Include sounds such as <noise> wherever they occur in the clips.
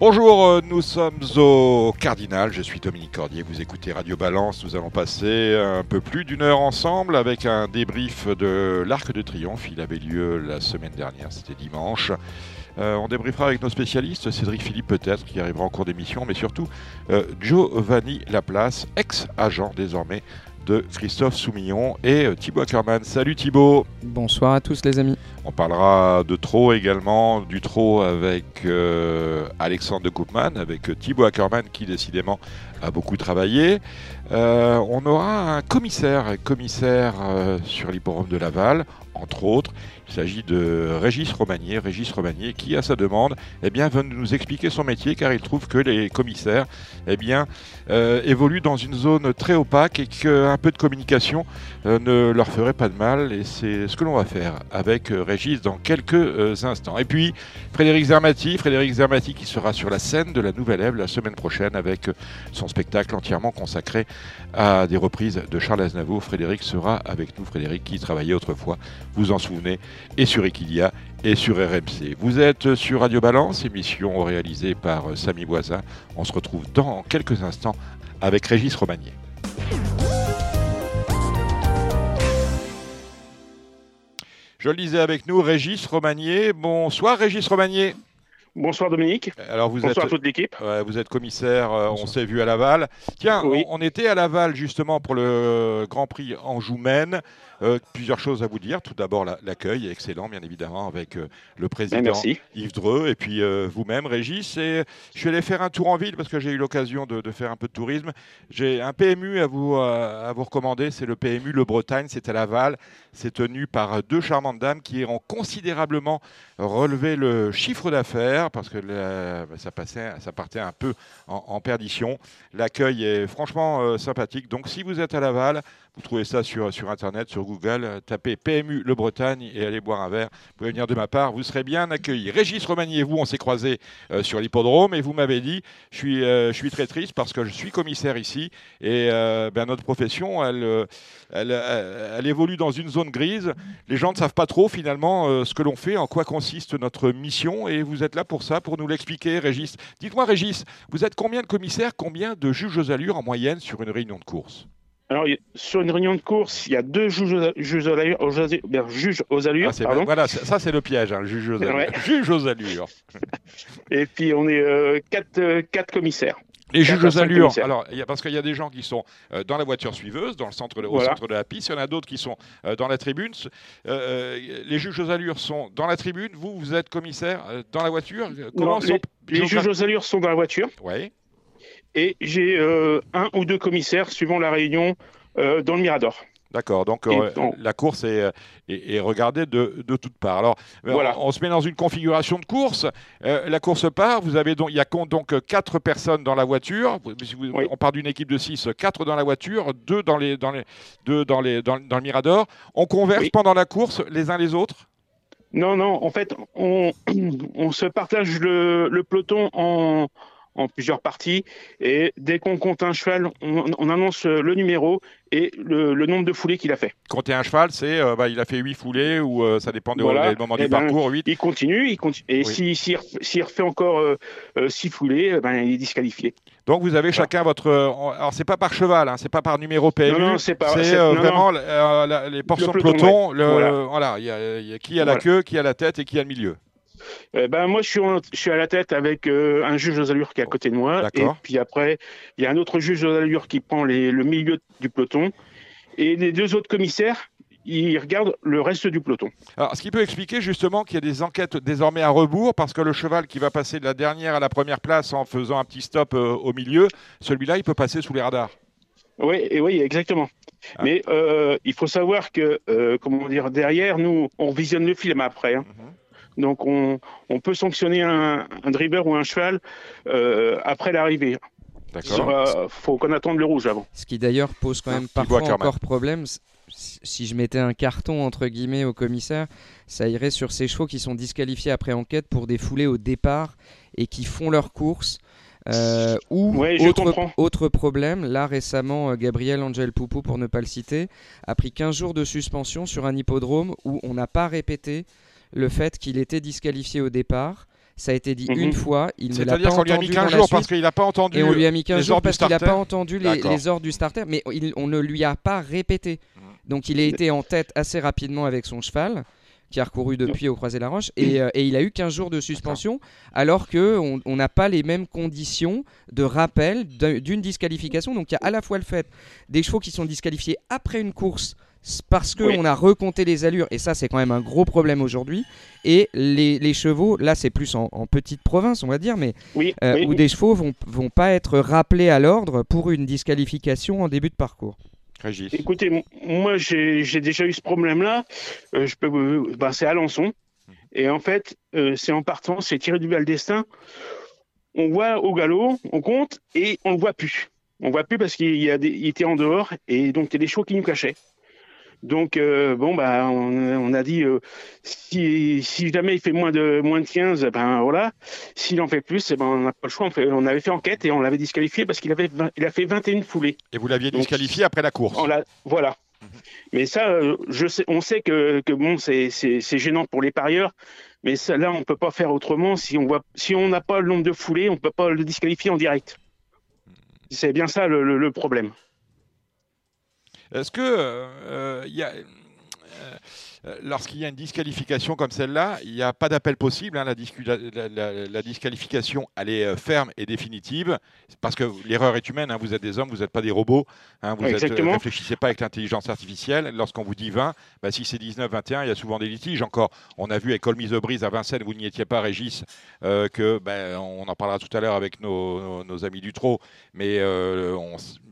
Bonjour, euh, nous sommes au Cardinal, je suis Dominique Cordier, vous écoutez Radio Balance, nous allons passer un peu plus d'une heure ensemble avec un débrief de l'Arc de Triomphe, il avait lieu la semaine dernière, c'était dimanche. Euh, on débriefera avec nos spécialistes, Cédric Philippe peut-être, qui arrivera en cours d'émission, mais surtout euh, Giovanni Laplace, ex-agent désormais de Christophe Soumillon et euh, Thibaut Ackerman. Salut Thibaut Bonsoir à tous les amis. On parlera de trop également, du trop avec euh, Alexandre de Koopman, avec Thibaut Ackerman qui décidément a beaucoup travaillé. Euh, on aura un commissaire, commissaire sur l'hipporome de Laval, entre autres. Il s'agit de Régis Romagnier, Régis Romagnier qui, à sa demande, eh bien, veut nous expliquer son métier car il trouve que les commissaires eh bien, euh, évoluent dans une zone très opaque et qu'un peu de communication euh, ne leur ferait pas de mal. Et c'est ce que l'on va faire avec euh, Régis dans quelques instants. Et puis, Frédéric Zermati, Frédéric Zermati qui sera sur la scène de la Nouvelle Ève la semaine prochaine avec son spectacle entièrement consacré à des reprises de Charles Aznavour. Frédéric sera avec nous, Frédéric qui travaillait autrefois, vous en souvenez, et sur Equilia et sur RMC. Vous êtes sur Radio Balance, émission réalisée par euh, Samy Boisin. On se retrouve dans quelques instants avec Régis Romagnier. Je le disais avec nous, Régis Romagnier. Bonsoir Régis Romagnier. Bonsoir Dominique. Alors vous Bonsoir êtes à toute l'équipe. Ouais, vous êtes commissaire, euh, on s'est vu à Laval. Tiens, Oui. on, on était à Laval justement pour le Grand Prix Anjou-Maine. Euh, plusieurs choses à vous dire. Tout d'abord, la- l'accueil est excellent, bien évidemment, avec euh, le Eh, président merci. Yves Dreux et puis euh, vous-même, Régis. Et je suis allé faire un tour en ville parce que j'ai eu l'occasion de, de faire un peu de tourisme. J'ai un PMU à vous, à vous recommander. C'est le PMU Le Bretagne. C'est à Laval. C'est tenu par deux charmantes dames qui ont considérablement relevé le chiffre d'affaires parce que la- ça, passait, ça partait un peu en, en perdition. L'accueil est franchement sympathique. Donc si vous êtes à Laval, vous trouvez ça sur, sur Internet, sur Google, euh, tapez PMU Le Bretagne et allez boire un verre. Vous pouvez venir de ma part, vous serez bien accueillis. Régis Romagny et vous, on s'est croisés euh, sur l'hippodrome et vous m'avez dit, je suis, euh, je suis très triste parce que je suis commissaire ici et euh, ben, notre profession, elle, elle, elle- évolue dans une zone grise. Les gens ne savent pas trop finalement ce que l'on fait, en quoi consiste notre mission et vous êtes là pour ça, pour nous l'expliquer, Régis. Dites-moi, Régis, vous êtes combien de commissaires, combien de juges aux allures en moyenne sur une réunion de course? Alors, sur une réunion de course, il y a deux juges aux, juges aux allures, aux allures- bien, juges aux allures, Ah, c'est- pardon. Voilà, ça, c'est le piège, hein, le juge aux allures. Ouais. <laughs> Juge aux allures. <laughs> et puis on est euh, quatre, euh, quatre commissaires. Les juges aux allures, alors, il y a- parce qu'il y a des gens qui sont euh, dans la voiture suiveuse, dans le centre, au Voilà. centre de la piste, il y en a d'autres qui sont euh, dans la tribune. Euh, les juges aux allures sont dans la tribune, vous, vous êtes commissaire dans la voiture? Comment Non, sont Les juges aux allures sont dans la voiture Oui, et j'ai euh, un ou deux commissaires suivant la réunion euh, dans le Mirador. d'accord. Donc, euh, la course est, est- est regardée de, de toutes parts. Alors, Voilà. on, on se met dans une configuration de course. Euh, la course part, vous avez donc, il y a donc quatre personnes dans la voiture. Vous- si vous- Oui. On part d'une équipe de six, quatre dans la voiture, deux dans, les, dans, les, deux dans, les, dans, dans le Mirador. On converse Oui. pendant la course les uns les autres? Non, non, en fait, on, <clears throat> on se partage le, le peloton en, en plusieurs parties et dès qu'on compte un cheval, on, on annonce le numéro et le, le nombre de foulées qu'il a fait. Compter un cheval, c'est euh, bah, il a fait 8 foulées ou euh, ça dépend des Voilà. moments Eh du ben, parcours, 8. Il continue, il continue. Et Oui. si- s'il ref- s'il refait encore euh, euh, six foulées, eh ben, il est disqualifié. Donc vous avez chacun votre. euh, alors c'est pas par cheval, hein, c'est pas par numéro PMU. Non, non, c'est euh, non, vraiment euh, la- les portions peloton, de peloton. le- Voilà. voilà, il y a, il y a qui a la queue, qui a la tête et qui a le milieu. Eh ben, moi, je suis, en- je suis à la tête avec euh, un juge aux allures qui est à côté de moi. Et D'accord. puis après, il y a un autre juge aux allures qui prend les- le milieu du peloton. Et les deux autres commissaires, ils regardent le reste du peloton. Alors, ce qui peut expliquer justement qu'il y a des enquêtes désormais à rebours, parce que le cheval qui va passer de la dernière à la première place en faisant un petit stop euh, au milieu, celui-là, il peut passer sous les radars. Oui, et oui, exactement. Ah. Mais euh, il faut savoir que, euh, comment dire, derrière, nous, on visionne le film après. hein. Mhm. Donc, on, on peut sanctionner un, un driver ou un cheval euh, après l'arrivée. D'accord. Il faut qu'on attende le rouge avant. Ce qui d'ailleurs pose quand même parfois encore problème. si je mettais un carton entre guillemets au commissaire, ça irait sur ces chevaux qui sont disqualifiés après enquête pour des foulées au départ et qui font leur course. Euh, ou autre, autre, problème, là récemment, euh, Gabriel Angel Poupou, pour ne pas le citer, a pris 15 jours de suspension sur un hippodrome où on n'a pas répété le fait qu'il était disqualifié au départ. Ça a été dit une mhm. fois, il ne l'a pas entendu. C'est-à-dire qu'on lui a mis 15 jours parce qu'il n'a pas entendu. Et on lui a mis 15 jours parce qu'il n'a pas entendu les, ordres du starter, mais on ne lui a pas répété. Donc il a été en tête assez rapidement avec son cheval qui a recouru depuis au Croisé la Roche, et, euh, et, il a eu 15 jours de suspension, alors qu'on n'a pas les mêmes conditions de rappel d'une disqualification. Donc il y a à la fois le fait des chevaux qui sont disqualifiés après une course parce qu'on a recompté les allures, et ça c'est quand même un gros problème aujourd'hui, et les, chevaux, là c'est plus en, petite province on va dire, mais euh, où des chevaux vont, vont pas être rappelés à l'ordre pour une disqualification en début de parcours. Écoutez, moi j'ai déjà eu ce problème-là. Euh, je peux, euh, bah, c'est Alençon. Et en fait, euh, c'est en partant, c'est tiré du Val d'Estaing. On voit au galop, on compte et on le voit plus. On voit plus parce qu'il était en dehors et donc il y a des chevaux qui nous cachaient. Donc, euh, bon, bah, on, a dit, euh, si, jamais il fait moins de, moins de 15, ben voilà. S'il en fait plus, eh ben, on n'a pas le choix. On, avait fait enquête et on l'avait disqualifié parce qu'il avait il a fait 21 foulées. Et vous l'aviez disqualifié après la course Voilà. Mais ça, euh, je sais, on sait que, que bon, c'est gênant pour les parieurs. Mais ça, là, on ne peut pas faire autrement. Si on voit, si on n'a pas le nombre de foulées, on ne peut pas le disqualifier en direct. C'est bien ça le problème. Est-ce que euh, il y a euh, lorsqu'il y a une disqualification comme celle-là, il n'y a pas d'appel possible. Hein, la, disqualification, elle est euh, ferme et définitive? Parce que l'erreur est humaine. Hein, vous êtes des hommes, vous n'êtes pas des robots. Hein, vous ne réfléchissez pas avec l'intelligence artificielle. Lorsqu'on vous dit 20, bah, si c'est 19, 21, il y a souvent des litiges. Encore, on a vu avec Colmise Brise à Vincennes, vous n'y étiez pas, Régis, que ben, on en parlera tout à l'heure avec nos, amis du trot. Mais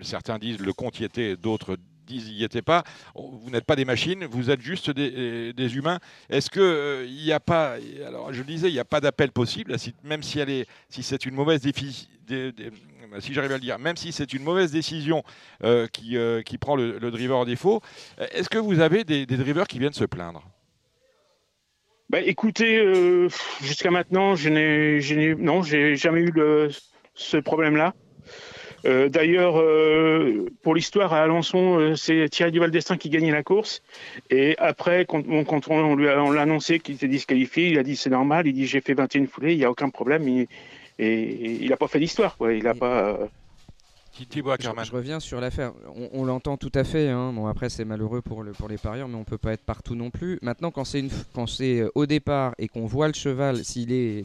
certains disent le compte y était, d'autres disent n'y était pas. Vous n'êtes pas des machines, vous êtes juste des, des humains. Est-ce que euh, il n'y a pas, alors je disais, il n'y a pas d'appel possible, même si elle est, si c'est une mauvaise défi, si j'arrive à le dire, même si c'est une mauvaise décision euh, qui, euh, qui prend le, driver en défaut, est-ce que vous avez des, drivers qui viennent se plaindre? Bah, écoutez, jusqu'à maintenant, je n'ai, jamais eu le, ce problème-là. Euh, d'ailleurs, euh, pour l'histoire, à Alençon, euh, c'est Thierry Duval d'Estaing qui gagnait la course. Et après, quand, on, lui a, annoncé qu'il était disqualifié, il a dit c'est normal. Il dit j'ai fait 21 foulées, il n'y a aucun problème. et il n'a pas fait d'histoire. Il n'a pas. Je, reviens sur l'affaire. On, l'entend tout à fait. Hein. Bon, après, c'est malheureux pour, le, pour les parieurs, mais on peut pas être partout non plus. Maintenant, quand c'est au départ et qu'on voit le cheval, s'il est,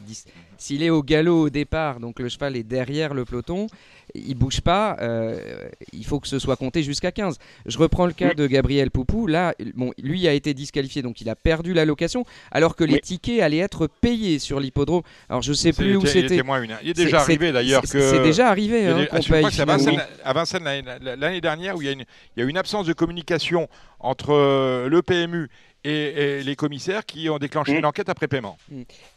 s'il est au galop au départ, donc le cheval est derrière le peloton, il bouge pas, euh, il faut que ce soit compté jusqu'à 15. Je reprends le cas de Gabriel Poupou. Là, bon, lui a été disqualifié, donc il a perdu la location, alors que les tickets allaient être payés sur l'hippodrome. Alors je sais plus où c'était. Il est déjà arrivé d'ailleurs que. C'est déjà arrivé. Hein, à Vincennes, l'année dernière où il y, a une, il y a une absence de communication entre euh, le PMU et, les commissaires qui ont déclenché mmh. une enquête après paiement.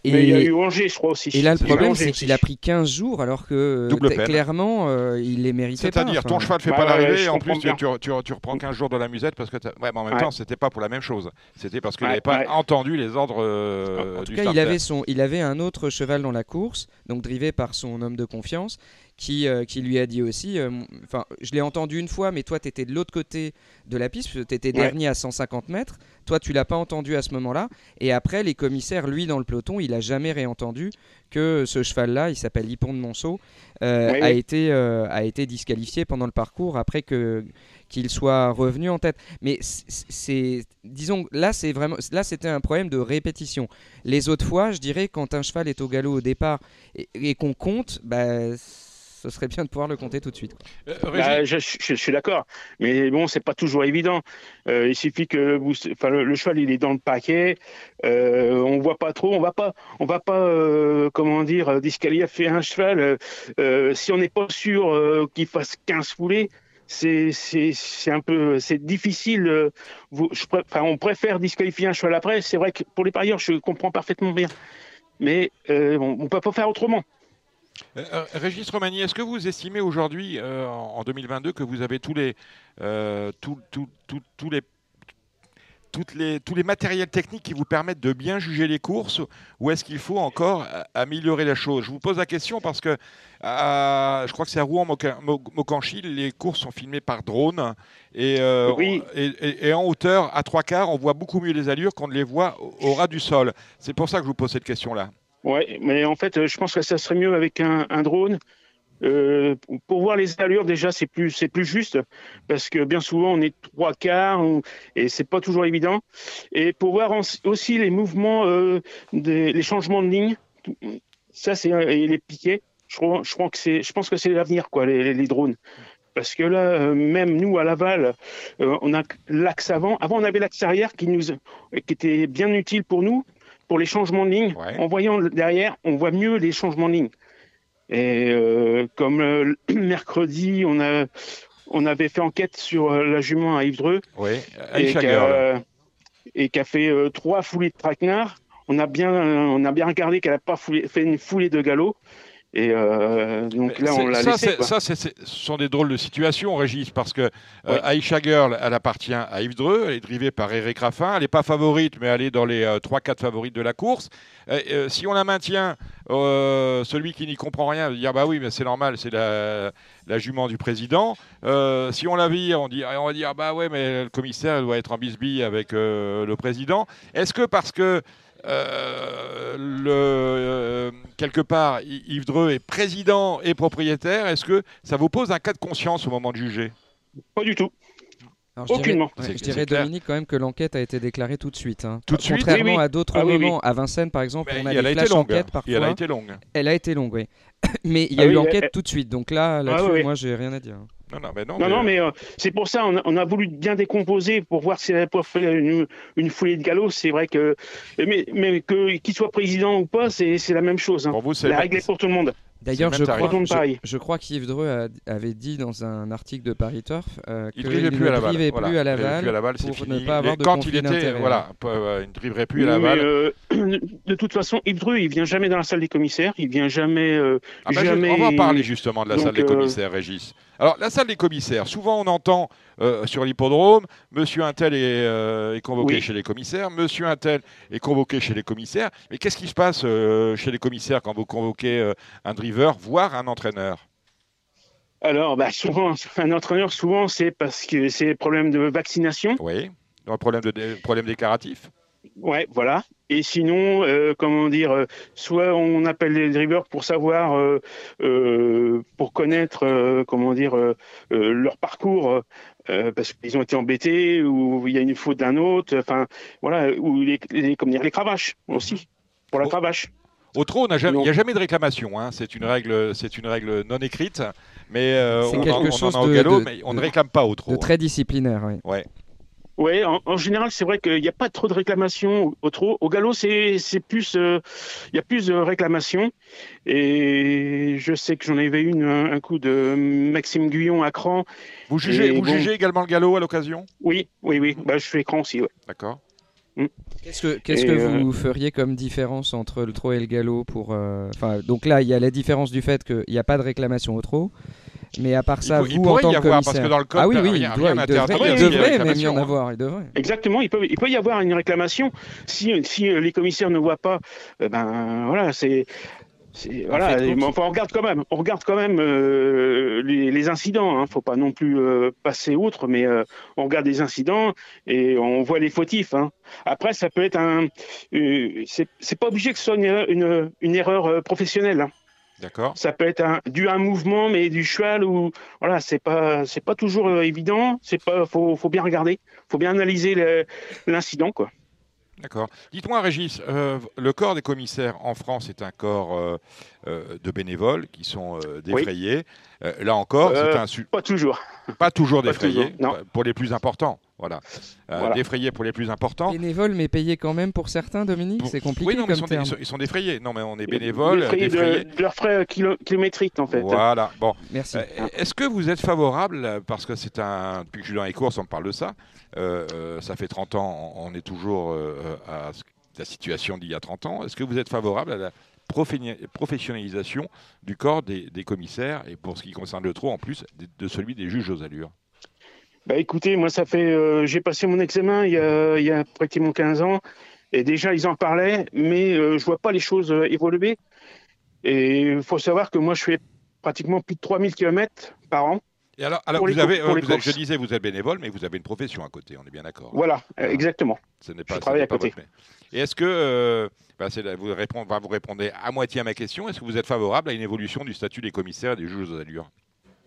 Et Mais il y a eu Angers, je crois aussi. Et là, le problème, c'est qu'il a pris 15 jours alors que clairement, euh, il les méritait pas. C'est-à-dire, ton cheval ne fait pas l'arrivée et en plus, tu, tu, reprends 15 jours de la musette parce que. Ouais, mais en même temps, c'était pas pour la même chose. C'était parce qu'il n'avait pas entendu les ordres euh, en tout cas, il avait, son, il avait un autre cheval dans la course, donc drivé par son homme de confiance qui, euh, qui lui a dit aussi, euh, enfin, je l'ai entendu une fois, mais toi, tu étais de l'autre côté de la piste, tu étais dernier à 150 mètres, toi, tu l'as pas entendu à ce moment-là, et après, les commissaires, lui, dans le peloton, il a jamais réentendu que ce cheval-là, il s'appelle Lipon de Monceau, euh, a, été, a été disqualifié pendant le parcours après que qu'il soit revenu en tête. Mais c'est, disons, là c'est vraiment, là c'était un problème de répétition. Les autres fois, je dirais, quand un cheval est au galop au départ et, qu'on compte, bah, ce serait bien de pouvoir le compter tout de suite. Euh, bah, je, suis d'accord, mais bon, c'est pas toujours évident. Euh, il suffit que vous, enfin, le, cheval il est dans le paquet, euh, on voit pas trop, on va pas, on va pas, euh, comment dire, disqualifier un cheval si on n'est pas sûr qu'il fasse 15 foulées. C'est, c'est, un peu, c'est difficile. Vous, je, enfin, on préfère disqualifier un cheval après. C'est vrai que pour les parieurs, je comprends parfaitement bien, mais on, on peut pas faire autrement. Euh, euh, Régis Romani, est-ce que vous estimez aujourd'hui, euh, en 2022, que vous avez tous les, tous les toutes les, tous les matériels techniques qui vous permettent de bien juger les courses ou est-ce qu'il faut encore améliorer la chose? Je vous pose la question parce que je crois que c'est à Rouen-Mocanchy, les courses sont filmées par drone et, et, en hauteur, à trois quarts, on voit beaucoup mieux les allures qu'on ne les voit au, ras du sol. C'est pour ça que je vous pose cette question-là. Oui, mais en fait, je pense que ça serait mieux avec un, drone euh, pour voir les allures, déjà, c'est plus, plus juste parce que bien souvent, on est trois quarts et c'est pas toujours évident. Et pour voir aussi les mouvements, euh, les changements de ligne, ça, c'est les piquets. Je crois, je pense que c'est l'avenir, quoi, les, drones. Parce que là, euh, même nous à Laval, on a l'axe avant. Avant, on avait l'axe arrière qui nous, qui était bien utile pour nous, pour les changements de ligne. En voyant derrière, on voit mieux les changements de ligne. Et euh, comme euh, <clears throat> mercredi, on a on avait fait enquête sur euh, la jument à Yves Oui, et qui a, fait trois foulées de traquenard. On a bien on a bien regardé qu'elle n'a pas fait une foulée de galop. Et euh, donc là, on l'a laissé. Ça, ce sont des drôles de situations, Régis, parce que euh, Aisha Girl, elle appartient à Yves Dreux, elle est drivée par Eric Raffin, elle n'est pas favorite, mais elle est dans les 3-4 euh, favorites de la course. si on la maintient, celui qui n'y comprend rien va dire bah oui, mais c'est normal, c'est la, jument du président. si on la vire, on, dit, on va dire bah ouais, mais le commissaire doit être en bisbille avec le président. Est-ce que parce que euh, le, euh, quelque part, Yves Dreux est président et propriétaire. Est-ce que ça vous pose un cas de conscience au moment de juger? Pas du tout. Aucunement. je dirais, Dominique, quand même que l'enquête a été déclarée tout de suite. Hein. Tout de suite Contrairement à d'autres ah moments, à Vincennes par exemple, on a des flash enquêtes parfois. elle a été longue. Elle a été longue, oui. <laughs> Mais il y a ah eu enquête tout de suite. Donc là, là ah moi, j'ai rien à dire. Non, non, mais, non, non, mais, euh, c'est pour ça on a, on a, voulu bien décomposer pour voir si elle avait faire une, une foulée de galop. C'est vrai que, mais, mais que qu'il soit président ou pas, c'est la même chose. Hein. Pour vous, la règle est pour tout le monde. D'ailleurs, je, crois, je, je crois qu'Yves Dreux avait dit dans un article de Paris Turf euh, qu'il ne plus, à plus, plus à Laval pour fini. ne pas avoir de quand il était, voilà, euh, il ne driverait plus à Laval. Euh, <clears throat> de toute façon, Yves Dreux, il vient jamais dans la salle des commissaires, il vient jamais. Euh, ah bah, jamais... On va parler justement de la salle des commissaires, Régis. Alors, la salle des commissaires, souvent on entend euh, sur l'hippodrome, Monsieur Intel est, euh, est convoqué chez les commissaires, Monsieur Intel est convoqué chez les commissaires. Mais qu'est-ce qui se passe euh, chez les commissaires quand vous convoquez un driver, voire un entraîneur? Alors, bah, souvent, un entraîneur, souvent, c'est parce que c'est problème de vaccination. Oui, un problème, de, problème déclaratif. Ouais, voilà. Et sinon, euh, comment dire, euh, soit on appelle les drivers pour savoir, euh, pour connaître, comment dire, leur parcours, parce qu'ils ont été embêtés ou il y a une faute d'un autre. Enfin, voilà, ou les, comment dire, les cravaches aussi, pour la cravache. Au trot, il n'y a jamais de réclamation. Hein. C'est une règle, c'est une règle non écrite, mais on, quelque chose en a au galop, mais on ne réclame pas au trot. De hein. très disciplinaire, oui. Ouais. Oui, en, général, c'est vrai qu'il n'y a pas trop de réclamations au trot. Au galop, c'est plus, euh, il y a plus de réclamations. Et je sais que j'en avais eu un, coup de Maxime Guyon à Cran. Vous jugez, vous jugez également le galop à l'occasion? Oui, oui, oui. Bah, je fais Cran aussi. Ouais. D'accord. Mm. Qu'est-ce que, qu'est-ce que vous euh, feriez comme différence entre le trot et le galop pour, euh, donc là, il y a la différence du fait qu'il n'y a pas de réclamation au trot. Mais à part ça, vous en tant que commissaire, parce que dans le code, ah oui, oui, rien, il, doit, il devrait, il devrait même y en avoir. Il devrait. Exactement, il peut, il peut y avoir une réclamation si, si euh, les commissaires ne voient pas. Euh, ben voilà, c'est voilà, enfin, on regarde quand même, on regarde quand même euh, les, les, incidents. Hein, faut pas non plus euh, passer outre, mais euh, on regarde les incidents et on voit les fautifs. Hein. Après, ça peut être un, c'est pas obligé que ce soit une, une, une erreur professionnelle. Hein. D'accord. Ça peut être un, dû à un mouvement, mais du cheval ou voilà, c'est pas c'est pas toujours euh, évident. C'est pas faut faut bien regarder, faut bien analyser l'incident quoi. D'accord. Dites-moi, Régis, euh, le corps des commissaires en France est un corps euh, de bénévoles qui sont défrayés. là encore, c'est un pas toujours. Pas toujours défrayés, pour les plus importants. Voilà. Euh, défrayés pour les plus importants. Bénévoles, mais payés quand même pour certains, Dominique C'est compliqué. Oui, non, mais ils, sont défrayés. Non, mais on est bénévoles. Défrayés, De, leurs frais kilométriques, en fait. Voilà. Bon. Merci. Euh, est-ce que vous êtes favorable, parce que c'est un. Depuis que je suis dans les courses, on parle de ça. Euh, ça fait 30 ans, on est toujours à la situation d'il y a 30 ans. Est-ce que vous êtes favorable à la professionnalisation du corps des, commissaires et pour ce qui concerne le trou, en plus de celui des juges aux allures? Bah écoutez, moi ça fait, euh, j'ai passé mon examen il y, a, il y a pratiquement 15 ans et déjà ils en parlaient, mais euh, je vois pas les choses euh, évoluer. Et il faut savoir que moi je fais pratiquement plus de 3000 km par an. Et alors, alors vous avez, euh, vous êtes- je disais, vous êtes bénévole, mais vous avez une profession à côté, on est bien d'accord. Voilà, exactement. Ce n'est pas, ce travaille à pas côté. votre Et est-ce que, euh, bah, là, vous, répondez, vous répondez à moitié à ma question, est-ce que vous êtes favorable à une évolution du statut des commissaires et des juges aux allures?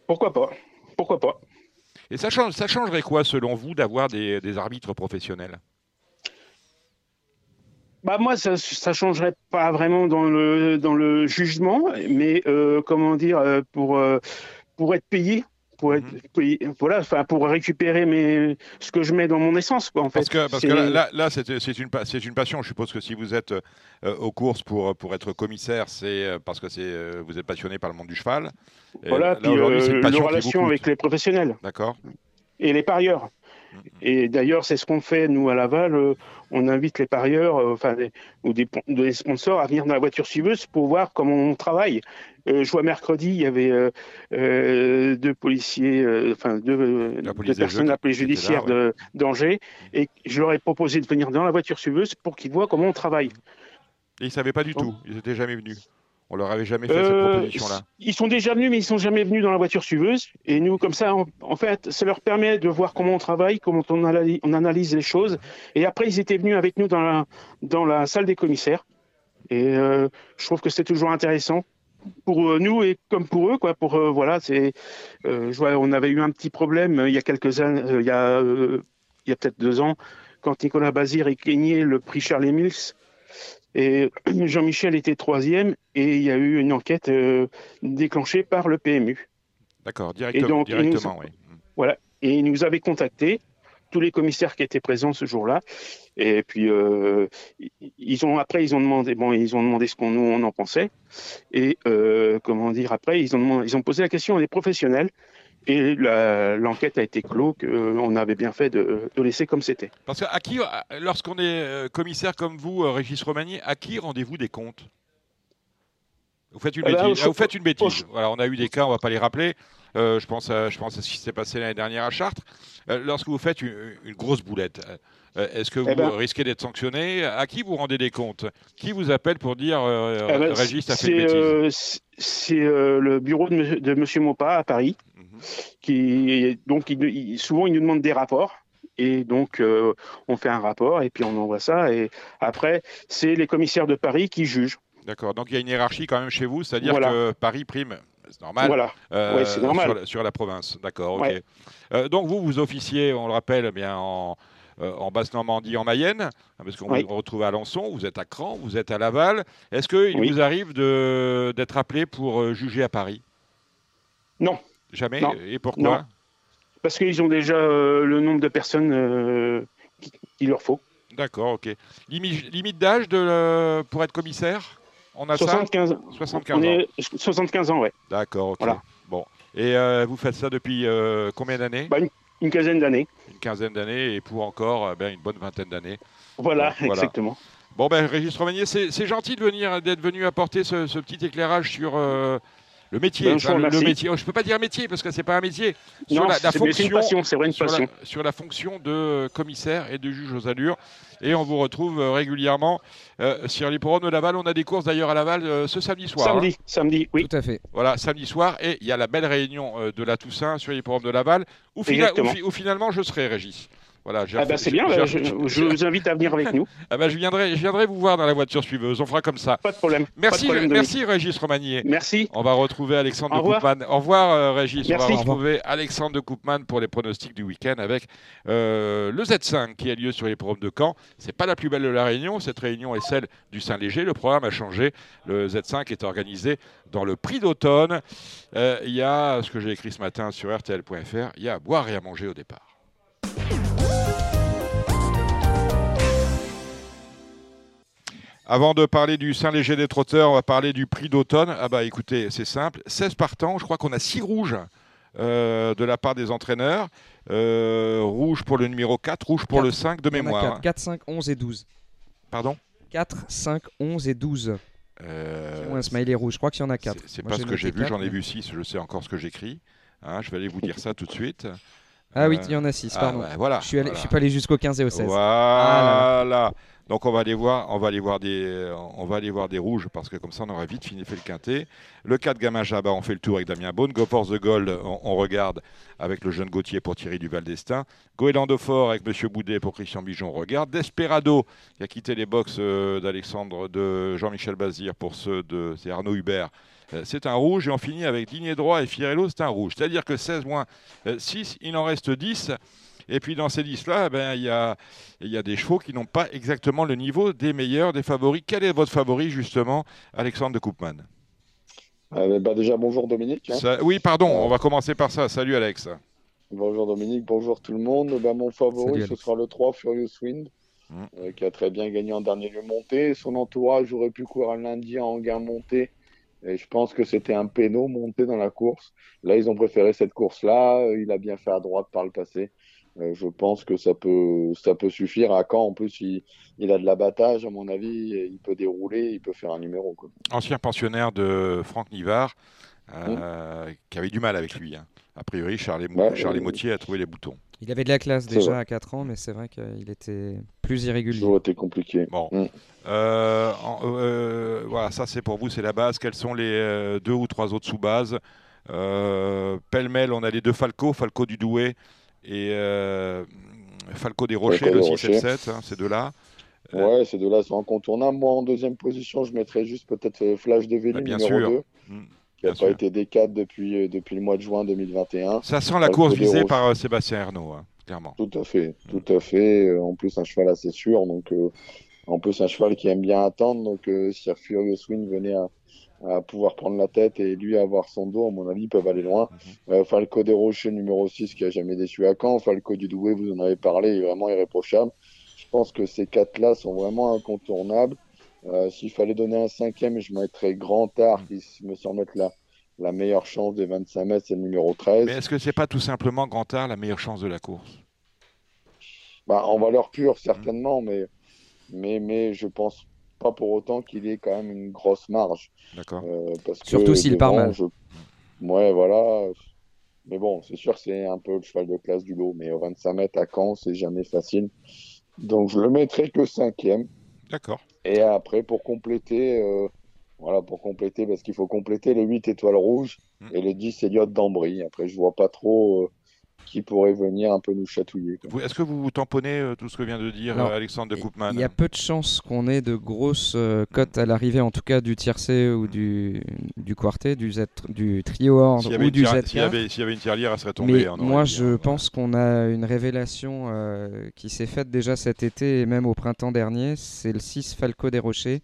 Pourquoi pas? Pourquoi pas? Et ça, change, ça changerait quoi, selon vous, d'avoir des, des arbitres professionnels? Bah moi, ça, ça changerait pas vraiment dans le dans le jugement, mais euh, comment dire euh, pour euh, pour être payé, pour être Mhm. voilà, enfin pour récupérer mes ce que je mets dans mon essence, quoi. En fait, Parce que, parce que là, là, là, c'est une, c'est une passion. Je suppose que si vous êtes euh, aux courses pour, pour être commissaire, c'est euh, parce que c'est, euh, vous êtes passionné par le monde du cheval. Et voilà, là, puis euh, une passion relation avec les professionnels D'accord et les parieurs. Mhm. Et d'ailleurs, c'est ce qu'on fait nous à Laval. euh, on invite les parieurs, euh, enfin des- ou des, des sponsors à venir dans la voiture suiveuse pour voir comment on travaille. Euh, je vois mercredi, il y avait deux policiers, enfin deux, personnes de la police judiciaire de d'Angers, et je leur ai proposé de venir dans la voiture suiveuse pour qu'ils voient comment on travaille. Et ils ne savaient pas du tout. Ils n'étaient jamais venus. On leur avait jamais fait cette Euh, proposition-là. Ils sont déjà venus, mais ils sont jamais venus dans la voiture suiveuse. Et nous, comme ça, en, en fait, ça leur permet de voir comment on travaille, comment on, analyse, on analyse les choses. Et après, ils étaient venus avec nous dans la, dans la salle des commissaires. Et euh, je trouve que c'est toujours intéressant pour euh, nous et comme pour eux, quoi. Pour euh, voilà, c'est, on avait eu un petit problème il y a quelques années, il y a, il y a peut-être deux ans, quand Nicolas Bazir a gagné le prix Charles Mills. Et <clears throat> Jean-Michel était troisième et il y a eu une enquête euh, déclenchée par le PMU. D'accord, directement. donc, ils nous- oui. Mm. Et ils nous avaient contactés, tous les commissaires qui étaient présents ce jour-là. Et puis, euh, ils ont, après, ils ont demandé, bon, ils ont demandé ce qu'on nous, on en pensait. Et euh, comment dire, après, ils ont, demandé- ils ont posé la question à des professionnels. Et l'enquête a été clos, qu'on avait bien fait de, de laisser comme c'était. Parce que à qui, à- lorsqu'on est euh, commissaire comme vous, euh, Régis Romagny, à qui rendez-vous des comptes? Vous faites une Eh ben, bêtise. Ah, vous faites une bêtise. Voilà, on a eu des cas, on va pas les rappeler. Euh, je pense, à, je pense à ce qui s'est passé l'année dernière à Chartres. Euh, lorsque vous faites une, une grosse boulette, euh, est-ce que vous Eh ben- risquez d'être sanctionné? À qui vous rendez des comptes? Qui vous appelle pour dire euh, Eh ben, Régis a fait une bêtise? euh, c'est- euh, le bureau de, monsieur- de Monsieur Mopa à Paris. Qui donc il- il- souvent il nous demande des rapports et donc euh, on fait un rapport et puis on envoie ça et après c'est les commissaires de Paris qui jugent. D'accord. Donc il y a une hiérarchie quand même chez vous, c'est-à-dire Voilà. que Paris prime. C'est normal. Voilà. Euh, Ouais, c'est normal. Sur la, sur la province, d'accord. Ouais. Euh, donc vous, vous officiez, on le rappelle, eh bien en, euh, en Basse-Normandie, en Mayenne, hein, parce qu'on Oui. vous retrouve à Alençon, vous êtes à Cran, vous êtes à Laval. Est-ce qu'il Oui. vous arrive d'être appelé pour euh, juger à Paris? Non. Jamais Non. Et pourquoi Non. Parce qu'ils ont déjà euh, le nombre de personnes euh, qui- qu'il leur faut. D'accord, ok. Limi- limite d'âge de, euh, pour être commissaire? On a 75, ça 75 on ans. est 75 ans, ouais. D'accord, ok. Voilà. Bon. Et euh, vous faites ça depuis euh, combien d'années? Bah, Une quinzaine d'années. Une quinzaine d'années et pour encore euh, ben, une bonne vingtaine d'années. Voilà, Voilà. exactement. Bon, ben, Régis Romagnier, c'est gentil de venir, d'être venu apporter ce, ce petit éclairage sur euh, le métier. Ben, le, métier. Oh, je peux pas dire métier parce que c'est pas un métier. Sur Non, la, une fonction, passion, c'est vrai une sur, la, passion. sur la fonction de commissaire et de juge aux allures. Et on vous retrouve euh, régulièrement euh, sur l'hippodrome de Laval. On a des courses d'ailleurs à Laval euh, ce samedi soir. hein. Samedi, samedi, oui. Tout à fait. Voilà, samedi soir. Et il y a la belle réunion euh, de la Toussaint sur l'hippodrome de Laval, où, fina- où finalement je serai, Régis. Voilà, Ah bah c'est bien, bah, je, vous invite à venir avec nous. <laughs> Ah bah, je, viendrai, je viendrai vous voir dans la voiture suiveuse. On fera comme ça. Pas de problème. de Merci, problème, merci Régis Romagnier. Merci. On va retrouver Alexandre Au de. Koopman. Au revoir euh, Régis. Merci. On va retrouver Alexandre de Koopman pour les pronostics du week-end avec euh, le Z5 qui a lieu sur les programmes de Caen. C'est pas la plus belle de la réunion. Cette réunion est celle du Saint-Léger. Le programme a changé. Le Z5 est organisé dans le prix d'automne. Euh, Il y a ce que j'ai écrit ce matin sur RTL.fr. Il y a à boire et à manger au départ. Avant de parler du Saint-Léger des trotteurs, on va parler du prix d'automne. Ah bah écoutez, c'est simple, 16 partants, je crois qu'on a 6 rouges euh, de la part des entraîneurs. Euh, rouge pour le numéro 4, rouge pour Quatre. le 5 de mémoire. quatre. hein. 4, 5, 11 et 12. Pardon? 4, 5, 11 et 12. Euh, Ou un smiley rouge. Je crois qu'il y en a 4. C'est pas ce que j'ai vu, j'en ai vu 6, je sais encore ce que j'écris. Hein, je vais aller vous dire ça tout de suite. Ah oui, Euh, il y en a 6, ah, pardon. ouais, voilà. je, suis allé- voilà. je suis pas allé jusqu'au 15 et au 16. Voilà. Donc on va aller voir, on va aller voir des, on va aller voir des rouges parce que comme ça on aura vite fini fait le quintet. Le 4 Gamin Jabba, on fait le tour avec Damien Beaune. Go for the Gold, on, regarde avec le jeune Gauthier pour Thierry Duval d'Estaing. Goéland Fort avec Monsieur Boudet pour Christian Bijon, on regarde. Desperado qui a quitté les box euh, d'Alexandre, de Jean-Michel Bazir pour ceux de c'est Arnaud Hubert. Euh, C'est un rouge et on finit avec Ligné droit et Fiorello, c'est un rouge. C'est-à-dire que 16 moins 6, il en reste 10. Et puis dans ces 10-là, ben, il y, a, y a des chevaux qui n'ont pas exactement le niveau des meilleurs, des favoris. Quel est votre favori justement, Alexandre de Koopman? Euh, bah, déjà, bonjour Dominique. hein. Ça- Oui, pardon, on va commencer par ça. Salut Alex. Bonjour Dominique, bonjour tout le monde. Bah, mon favori, Salut, ce sera le 3 Furious Wind, Mm. euh, qui a très bien gagné en dernier lieu monté. Son entourage aurait pu courir lundi en gain monté. Et je pense que c'était un péno monté dans la course. Là, ils ont préféré cette course-là. Il a bien fait à droite par le passé. Euh, je pense que ça peut, ça peut suffire. À Caen, en plus, il, il a de l'abattage, à mon avis. Il peut dérouler, il peut faire un numéro. Quoi. Ancien pensionnaire de Franck Nivard, euh, qui avait du mal avec lui. hein. A priori, Charles, Ouais, Charles euh, Motier a trouvé les boutons. Il avait de la classe déjà vrai. à 4 ans, mais c'est vrai qu'il était plus irrégulier. Aurait été compliqué. Bon. Mm. Euh, en- euh, voilà, ça c'est pour vous, c'est la base. Quelles sont les euh, deux ou trois autres sous-bases? Euh, Pêle-mêle, on a les deux Falco, Falco du Douai et euh, Falco des Rochers, Falco le des 6 et le Rochers. 7, hein, ces deux-là. Euh, Ouais, ces deux-là sont incontournables. Moi, en deuxième position, je mettrais juste peut-être euh, Flash de Véli, Bah, numéro sûr. 2, Mm, qui n'a sûr. pas été D4 depuis, depuis le mois de juin 2021. Ça sent la Falco course visée par euh, Sébastien Ernaud, hein, clairement. Tout à fait, tout à fait. En plus, un cheval assez sûr. Donc, euh, en plus, un cheval qui aime bien attendre. Donc, euh, si Furious Wind venait à, à pouvoir prendre la tête et lui avoir son dos, à mon avis, ils peuvent aller loin. Mhm. Euh, Falco des Rochers, numéro 6, qui a jamais déçu à Caen. Falco du Douai, vous en avez parlé, il est vraiment irréprochable. Je pense que ces quatre-là sont vraiment incontournables. Euh, S'il fallait donner un cinquième, je mettrais Grand Art, qui me semble être la, la meilleure chance des 25 mètres, c'est le numéro 13. Mais est-ce que c'est pas tout simplement Grand Art la meilleure chance de la course? Bah, en valeur pure, certainement, mais, mais, mais je pense pas pour autant qu'il ait quand même une grosse marge. D'accord. Euh, Surtout s'il part mal. je- Ouais, voilà. Mais bon, c'est sûr que c'est un peu le cheval de classe du lot. Mais au 25 mètres à Caen, c'est jamais facile. Donc, je le mettrai que cinquième. D'accord. Et après, pour compléter, euh, voilà, pour compléter, parce qu'il faut compléter les 8 étoiles rouges Mm. et les 10 Elliott d'Ambry. Après, je vois pas trop euh, qui pourrait venir un peu nous chatouiller. Est-ce que vous vous tamponnez euh, tout ce que vient de dire euh, Alexandre de Koopman Il y a peu de chances qu'on ait de grosses euh, cotes à l'arrivée, en tout cas du tiercé ou du, du quartet, du, Z, du trio ordre S'il y avait ou une du Z4. s'il y avait, y avait une tirelière, elle serait tombée. Mais aurait moi, je hein, pense qu'on a une révélation euh, qui s'est faite déjà cet été et même au printemps dernier. C'est le 6 Falco des Rochers.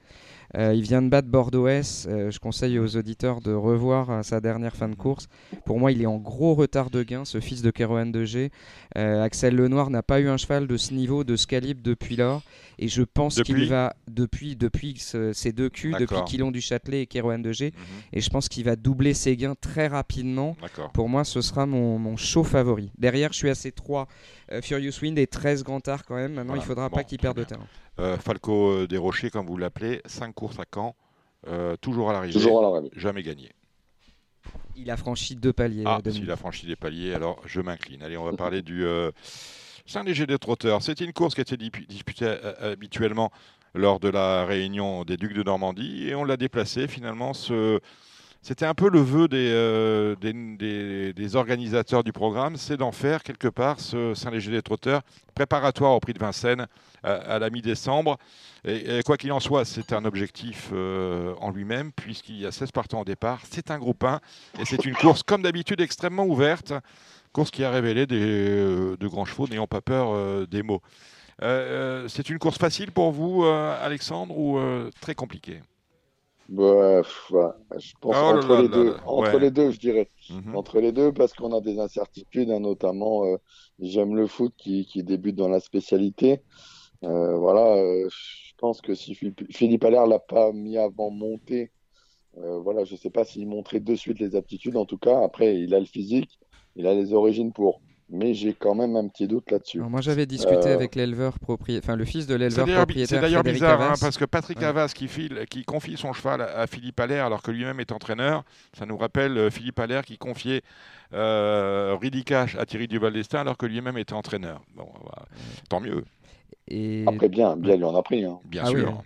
Euh, il vient de battre Bordeaux S. Euh, je conseille aux auditeurs de revoir euh, sa dernière fin de course. Pour moi, il est en gros retard de gain, ce fils de Kerouan de G. Euh, Axel Lenoir n'a pas eu un cheval de ce niveau, de ce calibre depuis lors. Et je pense qu'il va, depuis, depuis ce- ces deux culs, depuis. Quilon du Châtelet et Kerouan de G. Mhm, Et je pense qu'il va doubler ses gains très rapidement. Pour moi, ce sera mon, mon show favori. Derrière, je suis assez 3 Furious Wind et 13 Grand Art quand même. Maintenant, Voilà. il faudra Bon, pas qu'il perde de terrain. Euh, Falco euh, des Rochers, comme vous l'appelez, 5 courses à Caen, euh, toujours à l'arrivée, Toujours à l'arrivée. jamais gagné. Il a franchi deux paliers. Ah, s'il a franchi des paliers, alors je m'incline. Allez, on va parler du euh, Saint-Léger des Trotteurs. C'était une course qui était disputée habituellement lors de la réunion des Ducs de Normandie et on l'a déplacé finalement. Ce... C'était un peu le vœu des, euh, des, organisateurs du programme, c'est d'en faire quelque part ce Saint-Léger des Trotteurs préparatoire au prix de Vincennes à, à la mi-décembre. Et, quoi qu'il en soit, c'est un objectif euh, en lui-même, puisqu'il y a 16 partants au départ. C'est un groupe 1 et c'est une course, comme d'habitude, extrêmement ouverte. Course qui a révélé euh, de grands chevaux n'ayant pas peur euh, des mots. Euh, euh, c'est une course facile pour vous, euh, Alexandre, ou euh, très compliquée? Bah, ouais, je pense Oh entre, là les là deux, là, entre ouais. les deux, je dirais. Mhm. Entre les deux, parce qu'on a des incertitudes, hein, notamment euh, j'aime le foot qui, qui débute dans la spécialité. Euh, voilà, euh, je pense que si Philippe, Philippe Allaire l'a pas mis avant monter, euh, voilà, je sais pas s'il montrait de suite les aptitudes. En tout cas, après, il a le physique, il a les origines pour. Mais j'ai quand même un petit doute là-dessus. moi, j'avais discuté Euh, avec l'éleveur propriétaire, enfin le fils de l'éleveur propriétaire. c'est d'ailleurs bizarre, hein, parce que Patrick Ouais. Havas qui, file- qui confie son cheval à, Philippe Allaire alors que lui-même est entraîneur, ça nous rappelle euh, Philippe Allaire qui confiait euh, Ridicache à Thierry Duval d'Estaing alors que lui-même était entraîneur. Bon, voilà. tant mieux, Et Après, bien, bien, lui en a pris. hein. bien Ah sûr.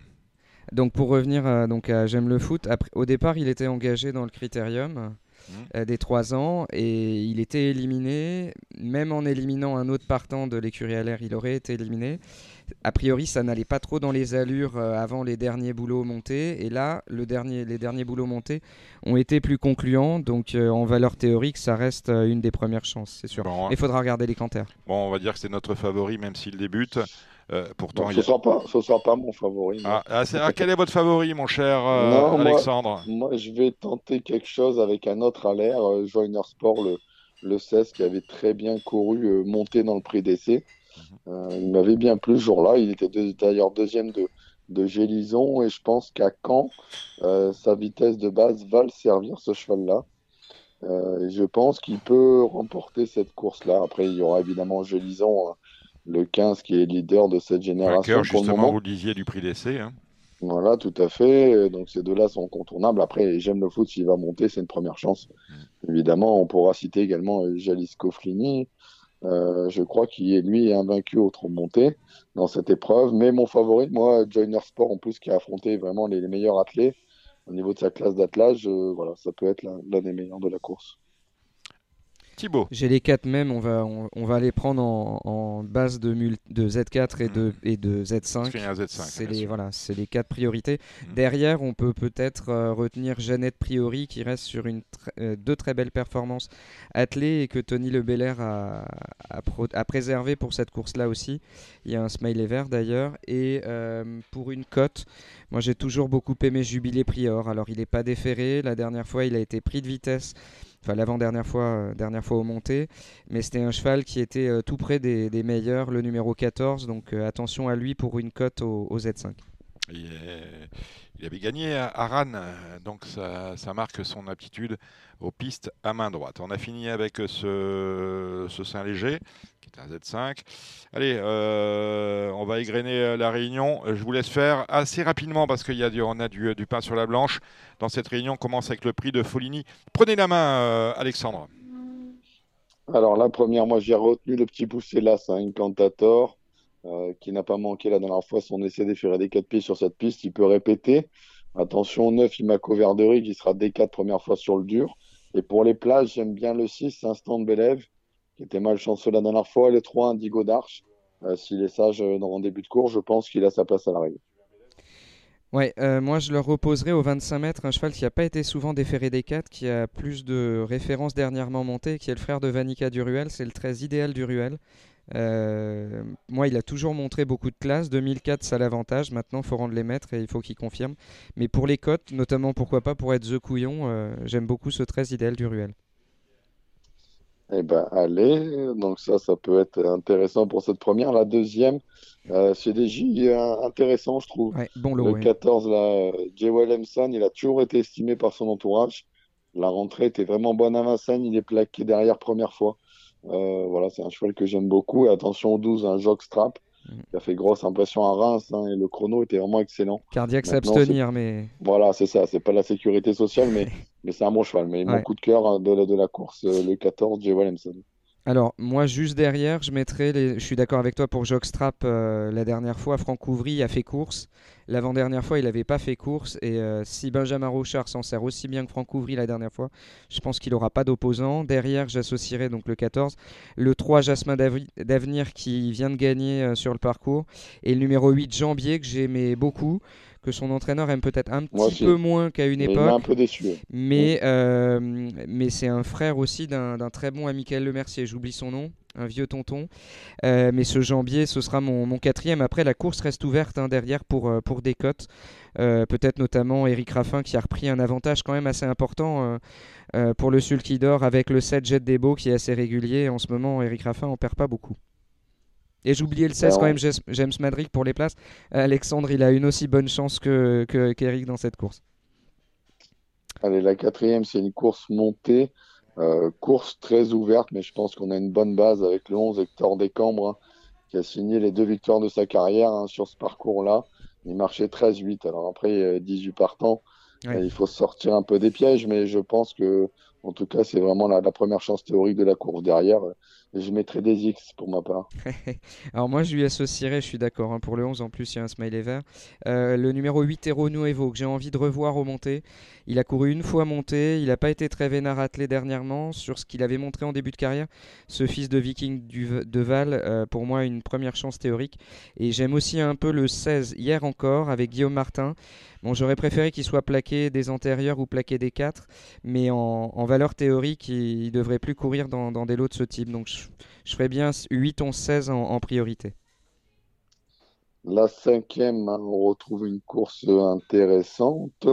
donc pour revenir à, donc à J'aime le foot, après, au départ, il était engagé dans le critérium. Mhm. euh, des 3 ans et il était éliminé, même en éliminant un autre partant de l'écurie à l'air, il aurait été éliminé. A priori, ça n'allait pas trop dans les allures euh, avant les derniers boulots montés. Et là, le dernier, les derniers boulots montés ont été plus concluants. Donc, euh, en valeur théorique, ça reste une des premières chances, c'est sûr. Bon, il faudra regarder les canters. bon, on va dire que c'est notre favori même s'il débute. Euh, pourtant, Bon, ce y a- sort pas, ce sort pas mon favori. Ah, ah, ah, quel est votre favori, mon cher euh, Non, Alexandre Moi, je vais tenter quelque chose avec un autre à l'air, euh, Joiner Sport, le, le 16, qui avait très bien couru, monté dans le prix d'essai. Euh, il m'avait bien plu ce jour-là. Il était d'ailleurs deuxième de, de Gélison et je pense qu'à Caen, euh, sa vitesse de base va le servir, ce cheval-là. Euh, je pense qu'il peut remporter cette course-là. Après, il y aura évidemment Gélison, hein, le 15, qui est leader de cette génération Vainqueur, pour le justement, vous disiez, du prix d'essai. hein. Voilà, tout à fait. Donc ces deux-là sont incontournables. Après, j'aime le foot, s'il va monter, c'est une première chance. Évidemment, on pourra citer également euh, Jalisco Flini. Euh, je crois qu'il est lui invaincu au trot monté dans cette épreuve. Mais mon favori, moi, Joiner Sport, en plus, qui a affronté vraiment les, les meilleurs athlètes au niveau de sa classe d'attelage, euh, voilà, ça peut être l'un des meilleurs de la course. Thibaut. J'ai les quatre mêmes, on va, on, on va les prendre en, en base de, mul- de Z4 et de, et de Z5. Parce qu'il y a un Z5. C'est les, sûr. voilà, c'est les quatre priorités. Mhm. Derrière, on peut peut-être euh, retenir Jeannette Priori qui reste sur une tr- euh, deux très belles performances attelées et que Tony Le Belair a, a, a préservé pour cette course-là aussi. Il y a un smiley vert d'ailleurs. Et euh, pour une cote, moi j'ai toujours beaucoup aimé Jubilé Prior. Alors il n'est pas déféré. La dernière fois, il a été pris de vitesse. Enfin, l'avant-dernière fois, euh, dernière fois au monté. Mais c'était un cheval qui était euh, tout près des, meilleurs, le numéro 14. Donc euh, attention à lui pour une cote au, au Z5. Il, avait gagné à à Rannes, euh, donc ça, marque son aptitude aux pistes à main droite. On a fini avec ce, ce Saint-Léger, qui est un Z5. Allez, euh, on va égrener euh, la réunion. Je vous laisse faire assez rapidement parce qu'on a, du, on a du, pain sur la blanche. Dans cette réunion, on commence avec le prix de Foligny. Prenez la main, Alexandre. Alors la première, moi j'ai retenu le petit poussé là, c'est un Incantator euh, qui n'a pas manqué la dernière fois son essai d'effeurer des quatre pieds sur cette piste. Il peut répéter. Attention, 9, Imaco Verdery qui sera des quatre premières fois sur le dur. Et pour les plages, j'aime bien le 6, Instant de Bélève, qui était malchanceux la dernière fois. Le 3, Indigo d'Arche. Euh, S'il est sage euh, dans le début de course, je pense qu'il a sa place à la règle. Ouais, moi je le reposerai au 25 mètres, un cheval qui n'a pas été souvent déféré des 4, qui a plus de références dernièrement montées, qui est le frère de Vanica Duruel, c'est le 13 idéal Duruel. Euh, moi, il a toujours montré beaucoup de classe. 2004, ça l'avantage. Maintenant, il faut rendre les maîtres et il faut qu'il confirme. Mais pour les cotes, notamment, pourquoi pas pour être The Couillon, euh, j'aime beaucoup ce 13 idéal Duruel. Eh ben, allez. Donc ça, ça peut être intéressant pour cette première. La deuxième, euh, c'est des J intéressants, je trouve. Ouais, bon lot. Le ouais. 14, là, Jay Williamson, il a toujours été estimé par son entourage. La rentrée était vraiment bonne à Vincennes. Il est plaqué derrière première fois. Euh, voilà, c'est un cheval que j'aime beaucoup. Et attention au 12, un Jockstrap, Mhm. qui a fait grosse impression à Reims. hein, et le chrono était vraiment excellent. Cardiaque s'abstenir, mais Voilà, c'est ça. C'est pas la sécurité sociale, mais, <laughs> mais c'est un bon cheval. Mais mon Ouais. coup de cœur hein, de, la- de la course, euh, le 14, Jay Williamson. Alors, moi, juste derrière, je mettrais. Les... Je suis d'accord avec toi pour Jockstrap. euh, la dernière fois, Franck Ouvry a fait course. L'avant-dernière fois, il n'avait pas fait course. Et euh, si Benjamin Rochard s'en sert aussi bien que Franck Ouvry la dernière fois, je pense qu'il n'aura pas d'opposant. Derrière, j'associerai donc le 14. Le 3, Jasmin d'Avenir qui vient de gagner euh, sur le parcours. Et le numéro 8, Jambier, que j'aimais beaucoup. Que son entraîneur aime peut-être un Moi petit aussi. peu moins qu'à une Mais il époque. m'a un peu déçu. Mais, euh, mais c'est un frère aussi d'un très bon ami Michael Lemercier, j'oublie son nom, un vieux tonton. Euh, mais ce jambier, ce sera mon, mon quatrième. Après, la course reste ouverte hein, derrière pour, euh, pour des cotes. Euh, Peut-être notamment Eric Raffin qui a repris un avantage quand même assez important euh, pour le Sulky d'Or avec le 7 Jet Debo qui est assez régulier. En ce moment, Eric Raffin en perd pas beaucoup. Et j'oubliais le 16 Ben, quand même, James Madrid pour les places. Alexandre, il a une aussi bonne chance que que- qu'Eric dans cette course. Allez, la quatrième, c'est une course montée. Euh, course très ouverte, mais je pense qu'on a une bonne base avec le 11 Hector Descambres, hein, qui a signé les deux victoires de sa carrière hein, sur ce parcours-là. Il marchait 13-8. Alors après, 18 partants. Il faut sortir un peu des pièges, mais je pense que, en tout cas, c'est vraiment la, première chance théorique de la course derrière. Je mettrai des X pour ma part. <laughs> Alors moi, je lui associerai, je suis d'accord. Hein, pour le 11, en plus, il y a un smiley vert. Euh, le numéro 8, Hero Nuevo, que j'ai envie de revoir au. Il a couru une fois monté. Il n'a pas été très vénard attelé dernièrement sur ce qu'il avait montré en début de carrière. Ce fils de Viking du, de Val, euh, pour moi, une première chance théorique. Et j'aime aussi un peu le 16, hier encore, avec Guillaume Martin. Bon, j'aurais préféré qu'il soit plaqué des antérieurs ou plaqué des 4, mais en, valeur théorique, il, ne devrait plus courir dans, des lots de ce type. Donc je, ferais bien 8, 11, 16 en, priorité. La cinquième, hein, on retrouve une course intéressante.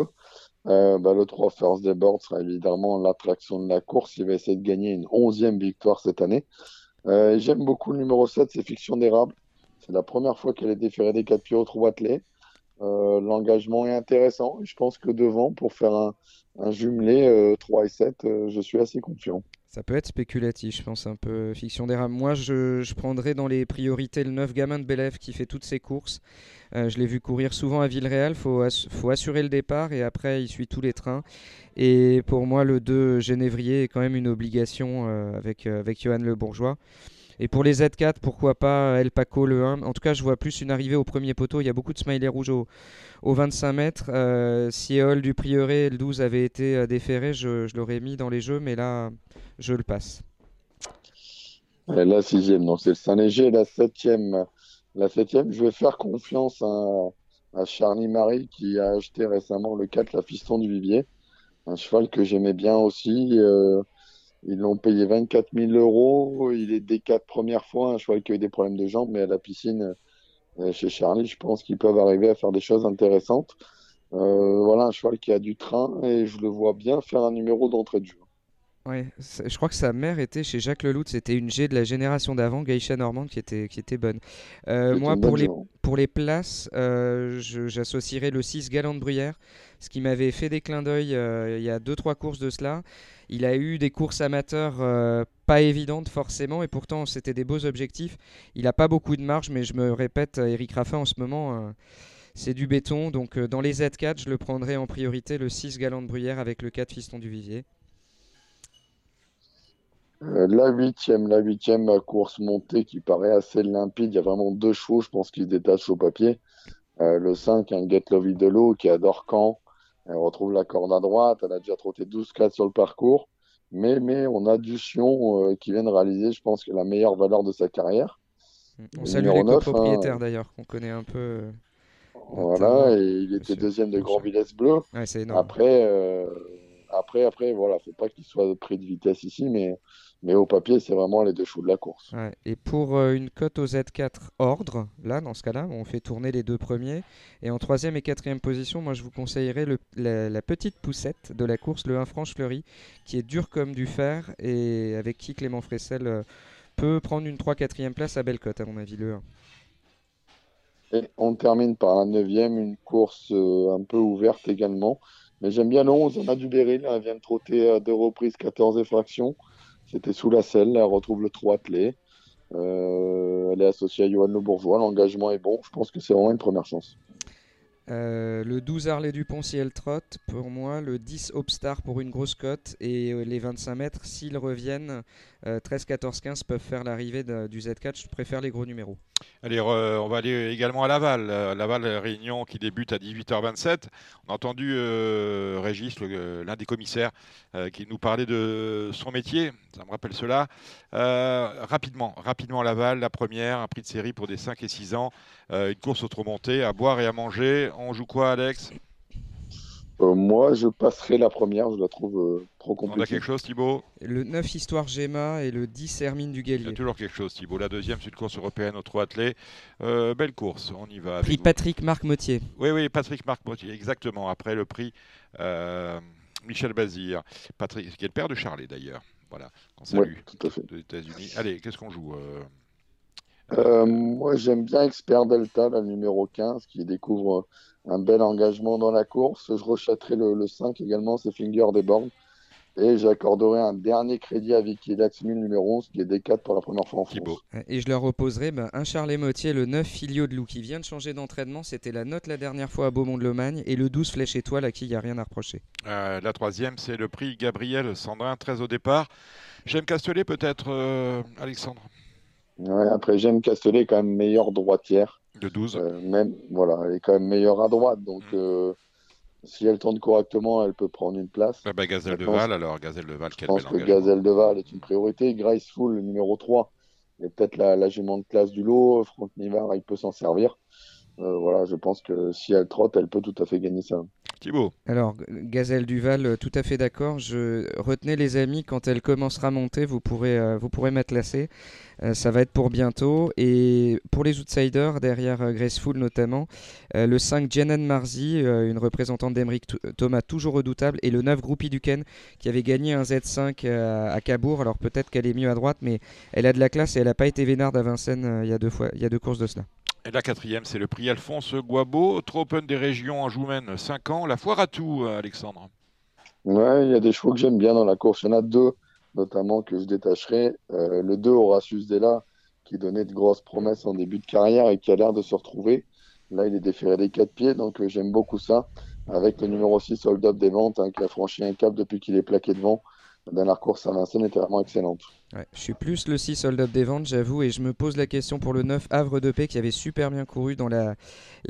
Euh, bah, le 3 First Day Board sera évidemment l'attraction de la course. Il va essayer de gagner une 11e victoire cette année. Euh, j'aime beaucoup le numéro 7, c'est Fiction d'érable. C'est la première fois qu'elle est déférée des 4 pieds au trou. Euh, l'engagement est intéressant. Je pense que devant, pour faire un, jumelé 3 euh, et 7, euh, je suis assez confiant. Ça peut être spéculatif, je pense, un peu fiction des rames. Moi, je, prendrais dans les priorités le 9 gamin de Belève qui fait toutes ses courses. je l'ai vu courir souvent à Villeréal. Il faut, faut, assurer le départ et après, il suit tous les trains. Et pour moi, le 2 Génévrier est quand même une obligation avec, avec Johan Le Bourgeois. Et pour les Z4, pourquoi pas El Paco le 1 En tout cas, je vois plus une arrivée au premier poteau. Il y a beaucoup de smileys rouges au, 25 mètres. Euh, si Eol du Prieuré, le 12, avait été euh, déféré, je, l'aurais mis dans les jeux, mais là, je le passe. la sixième, non, c'est le Saint-Léger. La septième, la septième, je vais faire confiance à, Charlie Marie qui a acheté récemment le 4, la Fiston du Vivier. Un cheval que j'aimais bien aussi. Euh, ils l'ont payé 24 000 euros. Il est des quatre premières fois un cheval qui a eu des problèmes de jambes, mais à la piscine euh, chez Charlie, je pense qu'ils peuvent arriver à faire des choses intéressantes. Euh, voilà un cheval qui a du train et je le vois bien faire un numéro d'entrée de jeu. Ouais, je crois que sa mère était chez Jacques Leloup. C'était une G de la génération d'avant, Gaïcha Normande, qui était, qui était bonne. Euh, moi, pour les, pour les places, j'associerais le 6 Galant de Bruyère, ce qui m'avait fait des clins d'œil il y a 2-3 courses de cela. Il a eu des courses amateurs euh, pas évidentes forcément, et pourtant c'était des beaux objectifs. Il n'a pas beaucoup de marge, mais je me répète, Eric Raffin en ce moment, euh, c'est du béton. Donc euh, dans les Z4, je le prendrai en priorité le 6 Galant de Bruyère avec le 4 Fiston du Vivier. La huitième, la huitième course montée qui paraît assez limpide. Il y a vraiment deux chevaux, je pense, qui se détachent au papier. le 5, un Get Love de l'eau qui adore Caen, elle retrouve la corde à droite. Elle a déjà trotté 12 4 sur le parcours. Mais, mais on a du Sion euh, qui vient de réaliser, je pense, que la meilleure valeur de sa carrière. On salue les copropriétaires hein. d'ailleurs, qu'on connaît un peu. Euh, voilà, et il était deuxième de Grand Villesse Bleu. Après, euh, après, après, voilà, faut pas qu'il soit pris de vitesse ici, mais mais au papier, c'est vraiment les deux chevaux de la course. Et pour euh, une cote au Z4 ordre, là, dans ce cas-là, on fait tourner les deux premiers. Et en troisième et quatrième position, moi, je vous conseillerais le, la, petite poussette de la course, le 1 Franche Fleury, qui est dur comme du fer et avec qui Clément Fressel euh, peut prendre une 3-4e place à belle cote, à mon avis, le 1. Et on termine par la neuvième, une course euh, un peu ouverte également. Mais j'aime bien le 11, on a du Béryl, elle vient de trotter à deux reprises 14 effractions. C'était sous la selle, elle retrouve le 3 attelé. Euh, elle est associée à Johan Le Bourgeois, l'engagement est bon. Je pense que c'est vraiment une première chance. Euh, le 12 Harley Dupont si elle trotte, pour moi, le 10 Obstar pour une grosse cote et les 25 mètres, s'ils reviennent, 13, 14, 15 peuvent faire l'arrivée du Z4. Je préfère les gros numéros. Allez, on va aller également à Laval. Euh, Laval, réunion qui débute à 18h27. On a entendu euh, Régis, l'un des commissaires, euh, qui nous parlait de son métier. Ça me rappelle cela. rapidement, rapidement Laval, la première, un prix de série pour des 5 et 6 ans. une course au montée, à boire et à manger. On joue quoi, Alex? Euh, moi, je passerai la première, je la trouve euh, trop compliquée. On a quelque chose, Thibaut? Le 9 Histoire Gemma et le 10 Hermine du Guélier. Il y a toujours quelque chose, Thibaut. La deuxième, c'est une course européenne au 3 attelés. Euh, belle course, on y va. Prix Patrick Marc Motier. Oui, oui, Patrick Marc Motier, exactement. Après le prix Michel Bazir, Patrick, qui est le père de Charlet d'ailleurs. Voilà, on salue. tout à fait. Des États-Unis. Allez, qu'est-ce qu'on joue moi, j'aime bien Expert Delta, la numéro 15, qui découvre un bel engagement dans la course. Je rechatterai le, 5 également, c'est Finger des Bornes. Et j'accorderai un dernier crédit à Vicky Laxmil, numéro 11, qui est D4 pour la première fois en. France. Et je leur opposerai ben, un Charles Motier, le 9 Filio de Loup, qui vient de changer d'entraînement. C'était la note la dernière fois à Beaumont-de-Lomagne. Et le 12 Flèche Étoile, à qui il n'y a rien à reprocher. Euh, la troisième, c'est le prix Gabriel Sandrin, 13 au départ. J'aime Castellet peut-être, euh, Alexandre, Ouais, après, j'aime Castellet, quand même meilleure droitière. De 12. Euh, même, voilà, elle est quand même meilleure à droite. Donc, Mm. euh, si elle tourne correctement, elle peut prendre une place. Ah bah, Gazelle de Maintenant, Val, alors Gazelle de Val, Je pense que. Gazelle de Val est une priorité. Graceful, le numéro 3, est peut-être la, la jument de classe du lot. Franck Nivard, il peut s'en servir. Euh, voilà, je pense que si elle trotte, elle peut tout à fait gagner ça. Thibaut, Alors, Gazelle Duval, euh, tout à fait d'accord. Je retenez les amis quand elle commencera à monter, vous pourrez, euh, vous. Euh, ça va être pour bientôt. Et pour les outsiders, derrière Graceful notamment, le 5 Jeanne Marzi, une représentante d'Emeric Th- Thomas, toujours redoutable, et le 9 Groupie Duquesne, qui avait gagné un Z5 à, Cabourg. Alors peut-être qu'elle est mieux à droite, mais elle a de la classe et elle n'a pas été vénarde à Vincennes il y a deux fois, il y a deux courses de cela. Et la quatrième, c'est le prix Alphonse Guabo, Trop Open des régions en Joumen, 5 ans. La foire à tout, euh, Alexandre. Ouais, il y a des chevaux que j'aime bien dans la course. Il y en a deux, notamment, que je détacherai. Euh, le 2, Horatius Della, qui donnait de grosses promesses en début de carrière et qui a l'air de se retrouver. Là, il est déféré des quatre pieds, donc euh, j'aime beaucoup ça. Avec le numéro 6, Hold Up des ventes, hein, qui a franchi un cap depuis qu'il est plaqué devant. La dernière course à Vincennes était vraiment excellente. Je suis plus le 6 hold up des ventes, j'avoue, et je me pose la question pour le 9 Havre de Paix qui avait super bien couru dans la,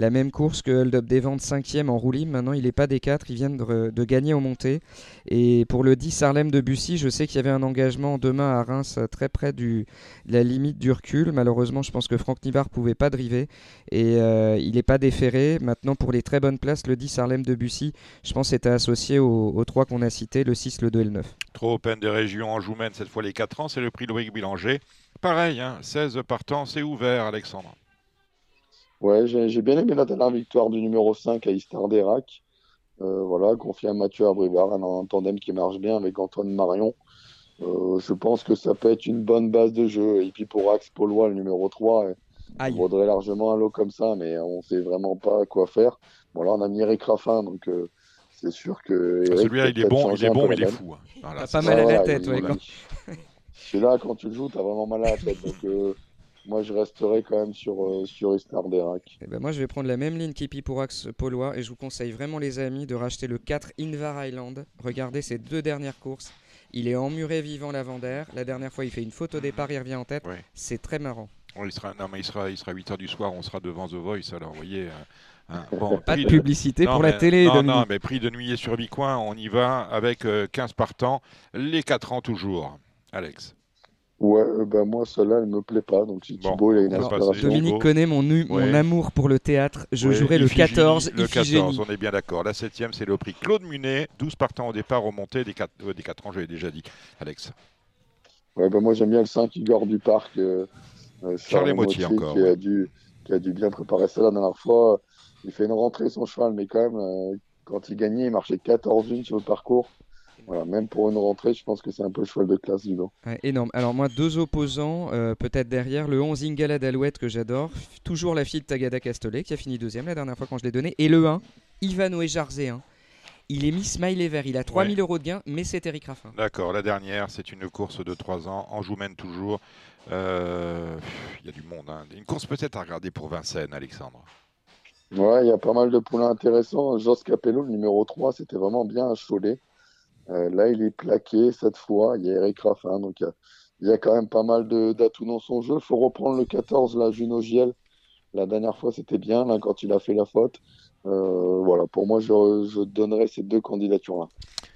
même course que hold up des ventes 5ème en roue libre. Maintenant, il n'est pas des 4, il vient de, gagner au montée. Et pour le 10 Harlem de Bussy, je sais qu'il y avait un engagement demain à Reims euh, très près de la limite du recul. Malheureusement, je pense que Franck Nivard pouvait pas driver et euh, il n'est pas déféré. Maintenant, pour les très bonnes places, le 10 Harlem de Bussy, je pense c'était associé aux, aux trois qu'on a cités, le 6, le 2 et le 9. Trop Open des régions en Joumen, cette fois les 4 ans, c'est le prix Loïc Bilanger. Pareil, hein, 16 partants, c'est ouvert, Alexandre. Ouais, j'ai bien aimé la dernière victoire du numéro 5 à Istar d'Erac. Euh, voilà, confié à Mathieu Abrivard, un, un tandem qui marche bien avec Antoine Marion. Euh, je pense que ça peut être une bonne base de jeu. Et puis pour Axe Paulois, le numéro 3, euh, il vaudrait largement un lot comme ça, mais on sait vraiment pas quoi faire. Bon, là, on a mis Eric Raffin, donc euh, c'est sûr que. Ah, Celui-là, il est bon, il est bon, mais il est fou. hein. Voilà, pas ça. mal à la tête, ouais, quand- <laughs> Celui-là, quand tu le joues, t'as vraiment mal à la tête. Donc, euh, moi, je resterai quand même sur, euh, sur Istar d'Erac. Eh ben moi, je vais prendre la même ligne qu'Ipi pour Axe Paulois et je vous conseille vraiment, les amis, de racheter le 4 Invar Island. Regardez ces deux dernières courses. Il est emmuré vivant l'avant-d'air. La dernière fois, il fait une faute au départ, il revient en tête. Ouais. C'est très marrant. Bon, il sera, non, mais il sera, il sera 8 h du soir, on sera devant The Voice, alors vous voyez. euh, hein, bon, Pas de publicité pour la mais- télé, Non, non, mais prix de nuit sur Bicoin, on y va avec euh, 15 partants, les 4 ans toujours. Alex. Ouais, euh, ben moi, celle-là, elle me plaît pas. Donc, si Bon, Thibaut, il a une inspiration. Dominique connaît mon, nu- mon Ouais. amour pour le théâtre. Je Ouais, jouerai le Iphigénie, 14, Le Iphigénie. 14, on est bien d'accord. La 7 c'est le prix Claude Munet, 12 partants au départ au monté des 4, des 4 ans, je l'ai déjà dit. Alex. Ouais, ben moi, j'aime bien le 5 Igor du Parc. Euh, euh, Charles encore, Qui, ouais. a dû, qui a dû bien préparer ça la dernière fois. Il fait une rentrée, son cheval, mais quand même, euh, quand il gagnait, il marchait 14 1 sur le parcours. Voilà, même pour une rentrée, je pense que c'est un peu le cheval de classe du lot. Ouais, énorme. Alors moi, deux opposants, euh, peut-être derrière. Le 11 Ingala d'Alouette que j'adore. Toujours la fille de Tagada Castolet qui a fini deuxième la dernière fois quand je l'ai donné. Et le 1, Ivanoé Jarzé. Il est mis smiley vert. Il a 3000 euros de gain, mais c'est Eric Raffin. D'accord, la dernière, c'est une course de 3 ans, en Joumen toujours. Euh, Il y a du monde. hein. Une course peut-être à regarder pour Vincennes, Alexandre. Ouais, il y a pas mal de poulains intéressants. Jos Capello, le numéro 3, c'était vraiment bien achevolé. Euh, là, il est plaqué cette fois. Il y a Eric Raffin, donc il y a, il y a quand même pas mal d'atouts dans son jeu. Il faut reprendre le 14, là, Juno Giel. La dernière fois, c'était bien, là, quand il a fait la faute. Euh, voilà, pour moi, je, donnerais ces deux candidatures-là.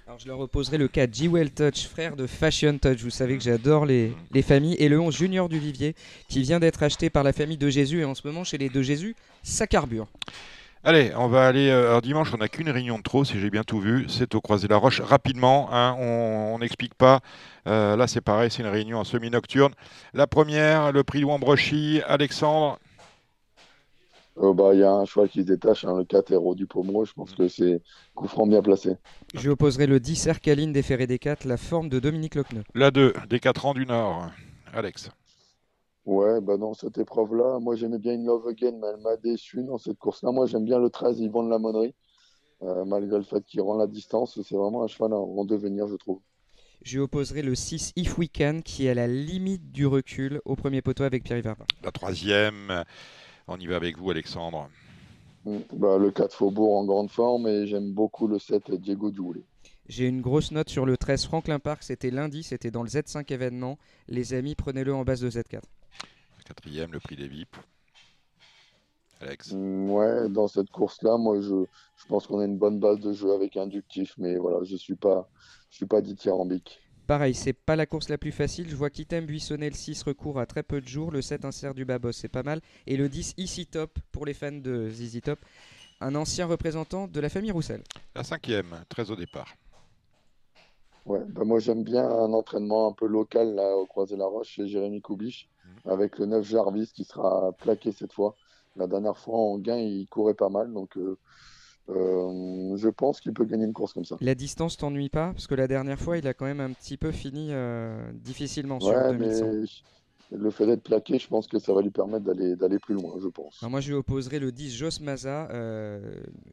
Alors je leur opposerai le 4 G-Well Touch, frère de Fashion Touch. Vous savez que j'adore les, les familles. Et le 11 Junior du Vivier, qui vient d'être acheté par la famille de Jésus. Et en ce moment, chez les de Jésus, ça carbure. Allez, on va aller. euh, alors dimanche, on n'a qu'une réunion de trop, si j'ai bien tout vu. C'est au Croisé la Roche. Rapidement, hein, on n'explique pas. Euh, là, c'est pareil, c'est une réunion en semi-nocturne. La première, le prix Wambrochy, Alexandre? Euh, bah, il y a un cheval qui se détache, hein, le 4 Héros du Pomereux. Je pense que c'est coup franc bien placé. Je lui opposerai le 10 Ercaline des Ferrés des 4, la forme de Dominique Locneux. La 2, des 4 ans du Nord. Alex. Ouais, bah dans cette épreuve-là, moi j'aimais bien une Love Again, mais elle m'a déçu dans cette course-là. Moi j'aime bien le 13 Yvon de la Monnerie, euh, malgré le fait qu'il rend la distance. C'est vraiment un cheval en en devenir, je trouve. Je lui opposerai le 6 If We Can qui est à la limite du recul au premier poteau avec Pierre Verba. La troisième, on y va avec vous Alexandre. Mm. Bah, le 4 Faubourg en grande forme et j'aime beaucoup le 7 Diego Giuli. J'ai une grosse note sur le 13 Franklin Park, c'était lundi, c'était dans le Z5 événement. Les amis, prenez-le en base de Z4. Quatrième, le prix des VIP. Alex. Mm, Ouais, dans cette course-là, moi, je, je pense qu'on a une bonne base de jeu avec inductif, mais voilà, je suis pas, je suis pas dithyrambique. Pareil, c'est pas la course la plus facile. Je vois Kitem buissonner le 6 recours à très peu de jours. Le 7 insert du Babos, c'est pas mal. Et le 10 Easy Top pour les fans de ZZ Top. Un ancien représentant de la famille Roussel. La cinquième, très au départ. Ouais, bah moi j'aime bien un entraînement un peu local là au Croisé la Roche chez Jérémy Koubich avec le 9 Jarvis qui sera plaqué cette fois. La dernière fois en gain il courait pas mal donc euh, euh, je pense qu'il peut gagner une course comme ça. La distance t'ennuie pas? Parce que la dernière fois, il a quand même un petit peu fini euh, difficilement sur Ouais, 2100. mais le fait d'être plaqué, je pense que ça va lui permettre d'aller d'aller plus loin, je pense. Alors moi, je lui opposerai le 10 Jos Maza. euh,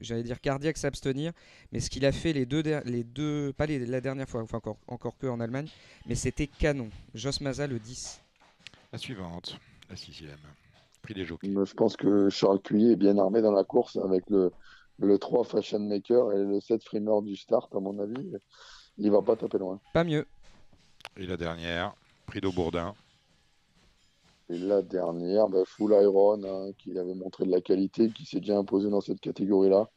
J'allais dire cardiaque s'abstenir. Mais ce qu'il a fait les deux, les deux pas les- la dernière fois, enfin encore, encore que en Allemagne, mais c'était canon. Jos Maza, le 10. La suivante, la sixième. Prix des jockeys. Mais Je pense que Charles Cuillet est bien armé dans la course avec le, le 3 Fashion Maker et le 7 Freemer du start, à mon avis. Il va pas taper loin. Pas mieux. Et la dernière, prix d'Aubourdin. Et la dernière, bah, Full Iron, hein, qui avait montré de la qualité, qui s'est déjà imposé dans cette catégorie-là.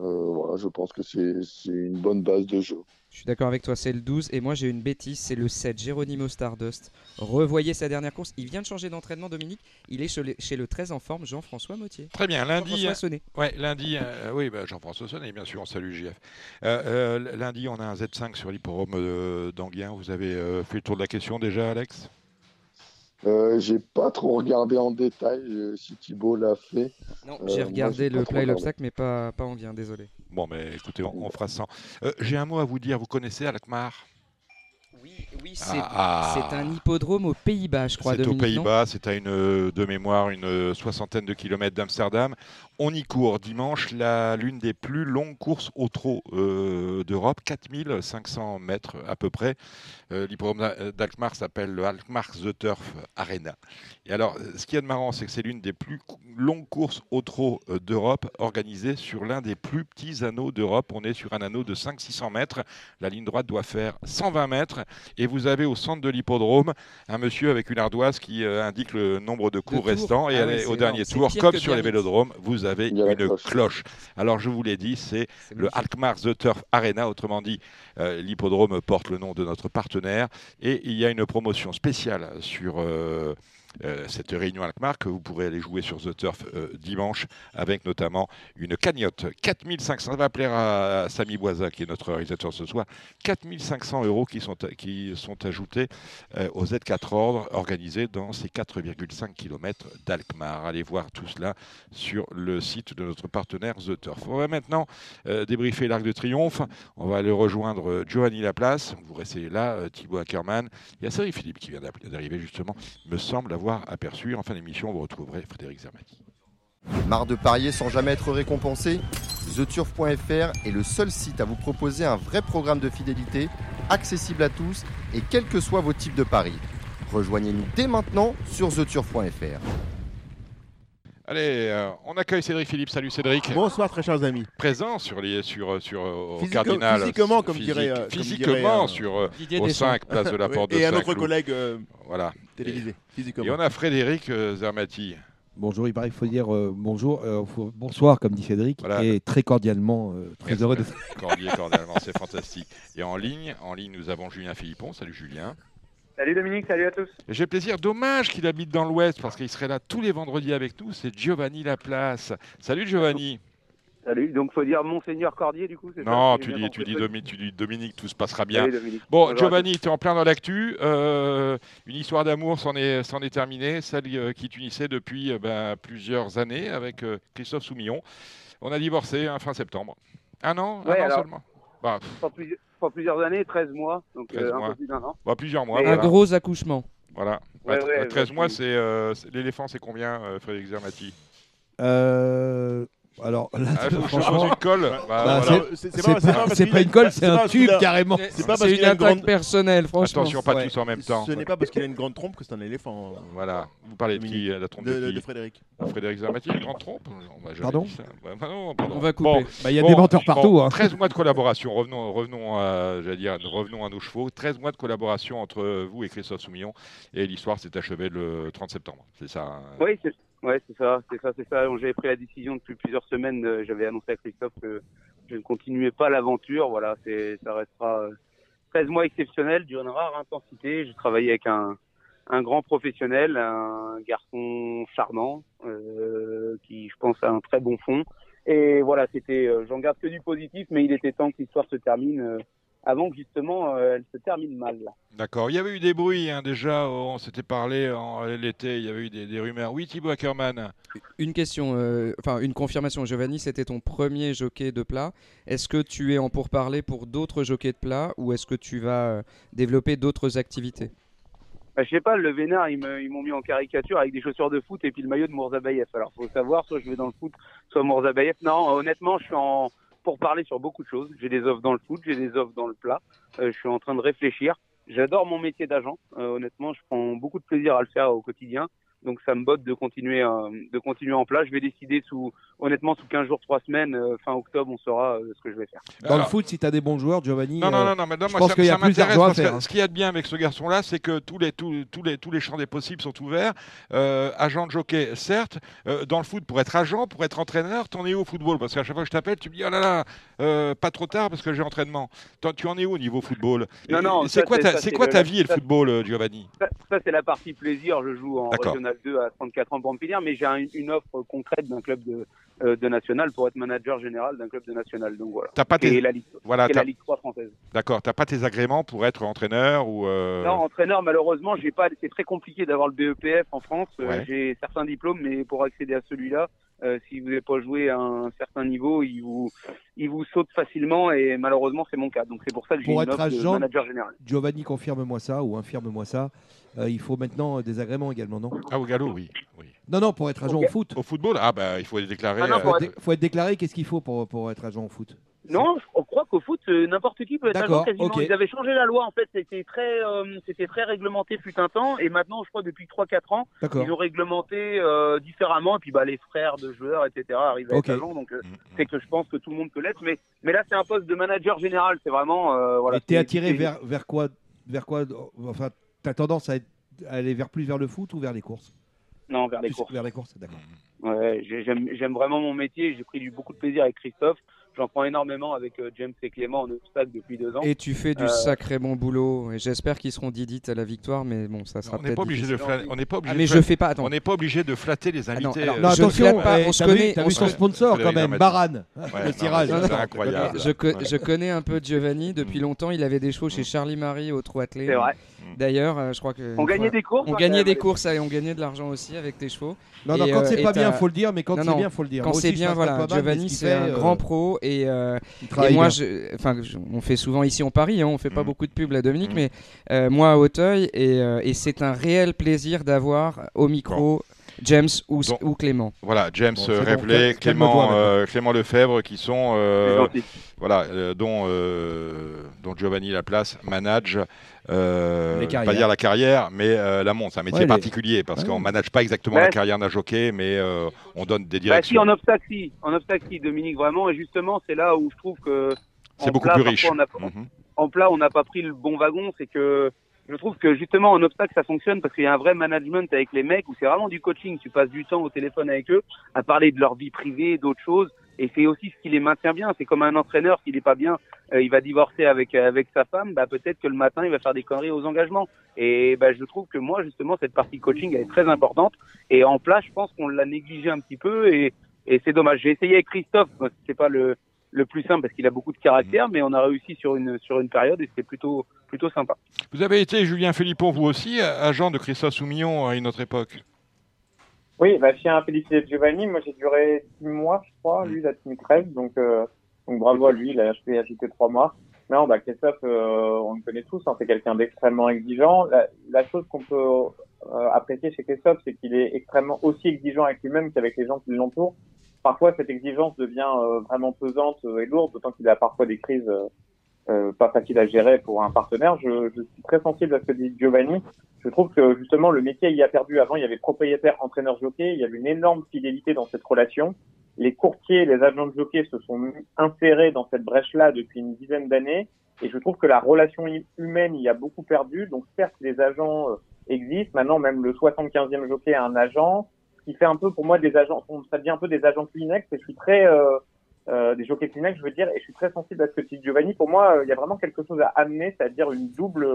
Euh, voilà, je pense que c'est c'est une bonne base de jeu. Je suis d'accord avec toi, c'est le 12. Et moi, j'ai une bêtise, c'est le 7, Geronimo Stardust. Revoyez sa dernière course. Il vient de changer d'entraînement, Dominique. Il est chez le, chez le 13 en forme, Jean-François Mottier. Très bien, lundi. Jean-François Sonnet. Ouais, lundi, euh, oui, bah, Jean-François Sonnet, bien sûr, on salue JF. Euh, euh, lundi, on a un Z5 sur l'hipporome euh, d'Anguien. Vous avez fait le tour de la question déjà, Alex? Euh, j'ai pas trop regardé en détail euh, si Thibaut l'a fait. Non, Euh, j'ai regardé le play regardé. l'obstacle, mais pas, pas en vient, désolé. Bon, mais écoutez, on, on fera ça. Euh, J'ai un mot à vous dire. Vous connaissez Alkmaar? Oui, oui c'est Ah, c'est un hippodrome aux Pays-Bas, je crois, C'est aux Pays-Bas, c'est à une euh, de mémoire une euh, soixantaine de kilomètres d'Amsterdam. On y court dimanche l'une des plus longues courses au trot euh, d'Europe, 4500 mètres à peu près. Euh, L'hippodrome d'A- d'Alkmaar s'appelle le Alkmaar The Turf Arena. Et alors, ce qui est de marrant, c'est que c'est l'une des plus longues courses au trot d'Europe organisée sur l'un des plus petits anneaux d'Europe. On est sur un anneau de 500-600 mètres. La ligne droite doit faire 120 mètres. Et vous avez au centre de l'hippodrome un monsieur avec une ardoise qui euh, indique le nombre de cours tours. restants. Et Ah oui, au dernier tour, comme sur les vélodromes, vous avez une cloche. cloche. Alors je vous l'ai dit, c'est le. Alkmaar The Turf Arena, autrement dit, euh, l'hippodrome porte le nom de notre partenaire. Et il y a une promotion spéciale sur euh, cette réunion Alkmaar que vous pourrez aller jouer sur The Turf euh, dimanche avec notamment une cagnotte. 4500, ça va plaire à Samy Boisa qui est notre réalisateur ce soir. 4500 euros qui sont, qui sont ajoutés euh, au Z4 Ordre organisé dans ces 4,5 km d'Alkmaar. Allez voir tout cela sur le site de notre partenaire The Turf. On va maintenant euh, débriefer l'Arc de Triomphe. On va aller rejoindre euh, Giovanni Laplace. Vous restez là, euh, Thibaut Ackermann. Il y a Cédric Philippe qui vient d'arriver justement, me semble avoir aperçu. En fin d'émission, vous retrouverez Frédéric Zermati. Marre de parier sans jamais être récompensé TheTurf.fr est le seul site à vous proposer un vrai programme de fidélité, accessible à tous et quels que soient vos types de paris. Rejoignez-nous dès maintenant sur TheTurf.fr. Allez, euh, on accueille Cédric Philippe. Salut Cédric. Bonsoir très chers amis. Présent sur les sur sur euh, au Physico- cardinal. physiquement, comme Physique- dirait, euh, comme physiquement dirait, euh, sur euh, au Deschamps. 5 place de la <laughs> porte de et un autre collègue euh, Voilà. Télévisé, Et physiquement. on a Frédéric euh, Zermati. Bonjour, il paraît qu'il faut dire euh, bonjour, euh, faut- bonsoir comme dit Cédric, Voilà. et très cordialement, euh, très Merci. heureux de <laughs> Cordier, cordialement, c'est fantastique. Et en ligne, en ligne, nous avons Julien Philippon. Salut Julien. Salut Dominique, salut à tous. Et J'ai plaisir, dommage qu'il habite dans l'Ouest parce qu'il serait là tous les vendredis avec nous. C'est Giovanni Laplace. Salut Giovanni. Salut, donc faut dire Monseigneur Cordier du coup, ça Non, tu dis, tu, dis le truc. Domi- tu dis Dominique, tout se passera bien. Bon, Bonjour Giovanni, tu es en plein dans l'actu. Euh, une histoire d'amour s'en est, s'en est terminée, celle euh, qui t'unissait depuis euh, ben, plusieurs années avec euh, Christophe Soumillon. On a divorcé hein, fin septembre. Un an, un Ouais, an alors- seulement bah. Pour, plusieurs- pour plusieurs années, 13 mois, donc 13 euh, un mois. peu plus d'un an. bah, plusieurs mois. Un gros accouchement. Voilà. Ouais, Bah, ouais, 13 bah, mois, c'est euh, l'éléphant, c'est combien, euh, Frédéric Zermati? Euh, Alors là, Ah, franchement, pose une colle. Bah, bah, voilà. c'est- pas, une colle, c'est un tube a- carrément. C'est pas parce une a une attaque grande. personnelle, franchement. Attention, pas Ouais. tous en même temps. Ce n'est pas parce qu'il a une grande trompe que c'est un éléphant. Voilà. Vous parlez de qui La trompe De, de, de, qui de Frédéric. Frédéric Zermati, une grande trompe Pardon bah non, pardon. On va couper. Bon, Bah, Il y a Bon, des menteurs bon, partout. hein. 13 mois de collaboration, revenons, revenons, à, j'allais dire, revenons à nos chevaux. 13 mois de collaboration entre vous et Christophe Soumillon et l'histoire s'est achevée le 30 septembre. C'est ça hein? Oui, c'est ouais, c'est ça, c'est ça, c'est ça. J'avais pris la décision depuis plusieurs semaines. euh, J'avais annoncé à Christophe que je ne continuais pas l'aventure. Voilà, c'est ça restera euh, 13 mois exceptionnels d'une rare intensité. J'ai travaillé avec un un grand professionnel, un garçon charmant euh, qui, je pense, a un très bon fond. Et voilà, c'était, euh, j'en garde que du positif, mais il était temps que l'histoire se termine euh, avant que justement euh, elle se termine mal. D'accord. Il y avait eu des bruits hein, déjà, on s'était parlé en l'été, il y avait eu des, des rumeurs. Oui, Thibaut Ackerman. Une question, euh, enfin une confirmation. Giovanni, c'était ton premier jockey de plat. Est-ce que tu es en pourparlers pour d'autres jockeys de plat ou est-ce que tu vas euh, développer d'autres activités? Bah, je sais pas, le Vénard, ils me- ils m'ont mis en caricature avec des chaussures de foot et puis le maillot de Mourzabayev. Alors, faut savoir, soit je vais dans le foot, soit Mourzabayev. Non, honnêtement, je suis en pour parler sur beaucoup de choses. J'ai des offres dans le foot, j'ai des offres dans le plat. Euh, je suis en train de réfléchir. J'adore mon métier d'agent. Euh, honnêtement, je prends beaucoup de plaisir à le faire au quotidien. Donc, ça me botte de continuer, euh, de continuer en plat. Je vais décider sous, honnêtement, sous 15 jours, 3 semaines, euh, fin octobre, on saura euh, ce que je vais faire. Dans le foot, si tu as des bons joueurs, Giovanni. Non, non, non, non, mais non, je moi, pense ça, qu'il y a ça plus à parce que faire, hein. ce qu'il y a de bien avec ce garçon-là, c'est que tous les, tous, tous les, tous les champs des possibles sont ouverts. Euh, agent de jockey, certes. Euh, dans le foot, pour être agent, pour être entraîneur, t'en es où au football? Parce qu'à chaque fois que je t'appelle, tu me dis, oh là là, euh, pas trop tard parce que j'ai entraînement. Toi, tu en es où au niveau football? Non, non, C'est quoi, c'est- ta, ça, quoi le- ta vie et le ça- football, euh, Giovanni? Ça, ça, c'est la partie plaisir. Je joue en D'accord. Régional 2 à 34 ans finir, mais j'ai un- une offre concrète d'un club de, euh, de national pour être manager général d'un club de national. Donc voilà. T'as pas Et tes, la Ligue, voilà, la Ligue 3 française. d'accord, t'as pas tes agréments pour être entraîneur ou. euh, Non, entraîneur, malheureusement, j'ai pas. C'est très compliqué d'avoir le BEPF en France. Euh, Ouais. J'ai certains diplômes, mais pour accéder à celui-là, euh, si vous n'avez pas joué à un certain niveau, il vous, il vous saute facilement. Et malheureusement, c'est mon cas. Donc c'est pour ça que j'ai une être offre de agent- manager général. Giovanni, confirme-moi ça ou infirme-moi ça. Euh, il faut maintenant euh, des agréments également, non? Ah, au galop, oui. oui. Non, non, pour être agent au foot. Au football, ah bah il faut les déclarer. Ah non, euh, faut être déclaré. Qu'est-ce qu'il faut pour, pour être agent au foot? Non, je crois qu'au foot, euh, n'importe qui peut être agent quasiment. Ils avaient changé la loi, en fait, c'était très, euh, c'était très réglementé fut un temps, et maintenant, je crois, depuis 3-4 ans, ils ont réglementé euh, différemment, et puis bah, les frères de joueurs, etc., arrivent à être agents, donc euh, Mm, mm. c'est que je pense que tout le monde peut l'être, mais, mais là, c'est un poste de manager général, c'est vraiment... euh, voilà, Et t'es attiré vers, vers quoi Vers quoi Enfin, t'as tendance à, être- à aller vers plus vers le foot ou vers les courses? Non, vers les Plus courses. Vers les courses, d'accord. Ouais, j'ai- j'aime j'aime vraiment mon métier, j'ai pris du, beaucoup de plaisir avec Christophe, j'en prends énormément avec euh, James et Clément en obstacle depuis deux ans. Et tu fais du Euh, sacré bon boulot. Et j'espère qu'ils seront didites à la victoire, mais bon, ça sera On n'est peut-être. pas obligé de difficile. flatter. On n'est pas obligé. Ah, de mais je flatter- fais pas. On n'est pas obligé de flatter les Ah non, invités. alors, euh, Non, Je ne attention, eh, on se t'as vu, connaît, t'as on vu son sponsor quand même. Baran, Ouais, le tirage. incroyable. Je, co- Ouais. je connais un peu Giovanni depuis longtemps. Il avait des chevaux chez Charlie Marie au trot attelé. C'est vrai. D'ailleurs, euh, je crois que. On gagnait des courses. On hein, gagnait des courses et on gagnait de l'argent aussi avec tes chevaux. Non, non, Et, quand euh, c'est pas bien, faut le dire, mais quand c'est bien, faut le dire. Quand c'est bien, voilà. Giovanni, c'est un euh, grand pro et, euh, moi, enfin, on fait souvent ici en Paris, hein, on fait pas Mhm. beaucoup de pubs à Dominique, Mhm. mais euh, moi à Hauteuil et, euh, et c'est un réel plaisir d'avoir au micro James ou, Donc- ou Clément. Voilà, James Bon, calme-toi Clément, euh, Clément Lefebvre, qui sont, euh, voilà, euh, dont, euh, dont Giovanni Laplace manage, euh, pas dire la carrière, mais euh, la montre. C'est un métier Ouais, particulier parce Ouais. qu'on manage pas exactement Ouais. la carrière d'un jockey, mais euh, on donne des Bah, si, directions. en obstacle, si. En obstacle, si, Dominique, vraiment. Et justement, c'est là où je trouve que. C'est en beaucoup plat, plus parfois, riche. on a- Mhm. en plat, on n'a pas pris le bon wagon. C'est que je trouve que justement en obstacle, ça fonctionne parce qu'il y a un vrai management avec les mecs où c'est vraiment du coaching. Tu passes du temps au téléphone avec eux à parler de leur vie privée, d'autres choses. Et c'est aussi ce qui les maintient bien. C'est comme un entraîneur, s'il est pas bien, euh, il va divorcer avec avec sa femme. Bah peut-être que le matin, il va faire des conneries aux engagements. Et bah je trouve que moi, justement, cette partie coaching elle est très importante. Et en plat, je pense qu'on l'a négligé un petit peu. Et et c'est dommage. J'ai essayé avec Christophe. C'est pas le le plus simple parce qu'il a beaucoup de caractère, mais on a réussi sur une sur une période et c'était plutôt plutôt sympa. Vous avez été, Julien Philippon, vous aussi, agent de Christophe Soumillon à une autre époque. Oui, bah, chez un Félicité Giovanni, moi j'ai duré six mois, je crois, lui, il a tenu 13, donc, euh, donc bravo à lui, il a acheté, acheté trois mois. Non, bah, Christophe, euh, on le connaît tous, hein, c'est quelqu'un d'extrêmement exigeant. La, la chose qu'on peut euh, apprécier chez Christophe, c'est qu'il est extrêmement aussi exigeant avec lui-même qu'avec les gens qui l'entourent. parfois cette exigence devient euh, vraiment pesante et lourde, d'autant qu'il a parfois des crises euh, pas faciles à gérer pour un partenaire. Je, je suis très sensible à ce que dit Giovanni. Je trouve que justement le métier y a perdu. Avant, il y avait propriétaire, entraîneur, jockey. Il y avait une énorme fidélité dans cette relation. Les courtiers, les agents de jockey se sont insérés dans cette brèche-là depuis une dizaine d'années. Et je trouve que la relation humaine y a beaucoup perdu. Donc certes, les agents euh, existent. Maintenant, même le 75e jockey a un agent, qui fait un peu pour moi des agents, ça devient un peu des agents Kleenex. Et je suis très euh, euh, des jockeys Kleenex, je veux dire, et je suis très sensible à ce que dit Giovanni. Pour moi, euh, il y a vraiment quelque chose à amener, c'est-à-dire une double,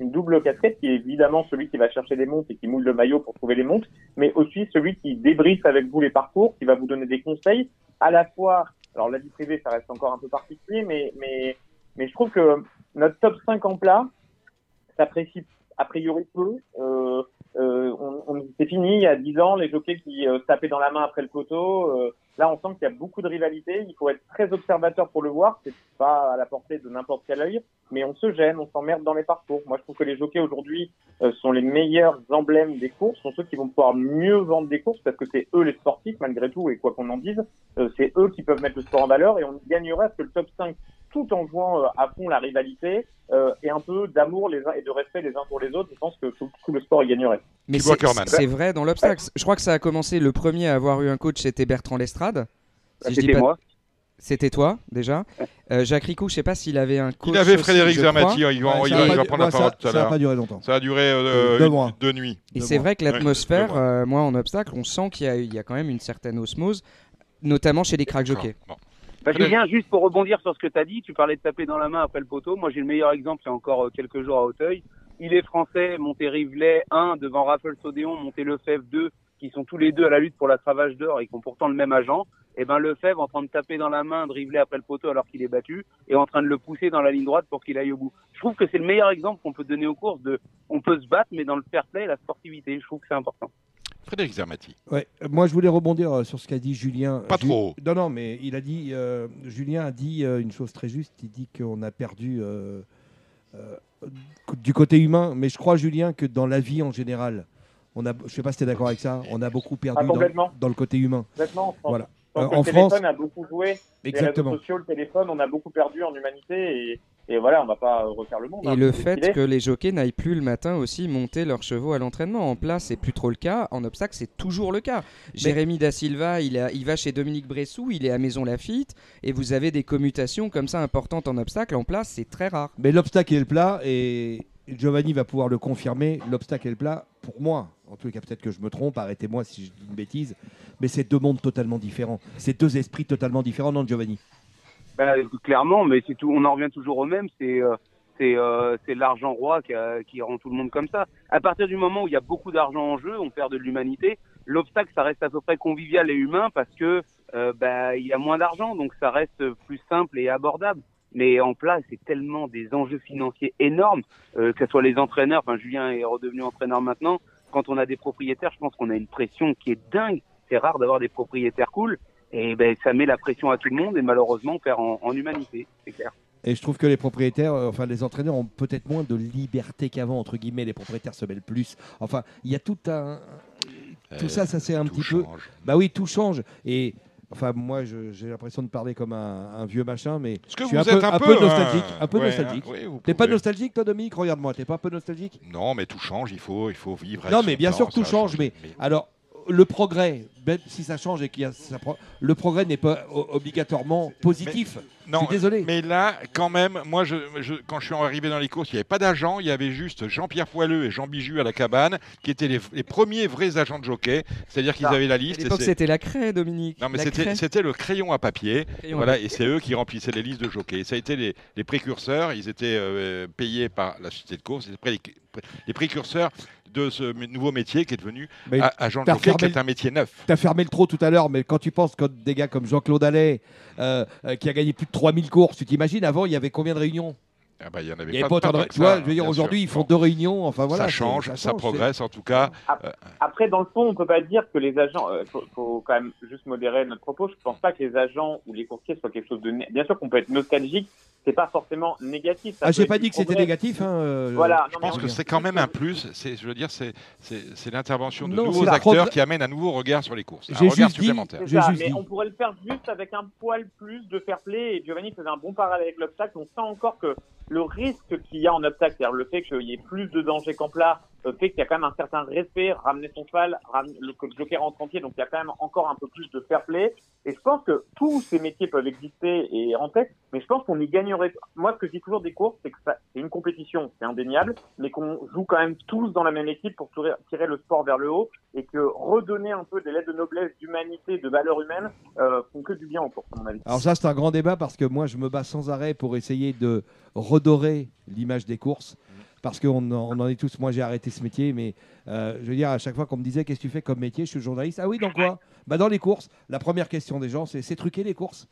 une double casquette qui est évidemment celui qui va chercher des montes et qui moule le maillot pour trouver les montes, mais aussi celui qui débriefe avec vous les parcours, qui va vous donner des conseils, à la fois, alors la vie privée, ça reste encore un peu particulier, mais, mais, mais je trouve que notre top 5 en plat s'apprécie a priori peu. Euh, on, on c'est fini il y a 10 ans, les jockeys qui euh, se tapaient dans la main après le poteau. Euh, là, on sent qu'il y a beaucoup de rivalité. Il faut être très observateur pour le voir. C'est pas à la portée de n'importe quel œil, mais on se gêne, on s'emmerde dans les parcours. Moi, je trouve que les jockeys aujourd'hui euh, sont les meilleurs emblèmes des courses, sont ceux qui vont pouvoir mieux vendre des courses parce que c'est eux les sportifs malgré tout et quoi qu'on en dise, euh, c'est eux qui peuvent mettre le sport en valeur et on gagnerait à ce que le top 5 tout en jouant euh, à fond la rivalité euh, et un peu d'amour les uns et de respect les uns pour les autres, je pense que tout, tout le sport y gagnerait. Mais c'est c'est vrai dans l'obstacle. Je crois que ça a commencé, le premier à avoir eu un coach, c'était Bertrand Lestrade. Bah, c'était moi. C'était toi, déjà. Euh, Jacques Ricou, je sais pas s'il avait un coach. Il avait Frédéric Zermati, il va, Ouais, il ça va- il va prendre la ouais, ça- parole tout à ça a l'heure. pas duré longtemps. Ça a duré euh, Deux une- mois. deux nuits. Et c'est vrai que l'atmosphère, euh, moi en obstacle, on sent qu'il y, a- il y a quand même une certaine osmose, notamment chez les crack jockeys. Bon. Bah, Julien, juste pour rebondir sur ce que tu as dit, tu parlais de taper dans la main après le poteau. Moi, j'ai le meilleur exemple il y a encore euh, quelques jours à Auteuil. Il est français, monté Rivelet 1 devant Raffles Odéon, monté Lefebvre 2, qui sont tous les deux à la lutte pour la travage d'or et qui ont pourtant le même agent. Et ben Lefebvre en train de taper dans la main de Rivelet après le poteau alors qu'il est battu et en train de le pousser dans la ligne droite pour qu'il aille au bout. Je trouve que c'est le meilleur exemple qu'on peut donner aux courses de on peut se battre mais dans le fair play et la sportivité. Je trouve que c'est important. Frédéric Zermati. Ouais, moi je voulais rebondir euh, sur ce qu'a dit Julien. Pas Ju- trop. Non, non, mais il a dit, euh, Julien a dit euh, une chose très juste. Il dit qu'on a perdu euh, euh, du côté humain, mais je crois Julien que dans la vie en général, on a, je sais pas si tu es d'accord avec ça, on a beaucoup perdu Ah, dans, le côté humain. Complètement. Voilà. Euh, en le France, téléphone a beaucoup joué. exactement. Les réseaux sociaux, le téléphone, on a beaucoup perdu en humanité et, et voilà, on va pas euh, refaire le monde. Et hein, le fait est. que les jockeys n'aillent plus le matin aussi monter leurs chevaux à l'entraînement. En place, c'est plus trop le cas. En obstacle, c'est toujours le cas. Jérémy Da Silva, il, a- il va chez Dominique Bressou, il est à Maison Lafitte, et vous avez des commutations comme ça importantes en obstacle. En place, c'est très rare. Mais l'obstacle et le plat, et Giovanni va pouvoir le confirmer, l'obstacle et le plat, pour moi, en tout cas peut-être que je me trompe, arrêtez-moi si je dis une bêtise, mais c'est deux mondes totalement différents. C'est deux esprits totalement différents, non Giovanni? Bah, clairement, mais c'est tout. On en revient toujours au même. C'est euh, c'est euh, l'argent roi qui, a- qui rend tout le monde comme ça. À partir du moment où il y a beaucoup d'argent en jeu, on perd de l'humanité. L'obstacle, ça reste à peu près convivial et humain parce que euh, bah il y a moins d'argent, donc ça reste plus simple et abordable. Mais en place, c'est tellement des enjeux financiers énormes, euh, que ce soit les entraîneurs. Enfin, Julien est redevenu entraîneur maintenant. Quand on a des propriétaires, je pense qu'on a une pression qui est dingue. C'est rare d'avoir des propriétaires cool. Et ben, ça met la pression à tout le monde et malheureusement, on perd en, en humanité, c'est clair. Et je trouve que les propriétaires, euh, enfin les entraîneurs ont peut-être moins de liberté qu'avant, entre guillemets, les propriétaires se mêlent plus. Enfin, il y a tout un... Tout Euh, ça, ça c'est un tout petit peu... change. Bah oui, tout change. Et... Enfin, moi, j'ai l'impression de parler comme un, un vieux machin, mais Est-ce que je suis vous un peu, êtes un un peu, peu nostalgique. un peu ouais, nostalgique. hein, oui, vous T'es pas nostalgique, toi, Dominique? Regarde-moi, t'es pas un peu nostalgique? Non, mais tout change, il faut, il faut vivre. Non, mais bien temps, sûr, tout change, mais alors le progrès, même si ça change et qu'il y a ça pro- le progrès n'est pas obligatoirement positif. Non, je suis désolé. Mais là, quand même, moi, je, je- quand je suis arrivé dans les courses, il n'y avait pas d'agent. Il y avait juste Jean-Pierre Poileux et Jean Biju à la cabane, qui étaient les, les premiers vrais agents de jockey. C'est-à-dire qu'ils Ah, avaient la À liste. et l'époque, c'est- c'était la craie, Dominique. Non, mais c'était le crayon à papier. Crayon à voilà, papier. et c'est eux qui remplissaient les listes de jockeys. Ça a été les, les précurseurs. Ils étaient euh, payés par la société de course. C'était près les, les précurseurs de ce nouveau métier qui est devenu Mais agent de jockey, qui est un métier neuf. Tu as fermé le trot tout à l'heure, mais quand tu penses que des gars comme Jean-Claude Allais, euh, euh, qui a gagné plus de 3000 courses, tu t'imagines, avant, il y avait combien de réunions? Ah bah, il y en avait Il y avait pas, pas autant de tu vois, ça, je veux dire, aujourd'hui, ils font deux réunions. Enfin voilà. ça change, ça, change, progresse en tout cas. Euh, Après, dans le fond, on peut pas dire que les agents. Il faut, faut quand même juste modérer notre propos. Je pense pas que les agents ou les courtiers soient quelque chose de. Bien sûr qu'on peut être nostalgique. C'est pas forcément négatif. ça Ah, j'ai pas dit que c'était négatif. Hein, euh, Voilà. Je non, pense on- que c'est quand même un plus. C'est, je veux dire, c'est, l'intervention de Non, nouveaux acteurs qui amènent un nouveau regard sur les courses. Un regard dit- supplémentaire. Ça, mais dit. on pourrait le faire juste avec un poil plus de fair play. Et Giovanni faisait un bon parallèle avec l'obstacle. On sent encore que le risque qu'il y a en obstacle, c'est-à-dire le fait qu'il y ait plus de danger qu'en plat, euh, fait qu'il y a quand même un certain respect, ramener son cheval, le, le joker rentre entier, donc il y a quand même encore un peu plus de fair play. Et je pense que tous ces métiers peuvent exister et rentrer, mais je pense qu'on y gagnerait. Moi, ce que je dis toujours des courses, c'est que c'est une compétition, c'est indéniable, mais qu'on joue quand même tous dans la même équipe pour tirer, le sport vers le haut et que redonner un peu des lettres de noblesse, d'humanité, de valeur humaine euh, font que du bien en course, à mon avis. Alors ça, c'est un grand débat parce que moi, je me bats sans arrêt pour essayer de redorer l'image des courses. Parce qu'on en, on en est tous. Moi, j'ai arrêté ce métier, mais euh, je veux dire, à chaque fois qu'on me disait qu'est-ce que tu fais comme métier, je suis journaliste. Ah oui, dans quoi? Bah dans les courses. La première question des gens, c'est c'est truquer les courses.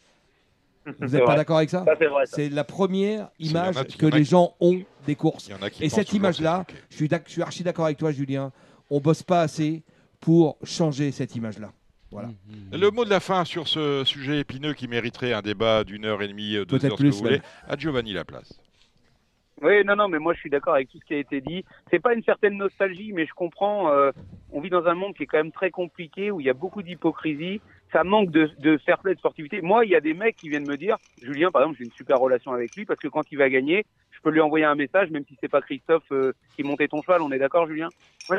<laughs> Vous n'êtes pas d'accord avec ça? Ça, c'est la première image que les qui- gens ont des courses. Et cette image-là, je suis, d'ac- je suis archi d'accord avec toi, Julien. On bosse pas assez pour changer cette image-là. Voilà. Le mot de la fin sur ce sujet épineux qui mériterait un débat d'une heure et demie, deux Peut-être heures, ce que plus, vous voulez, à Giovanni Laplace. Oui, non, non, mais moi je suis d'accord avec tout ce qui a été dit. C'est pas une certaine nostalgie, mais je comprends. euh, on vit dans un monde qui est quand même très compliqué, où il y a beaucoup d'hypocrisie. Ça manque de, de fair play, de sportivité. Moi, il y a des mecs qui viennent me dire, Julien, par exemple, j'ai une super relation avec lui parce que quand il va gagner, je peux lui envoyer un message, même si c'est pas Christophe euh, qui montait ton cheval. On est d'accord, Julien? Oui.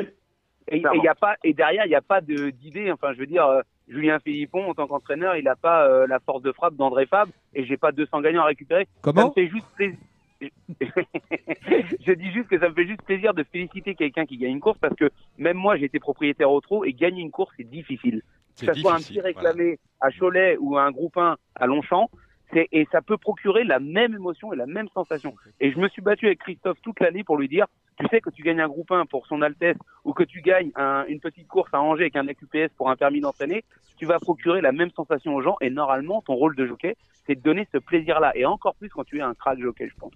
Et, et y a pas, et derrière, il n'y a pas d'idée. Enfin, je veux dire, euh, Julien Philippon, en tant qu'entraîneur, il n'a pas euh, la force de frappe d'André Fab, et j'ai pas 200 gagnants à récupérer. Ça Comment me fait juste plaisir. <laughs> je dis juste que ça me fait juste plaisir de féliciter quelqu'un qui gagne une course parce que même moi j'ai été propriétaire au trot et gagner une course c'est difficile. Que ce soit un petit voilà. réclamé à Cholet ou un groupe 1 à Longchamp, et ça peut procurer la même émotion et la même sensation. Et je me suis battu avec Christophe toute l'année pour lui dire, tu sais que tu gagnes un groupe 1 pour son Altesse ou que tu gagnes un- une petite course à Angers avec un AQPS pour un permis d'entraîner, tu vas procurer la même sensation aux gens et normalement ton rôle de jockey c'est de donner ce plaisir-là et encore plus quand tu es un crack jockey, je pense.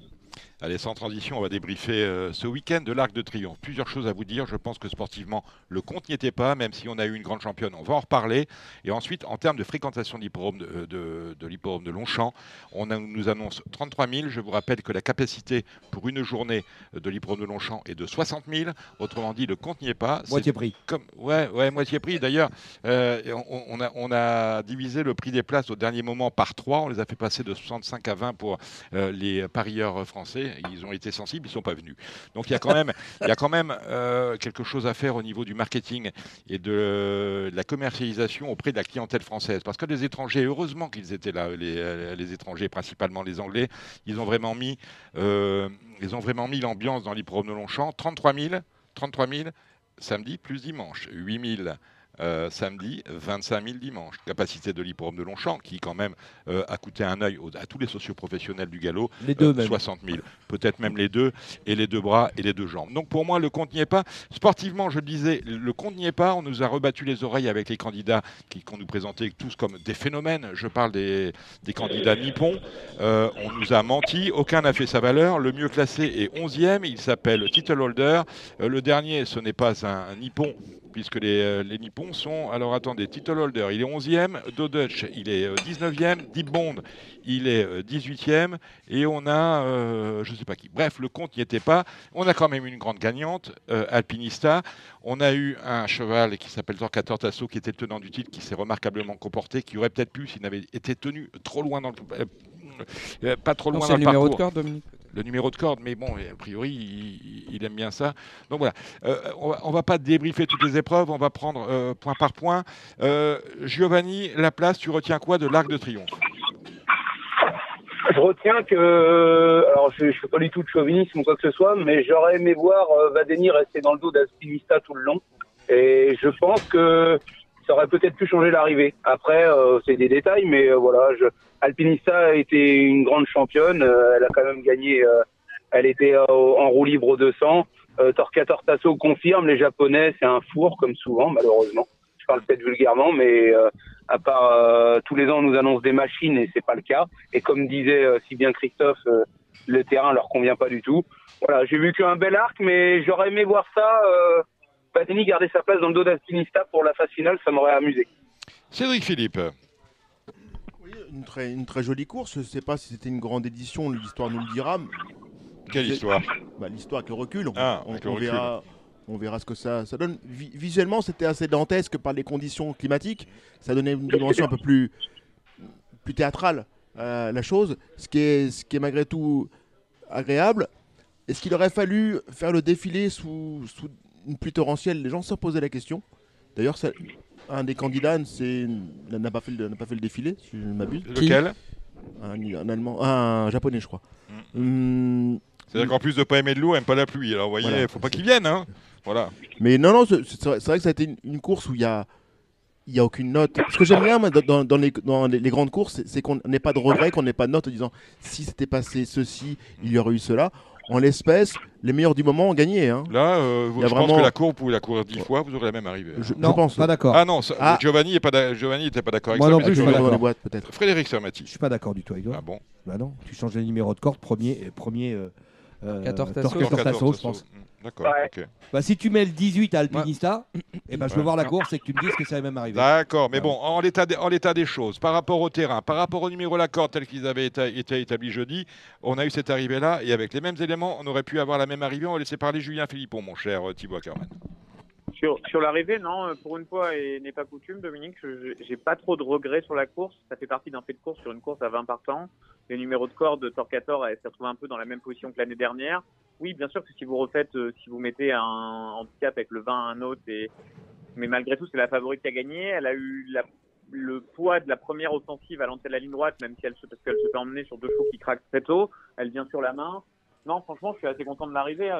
Allez, sans transition, on va débriefer euh, ce week-end de l'Arc de Triomphe. Plusieurs choses à vous dire. Je pense que sportivement, le compte n'y était pas, même si on a eu une grande championne. On va en reparler. Et ensuite, en termes de fréquentation de l'hippodrome de, euh, de, de l'hippodrome de Longchamp, on a- nous annonce 33 000. Je vous rappelle que la capacité pour une journée euh, de l'hippodrome de Longchamp est de 60 000. Autrement dit, le compte n'y est pas. Moitié prix. comme ouais, ouais, moitié prix. D'ailleurs, euh, on, on a, on a divisé le prix des places au dernier moment par 3. On les a fait passer de 65 à 20 pour euh, les parieurs français. Ils ont été sensibles, ils sont pas venus. Donc il y a quand même, euh, quelque chose à faire au niveau du marketing et de la commercialisation auprès de la clientèle française. Parce que les étrangers, heureusement qu'ils étaient là, les, euh, étrangers, principalement les Anglais, ils ont vraiment mis, euh, ils ont vraiment mis l'ambiance dans l'hippodrome de Longchamp. 33 000, 33 000 samedi plus dimanche. 8 000 euh, samedi, 25 000 dimanche. Capacité de l'hippodrome de Longchamp, qui quand même euh, a coûté un œil à tous les socioprofessionnels du galop. Les deux Euh, même. 60 000, peut-être même les deux, et les deux bras et les deux jambes. Donc pour moi, le compte n'y est pas. Sportivement, je le disais, le compte n'y est pas. On nous a rebattu les oreilles avec les candidats qui qu'on nous présentait tous comme des phénomènes. Je parle des, des candidats nippons. Euh, on nous a menti. Aucun n'a fait sa valeur. Le mieux classé est 11e. Il s'appelle Title Holder. Le dernier, ce n'est pas un, un nippon. Puisque les, euh, les Nippons sont. Alors attendez, Title Holder, il est 11e. Dodutch, il est euh, 19e. Deep Bond, il est euh, 18e. Et on a, euh, je ne sais pas qui. Bref, le compte n'y était pas. On a quand même une grande gagnante, euh, Alpinista. On a eu un cheval qui s'appelle Torquator Tasso, qui était le tenant du titre, qui s'est remarquablement comporté, qui aurait peut-être pu, s'il n'avait été tenu trop loin dans le. euh, euh, pas trop loin dans le le numéro de Dominique. Le numéro de corde, mais bon, a priori, il, aime bien ça. Donc voilà, Euh, on, on va pas débriefer toutes les épreuves, on va prendre euh, point par point. Euh, Giovanni, la place, tu retiens quoi de l'Arc de Triomphe? Je retiens que, alors je ne fais pas du tout de chauvinisme ou quoi que ce soit, mais j'aurais aimé voir Vadeni rester dans le dos d'Aspinista tout le long. Et je pense que ça aurait peut-être pu changer l'arrivée. Après, euh, c'est des détails, mais euh, voilà, je... Alpinista a été une grande championne. euh, elle a quand même gagné. euh, elle était euh, en roue libre au 200. Euh, Torquator Tasso confirme, les Japonais, c'est un four, comme souvent, malheureusement. Je parle peut-être vulgairement, mais euh, à part tous les ans, on nous annonce des machines et c'est pas le cas. Et comme disait si bien Christophe, le terrain leur convient pas du tout. Voilà, j'ai vu qu'un bel arc, mais j'aurais aimé voir ça. Euh, Badeni garder sa place dans le dos d'Alpinista pour la phase finale, ça m'aurait amusé. Cédric Philippe. Une très, une très jolie course. Je ne sais pas si c'était une grande édition, l'histoire nous le dira. Quelle histoire bah, L'histoire avec le recul. On, Ah, on- recul. verra, on verra ce que ça, ça donne. Vi- visuellement, c'était assez dantesque par les conditions climatiques. Ça donnait une dimension un peu plus, plus théâtrale à la chose, ce qui est, ce qui est malgré tout agréable. Est-ce qu'il aurait fallu faire le défilé sous, sous une pluie torrentielle Les gens se posaient la question. D'ailleurs, un des candidats n'a pas, fait le- n'a pas fait le défilé, si je ne m'abuse. Lequel? Un, un allemand, un japonais, je crois. Hum, C'est-à-dire qu'en plus de pas aimer de l'eau, aime pas la pluie. Alors, vous voyez, Voilà. faut pas qu'ils viennent. Hein voilà. Mais non, non, c'est vrai, que ça a été une, une course où il y a, il y a aucune note. Ce que j'aime bien dans, les, dans les- les grandes courses, c'est- c'est qu'on n'ait pas de regret, qu'on n'ait pas de note en disant si c'était passé ceci, il y aurait eu cela. En l'espèce, les meilleurs du moment ont gagné. Hein. Là, euh, Il y a je pense vraiment- que la course, vous pouvez la courir dix fois, vous aurez la même arrivée. Je, Non, je pense. pas d'accord. Ah non, ça- Ah. Giovanni n'était pas d'accord avec Moi ça. non mais plus, je suis pas dans les d'accord. boîtes, peut-être. Frédéric Je Sermati. suis pas d'accord du tout avec toi. Ah bon Bah non, tu changes les numéros de corde, premier, euh, premier euh, euh, 14 Tasso. Torquator 14 Tasso, je pense. D'accord, Ouais. ok. Bah, si tu mets le 18 à Alpinista, et ben, je veux Ouais. voir la course et que tu me dises que ça va même arriver. D'accord, mais Ah bon, en l'état des, en l'état des choses, par rapport au terrain, par rapport au numéro la corde tel qu'ils avaient été, été établis jeudi, on a eu cette arrivée-là, et avec les mêmes éléments, on aurait pu avoir la même arrivée. On va laisser parler Julien Philippon, mon cher euh, Thibaut Ackermann. Sur, l'arrivée, non, euh, pour une fois, et n'est pas coutume, Dominique, j'ai pas trop de regrets sur la course. Ça fait partie d'un fait de course sur une course à 20 partants. Les numéros de corde de Torquator elle s'est retrouvée un peu dans la même position que l'année dernière. Oui, bien sûr que si vous refaites, euh, si vous mettez un handicap avec le 20 à un autre, mais malgré tout, c'est la favorite qui a gagné. Elle a eu le poids de la première offensive à l'entrée de la ligne droite, même si elle se, parce qu'elle se fait emmener sur deux chevaux qui craquent très tôt. Elle vient sur la main. Non, franchement, je suis assez content de l'arrivée.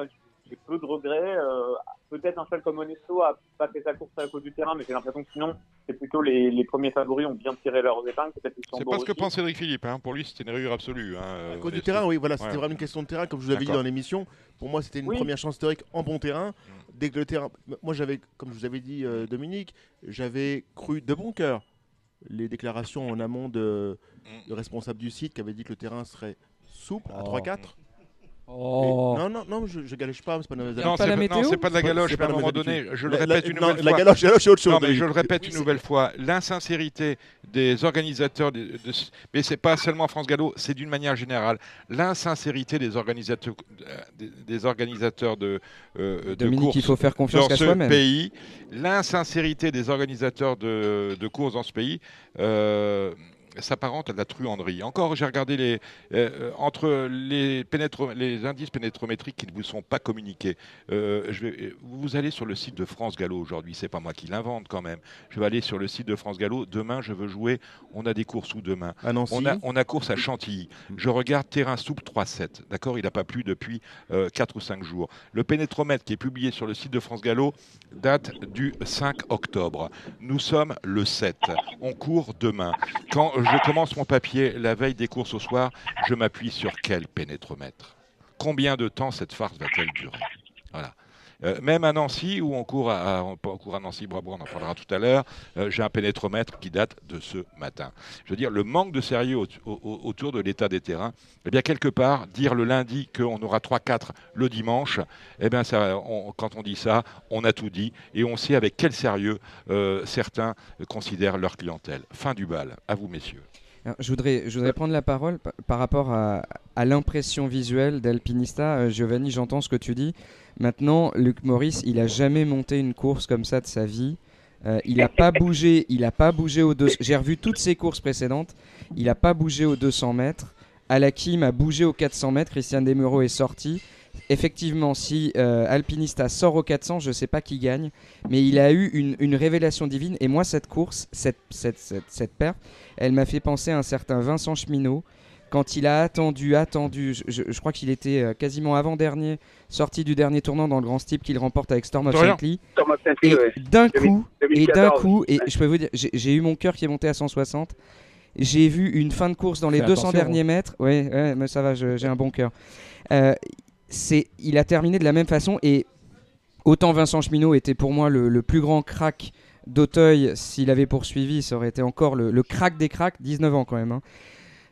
Hein. J'ai peu de regrets. Euh, Peut-être un cheval comme Onesto a pas fait sa course à cause du terrain, mais j'ai l'impression que sinon, c'est plutôt les, les premiers favoris ont bien tiré leurs épingles. C'est pas ce que pense Cédric Philippe. hein. Pour lui, c'était une rayure absolue. hein, À euh, cause du terrain, oui, voilà, c'était Ouais. vraiment une question de terrain, comme je vous avais dit dans l'émission. Pour moi, c'était une Oui. première chance historique en bon terrain. Mm. Dès que le terrain. Moi, j'avais, comme je vous avais dit, euh, Dominique, j'avais cru de bon cœur les déclarations en amont de, Mm. de responsables du site qui avait dit que le terrain serait souple à Oh. 3-4. Oh. Et- Non, non, non, je, je galoche pas, c'est pas Non, pas c'est la pas, météo non, c'est pas de la C'est pas- galoche, c'est mais à pas un moment donné, habitudes. je le La- répète la- une non, nouvelle La fois. galoche, la galoche, c'est autre chose. Non, mais Dominique. je le répète Oui, une c'est- nouvelle fois, l'insincérité des organisateurs, de, de- mais c'est pas seulement France Gallo, c'est d'une manière générale, l'insincérité des organisateurs, euh, des, des organisateurs de, euh, de Dominique, courses il faut faire confiance dans qu'à ce soi-même. pays, l'insincérité des organisateurs de, de courses dans ce pays. euh, s'apparente à de la truanderie. Encore, j'ai regardé les euh, entre les, les indices pénétrométriques qui ne vous sont pas communiqués. Euh, je vais, vous allez sur le site de France Gallo aujourd'hui, c'est pas moi qui l'invente quand même. Je vais aller sur le site de France Gallo. Demain, je veux jouer. On a des courses où demain? À Nancy. on a, on a course à Chantilly. Je regarde terrain souple 3-7. D'accord? Il n'a pas plu depuis 4 ou 5 jours. Le pénétromètre qui est publié sur le site de France Gallo date du 5 octobre. Nous sommes le 7. On court demain. Quand je commence mon papier la veille des courses au soir, je m'appuie sur quel pénétromètre? Combien de temps cette farce va-t-elle durer? Voilà. Euh, même à Nancy, où on court à, Nancy, Bravo, on en parlera tout à l'heure, euh, j'ai un pénétromètre qui date de ce matin. Je veux dire, le manque de sérieux au- au- autour de l'état des terrains, eh bien, quelque part, dire le lundi qu'on aura 3-4 le dimanche, eh bien, quand on dit ça, on a tout dit et on sait avec quel sérieux euh, certains considèrent leur clientèle. Fin du bal. À vous, messieurs. Je, voudrais, prendre la parole pa- par rapport à, à l'impression visuelle d'Alpinista. Euh, Giovanni, j'entends ce que tu dis. Maintenant, Luc Maurice, il a jamais monté une course comme ça de sa vie. Euh, il n'a pas <laughs> bougé, il a pas bougé aux deux. J'ai revu toutes ses courses précédentes. Il n'a pas bougé aux 200 mètres. Alakim a bougé aux 400 mètres. Christian Demuro est sorti. Effectivement, si euh, Alpinista sort aux 400, je ne sais pas qui gagne, mais il a eu une, une révélation divine. Et moi, cette course, cette, cette, cette, cette perte, elle m'a fait penser à un certain Vincent Cheminot. Quand il a attendu, attendu, je, je- je crois qu'il était euh, quasiment avant-dernier, sorti du dernier tournant dans le grand steep qu'il remporte avec Storm of Et ouais. d'un coup, et d'un 2014. coup, et Ouais. je peux vous dire, j'ai j'ai eu mon cœur qui est monté à 160. J'ai vu une fin de course dans les Fais 200 attention, derniers mètres. Ouais, ouais, mais ça va, je- j'ai un bon cœur. Euh, c'est, il a terminé de la même façon et autant Vincent Cheminot était pour moi le, le plus grand crack d'Auteuil. S'il avait poursuivi, ça aurait été encore le, le crack des cracks, 19 ans quand même. hein.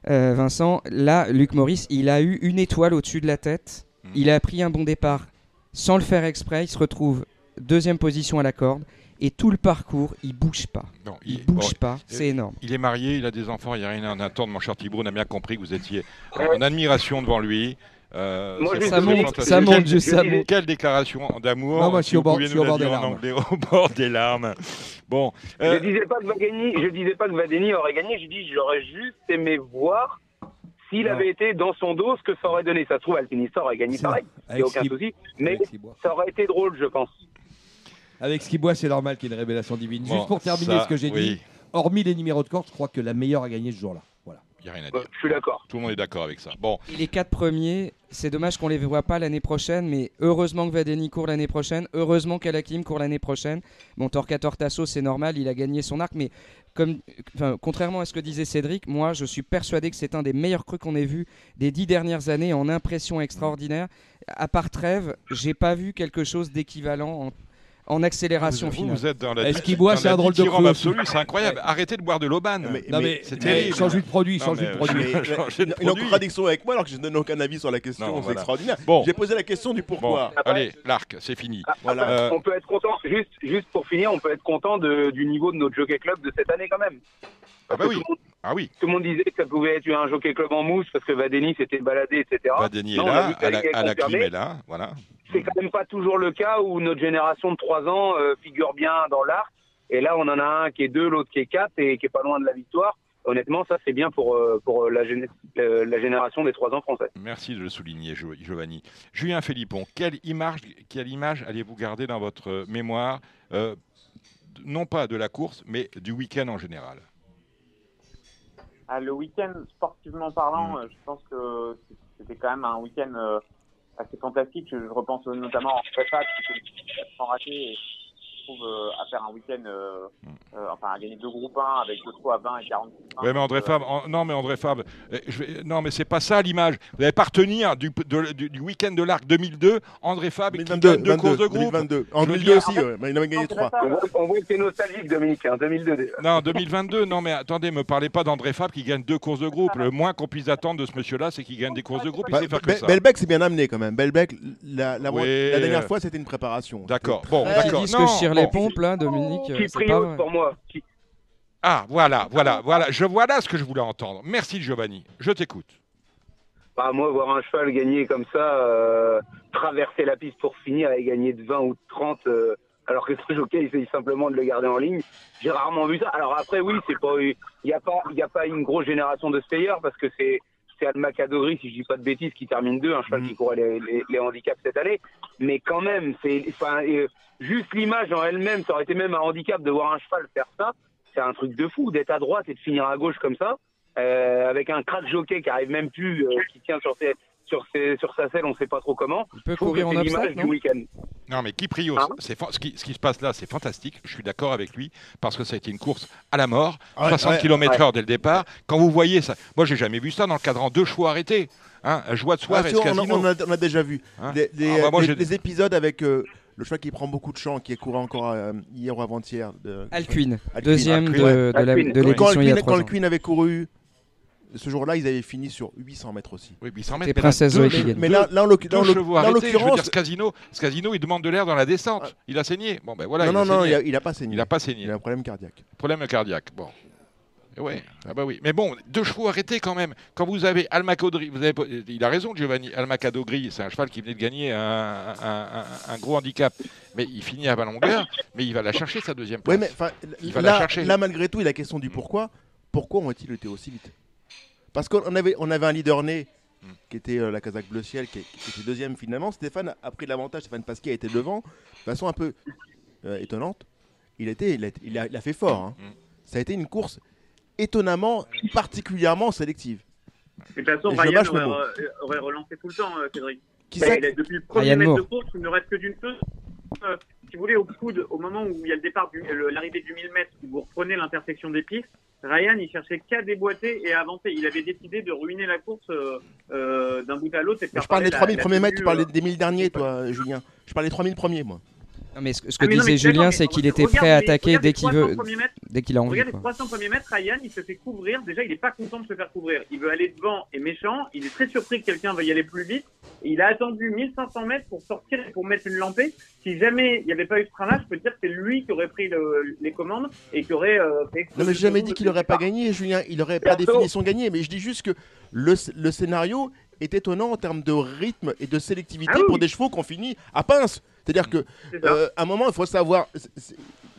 Euh, Vincent, là, Luc Maurice, il a eu une étoile au-dessus de la tête. Mm. Il a pris un bon départ sans le faire exprès. Il se retrouve deuxième position à la corde. Et tout le parcours, il bouge pas. Non, Il, bouge pas. C'est énorme. Il est marié, il a des enfants, il n'y a rien à attendre. Mon cher Thibault, on a bien compris que vous étiez en admiration devant lui. Euh, Moi, c'est je- Ça monte, ça Quelle- monte, ça monte. Quelle déclaration d'amour Non, moi, je suis au bord- des larmes. anglais, au bord des larmes. Bon, Je euh, disais pas que Vadeni, je disais pas que Vadeni aurait gagné. Je dis j'aurais juste aimé voir s'il avait été dans son dos ce que ça aurait donné. Ça se trouve Alpinista aurait gagné pareil. Il n'y Avec a aucun souci. Mais ça aurait été drôle, je pense. Avec ce qu'il boit, c'est normal qu'il y ait une révélation divine. bon, Juste pour terminer ça, ce que j'ai oui, dit, hormis les numéros de corde, je crois que la meilleure a gagné ce jour-là. Il n'y a rien à dire. je suis d'accord. Tout le monde est d'accord avec ça. Bon, Et les quatre premiers, c'est dommage qu'on les voit pas l'année prochaine, mais heureusement que Vadeni court l'année prochaine, heureusement qu'Alakim court l'année prochaine. Bon, Torquator Tasso, c'est normal, il a gagné son arc, mais comme, enfin, contrairement à ce que disait Cédric, moi je suis persuadé que c'est un des meilleurs crus qu'on ait vu des dix dernières années en impression extraordinaire. À part Trèves, j'ai pas vu quelque chose d'équivalent en, en accélération vous, finale. vous êtes dans la Est-ce qu'il boit, c'est un drôle de aussi. absolue, c'est incroyable. Arrêtez de boire de l'auban. Mais- Non, mais, c'est mais terrible. change de produit, Non, change mais- de produit. Mais en produit. contradiction avec moi alors que je ne donne aucun avis sur la question, Non, c'est voilà. extraordinaire. Bon, J'ai posé la question du bon, pourquoi. allez, l'arc, c'est fini. Ah, Voilà. après, Euh, On peut être content, juste, juste pour finir, on peut être content de- du niveau de notre jockey club de cette année quand même. Ah bah oui. Tout, le monde- Ah oui, tout le monde disait que ça pouvait être un jockey club en mousse parce que Vadeni s'était baladé, etc. Badeni est là, à la à clim est là, voilà. C'est quand même pas toujours le cas où notre génération de 3 ans euh, figure bien dans l'arc. Et là, on en a un qui est 2, l'autre qui est 4 et qui est pas loin de la victoire. Honnêtement, ça c'est bien pour, euh, pour la, géné- euh, la génération des 3 ans français. Merci de le souligner, Giovanni. Julien Philippon, quelle image, quelle image allez-vous garder dans votre mémoire, euh, non pas de la course, mais du week-end en général? Ah, le week-end, sportivement parlant, euh, je pense que c'était quand même un week-end assez fantastique. Je, repense notamment en prépa, qui sans raté. Et euh, à faire un week-end, euh, euh, enfin à gagner deux groupes 1 avec deux à 20 et 40 points. Ouais, mais André Euh, Fabre, en- non, mais André je vais- non, mais c'est pas ça l'image. Vous n'allez pas retenir du, de- du, du week-end de l'Arc 2002, André Fabre qui 2022, gagne deux courses de 22, groupe. 2022. En Je veux 2002 dire- aussi, ouais, mais il en avait gagné Non, c'est 3. pas ça. On voit, que t'es nostalgique, Dominique, hein, 2002 déjà. Non, 2022, non, mais attendez, me parlez pas d'André Fabre qui gagne deux courses de groupe. Le moins qu'on puisse attendre de ce monsieur-là, c'est qu'il gagne des courses de groupe. Il Bah, sait faire que ça. Belbec c'est bien amené quand même. Belbec, la, la, Oui. la dernière fois c'était une préparation. D'accord, bon, d'accord. Non, les pompes là, Dominique. euh, Qui c'est pas prio vrai. pour moi Qui- Ah, voilà, voilà, voilà. Je voilà ce que je voulais entendre. Merci Giovanni. Je t'écoute. Bah, moi, voir un cheval gagner comme ça, euh, traverser la piste pour finir et gagner de 20 ou de 30, euh, alors que ce jockey essaye simplement de le garder en ligne, j'ai rarement vu ça. Alors après, oui, c'est pas, il n'y a pas, il y a pas une grosse génération de stayers parce que c'est, c'est Alma Kadogri, si je dis pas de bêtises, qui termine deux, un cheval qui les, les, les handicaps cette année. Mais quand même, c'est, enfin, euh, juste l'image en elle-même, ça aurait été même un handicap de voir un cheval faire ça. C'est un truc de fou d'être à droite et de finir à gauche comme ça, euh, avec un crack jockey qui arrive même plus, euh, qui tient sur ses, sur ses, sur sa selle, on sait pas trop comment. Il peut courir en obstacle, du non week-end. Non, mais Kiprios, Hein c'est ce, qui, ce qui se passe là, c'est fantastique. Je suis d'accord avec lui parce que ça a été une course à la mort, Ouais, 60 ouais, km/h dès le départ. Quand vous voyez ça, moi j'ai jamais vu ça dans le cadran deux chevaux arrêtés. Hein, un joie de soir Ah, on, on a, on a déjà vu Hein des, des- Ah, bah, moi, des- épisodes avec euh, le cheval qui prend beaucoup de champs, qui est couru encore euh, hier ou avant-hier. de- Alcuin, deuxième Alcuin, de, ouais. de. Quand. Alcuin avait couru ce jour-là, ils avaient fini sur 800 mètres aussi. Oui, 800 mètres. C'était mais là, Princesse deux- Zoé qui deux- gagne. Mais là, là en l'oc- deux dans l'oc- chevaux dans arrêtés. Je veux dire, l'occurrence, ce casino, ce casino, il demande de l'air dans la descente. Il a saigné. Bon, ben voilà. non, il non, a non, saigné. il a, il a pas saigné. Il a pas saigné. Il a un problème cardiaque. Problème cardiaque. Bon. Oui, ah bah oui. Mais bon, deux chevaux arrêtés quand même. Quand vous avez Alma Kadogri, vous avez, il a raison, Giovanni. Alma Kadogri, c'est un cheval qui venait de gagner un, un- un- un gros handicap. Mais il finit à longueur, mais il va la chercher sa deuxième place. Oui, mais Il va la là, chercher. là, malgré tout, il y a la question du Mm. pourquoi. Pourquoi ont-ils été aussi vite? Parce qu'on avait, on avait un leader né Mm. qui était euh, la Kazakh Bleu Ciel, qui, qui était deuxième finalement. Stéphane a pris l'avantage. Stéphane Pasquier a été devant de façon un peu euh, étonnante. Il, était, il, a, il a- il a fait fort. hein. Mm. Ça a été une course étonnamment, particulièrement sélective. De toute façon, Et Ryan aurait, euh, aurait relancé tout le temps, euh, Cédric. Qui Bah, ça il a- depuis le premier Ryan mètre de course, il ne reste que d'une chose. Euh, si vous voulez, au coude, au moment où il y a le départ, l'arrivée du 1000 mètres, où vous reprenez l'intersection des pistes, Ryan, il cherchait qu'à déboîter et à avancer. Il avait décidé de ruiner la course euh, euh, d'un bout à l'autre. Je parle des la- 3000 la premiers mètres, tu parlais euh, des 1000 derniers, toi, Julien. Je parlais des 3000 premiers, moi. Non, mais ce, ce que Ah, mais disait Julien, c'est qu'il était prêt à attaquer dès qu'il 300 veut, mètres. dès qu'il a envie. Regarde les quoi. 300 premiers mètres, Ryan, il se fait couvrir. Déjà, il n'est pas content de se faire couvrir. Il veut aller devant et méchant. Il est très surpris que quelqu'un veuille aller plus vite. Et il a attendu 1500 mètres pour sortir et pour mettre une lampée. Si jamais il n'y avait pas eu ce train-là, je peux te dire que c'est lui qui aurait pris le- les commandes et qui aurait euh, fait Non, mais j'ai jamais dit qu'il aurait pas gagné, Julien. Il aurait pas Perso. définition gagné. Mais je dis juste que le, le scénario est étonnant en termes de rythme et de sélectivité Ah oui. pour des chevaux qu'on finit à pince. C'est-à-dire que C'est ça. euh, à un moment, il faut savoir.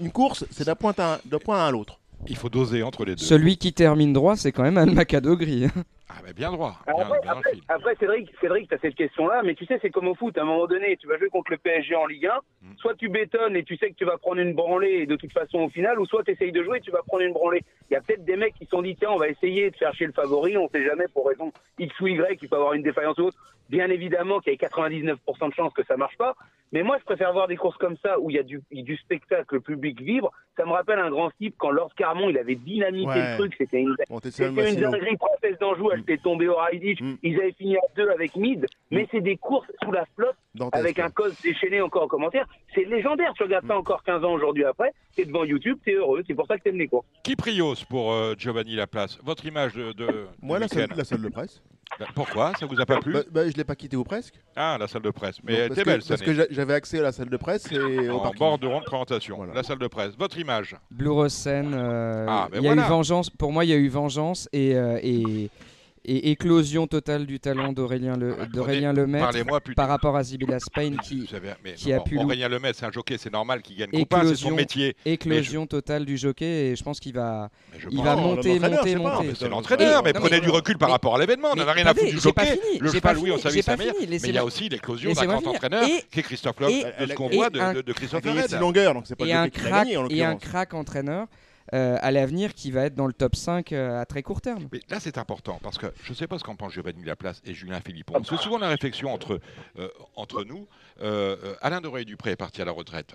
Une course, c'est d'un point à un- d'un point à l'autre. Il faut doser entre les deux. Celui qui termine droit, c'est quand même un Macado gris. Ah, mais bien droit. Bien, après, bien Cédric, Cédric, tu as cette question-là, mais tu sais, c'est comme au foot. À un moment donné, tu vas jouer contre le PSG en Ligue 1. Mm. Soit tu bétonnes et tu sais que tu vas prendre une branlée et de toute façon au final, ou soit tu essayes de jouer et tu vas prendre une branlée. Il y a peut-être des mecs qui se sont dit, tiens, on va essayer de faire chier le favori, on sait jamais pour raison X ou Y, il peut avoir une défaillance ou autre. Bien évidemment qu'il y a 99% de chances que ça marche pas. Mais moi, je préfère voir des courses comme ça où il y a du, du spectacle, le public vibre. Ça me rappelle un grand type quand Lord Carmon, il avait dynamité Ouais. le truc. C'était une, Bon, une dinguerie. Princesse d'Anjou, elle s'est tombée au Raidich. Mm. Ils avaient fini à deux avec Mid. Mais c'est des courses sous la flotte Dantesque, avec un code déchaîné encore en commentaire. C'est légendaire. Tu regardes ça encore 15 ans aujourd'hui après. T'es devant YouTube, t'es heureux. C'est pour ça que t'aimes les courses. Qui prios pour euh, Giovanni Laplace? Votre image de. de Moi, du la salle, la salle de presse. Bah, Pourquoi? Ça vous a pas plu? Bah, bah, je l'ai pas quitté ou presque. Ah, la salle de presse. Mais Donc, elle était que- belle cette Parce que année. j'avais accès à la salle de presse et au En bord de rond de présentation. Voilà. La salle de presse. Votre image Blue Rose Sen, euh, Ah, ben il y a eu vengeance. Pour moi, il y a eu vengeance et, euh, et, et éclosion totale du talent d'Aurélien Le, d'Aurélien Lemaître par rapport à Sibilla Spain qui Vous savez, mais qui a bon, pu Aurélien Lemaitre, c'est un jockey, c'est normal qu'il gagne compas, c'est son Éclosion. métier. éclosion totale du jockey et je pense qu'il va il pense- va Non, monter monter monter. mais C'est l'entraîneur, mais prenez mais- du recul par mais- rapport à l'événement. On mais n'en a rien à foutre du jockey. fini, Le cheval, pas oui, on savait sa fini, Mais il y a aussi l'éclosion d'un grand entraîneur qui est Christophe Lop, et- de ce qu'on voit de, Christophe pas et le un crack entraîneur euh, à l'avenir qui va être dans le top 5 euh, à très court terme. Mais là, c'est important parce que je ne sais pas ce qu'en pense Giovanni Laplace et Julien Philippon. On se fait souvent la réflexion entre, euh, entre nous. Alain Doré-Dupré est parti à la retraite.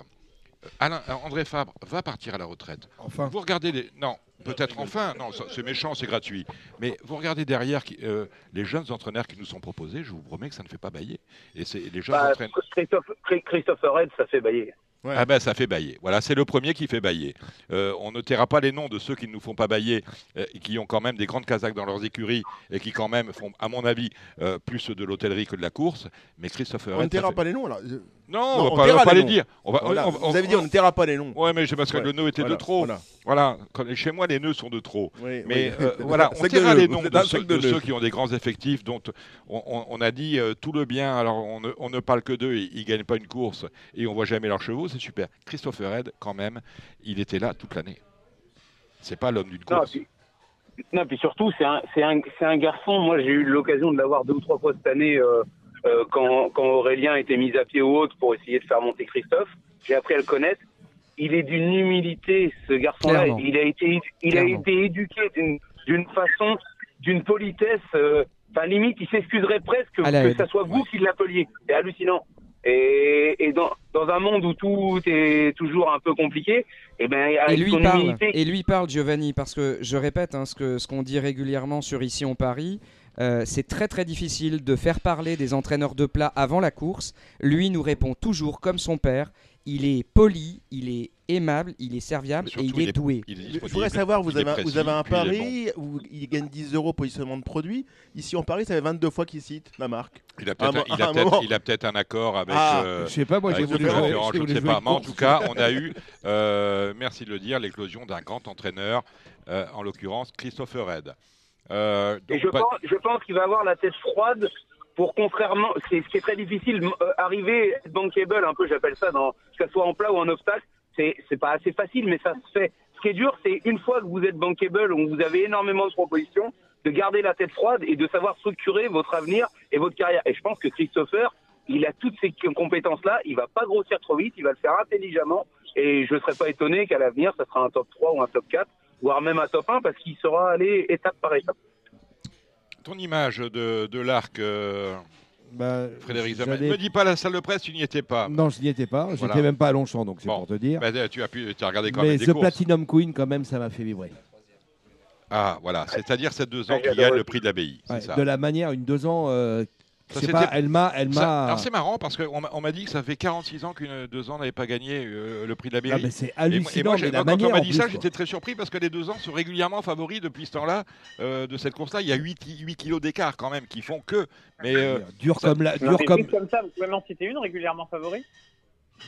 Alain, André Fabre va partir à la retraite. Enfin. Vous regardez les. Non, peut-être enfin. Non, c'est méchant, c'est gratuit. Mais vous regardez derrière qui- euh, les jeunes entraîneurs qui nous sont proposés. Je vous promets que ça ne fait pas bailler. Et c'est les jeunes Bah, entraîneurs. Christophe, Christopher Red, ça fait bailler. Ouais. Ah ben ça fait bailler. Voilà, c'est le premier qui fait bailler. Euh, on ne taira pas les noms de ceux qui ne nous font pas bailler euh, et qui ont quand même des grandes casaques dans leurs écuries et qui quand même font, à mon avis, euh, plus de l'hôtellerie que de la course. Mais Christopher On ne taira fait- pas les noms là. Non, Non, on on va pas, va les dire. On va, Voilà, on- Vous avez dit on ne taira pas les noms. Ouais, mais c'est parce que Ouais. le nœud était Voilà, de trop. voilà. Voilà, Quand- chez moi les nœuds sont de trop. Oui, Mais oui. euh, <laughs> voilà, on taira les noms de, ceux, de qui ont des grands effectifs dont on, a dit tout le bien. Alors on ne, ne parle que d'eux, ils, ils gagnent pas une course et on voit jamais leurs chevaux, c'est super. Christopher Red, quand même, il était là toute l'année. C'est pas l'homme d'une Non, course. puis, non, puis surtout, c'est un, garçon. Moi, j'ai eu l'occasion de l'avoir deux ou trois fois cette année euh, euh, quand, quand Aurélien était mis à pied ou autre pour essayer de faire monter Christophe. J'ai appris à le connaître. Il est d'une humilité, ce garçon-là. Il a été, il a Clairement. été éduqué d'une, façon, d'une politesse. euh, Enfin, limite, il s'excuserait presque que ça soit vous qui l'appeliez. C'est hallucinant. Et, et dans, dans un monde où tout est toujours un peu compliqué, et ben, Et lui son parle, humilité, et lui parle Giovanni, parce que je répète hein, ce qu'on dit régulièrement sur Ici on Paris, euh, c'est très très difficile de faire parler des entraîneurs de plat avant la course. Lui nous répond toujours comme son père. Il est poli, il est aimable, il est serviable et il est doué. il est Je voudrais savoir, vous avez, un- précis, vous avez un bon. pari, où il gagne 10 euros positionnement de produit. Ici en Paris, ça fait 22 fois qu'il cite la marque. Il a peut-être un, il <laughs> à a un accord avec. Ah, euh, Je sais pas, moi j'ai voulu jouer. je ne sais pas. Mais en tout cas, on a eu, euh, merci de le dire, l'éclosion d'un grand entraîneur, euh, en l'occurrence Christopher Red. Euh, Et donc, je pas- pense, je pense qu'il va avoir la tête froide pour contrairement, c'est ce qui est très difficile, euh, arriver bankable un peu, j'appelle ça, que ce soit en plat ou en obstacle, c'est pas assez facile, mais ça se fait. Ce qui est dur, c'est une fois que vous êtes bankable, où vous avez énormément de propositions, de garder la tête froide et de savoir structurer votre avenir et votre carrière. Et je pense que Christopher, il a toutes ces compétences-là, il va pas grossir trop vite, il va le faire intelligemment, et je ne serais pas étonné qu'à l'avenir, ça sera un top 3 ou un top 4, voire même un top 1, parce qu'il sera allé étape par étape. Ton image de, de l'arc, euh, Bah, Frédéric. Ne me dis pas la salle de presse, tu n'y étais pas. Non, je n'y étais pas. J'étais Voilà. même pas à Longchamp, donc c'est Bon. pour te dire. Bah, tu, as pu, tu as regardé quand Mais même The courses. Platinum Queen, quand même, ça m'a fait vibrer. Ah, voilà. C'est-à-dire ces deux ans Ouais, qui gagnent le prix de l'abbaye. Ouais, de la manière, une deux ans euh, Ça, C'est pas, elle m'a, elle ça- m'a. alors c'est marrant parce qu'on m'a- on m'a dit que ça fait 46 ans qu'une deux ans n'avait pas gagné euh, le prix de la Ah, mairie. mais c'est Et moi- hallucinant, et moi, j'ai- mais la moi, quand manière on m'a dit plus, ça, quoi. j'étais très surpris parce que les deux ans sont régulièrement favoris depuis ce temps-là euh, de cette course-là. Il y a 8, 8 kilos d'écart quand même qui font que. Mais euh, Dur ça- comme la, dur comme. comme ça, vous pouvez m'en citer une régulièrement favori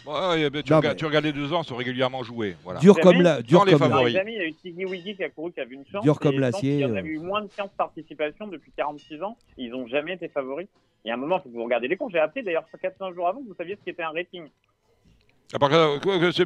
ouais, ben, tu, Non, regardes, mais- tu regardes les deux ans, ils sont régulièrement joués. Voilà. Dur comme la, dur comme favoris. les amis, il y a eu Tiggy Wiggy qui a couru, qui a vu une chance. Dur comme l'acier, qu'il y en a euh. eu moins de chances de participation depuis 46 ans. Ils n'ont jamais été favoris. Il y a un moment, il faut que vous regardiez les courses. J'ai appris d'ailleurs 4-5 jours avant que vous saviez ce qu'était un rating.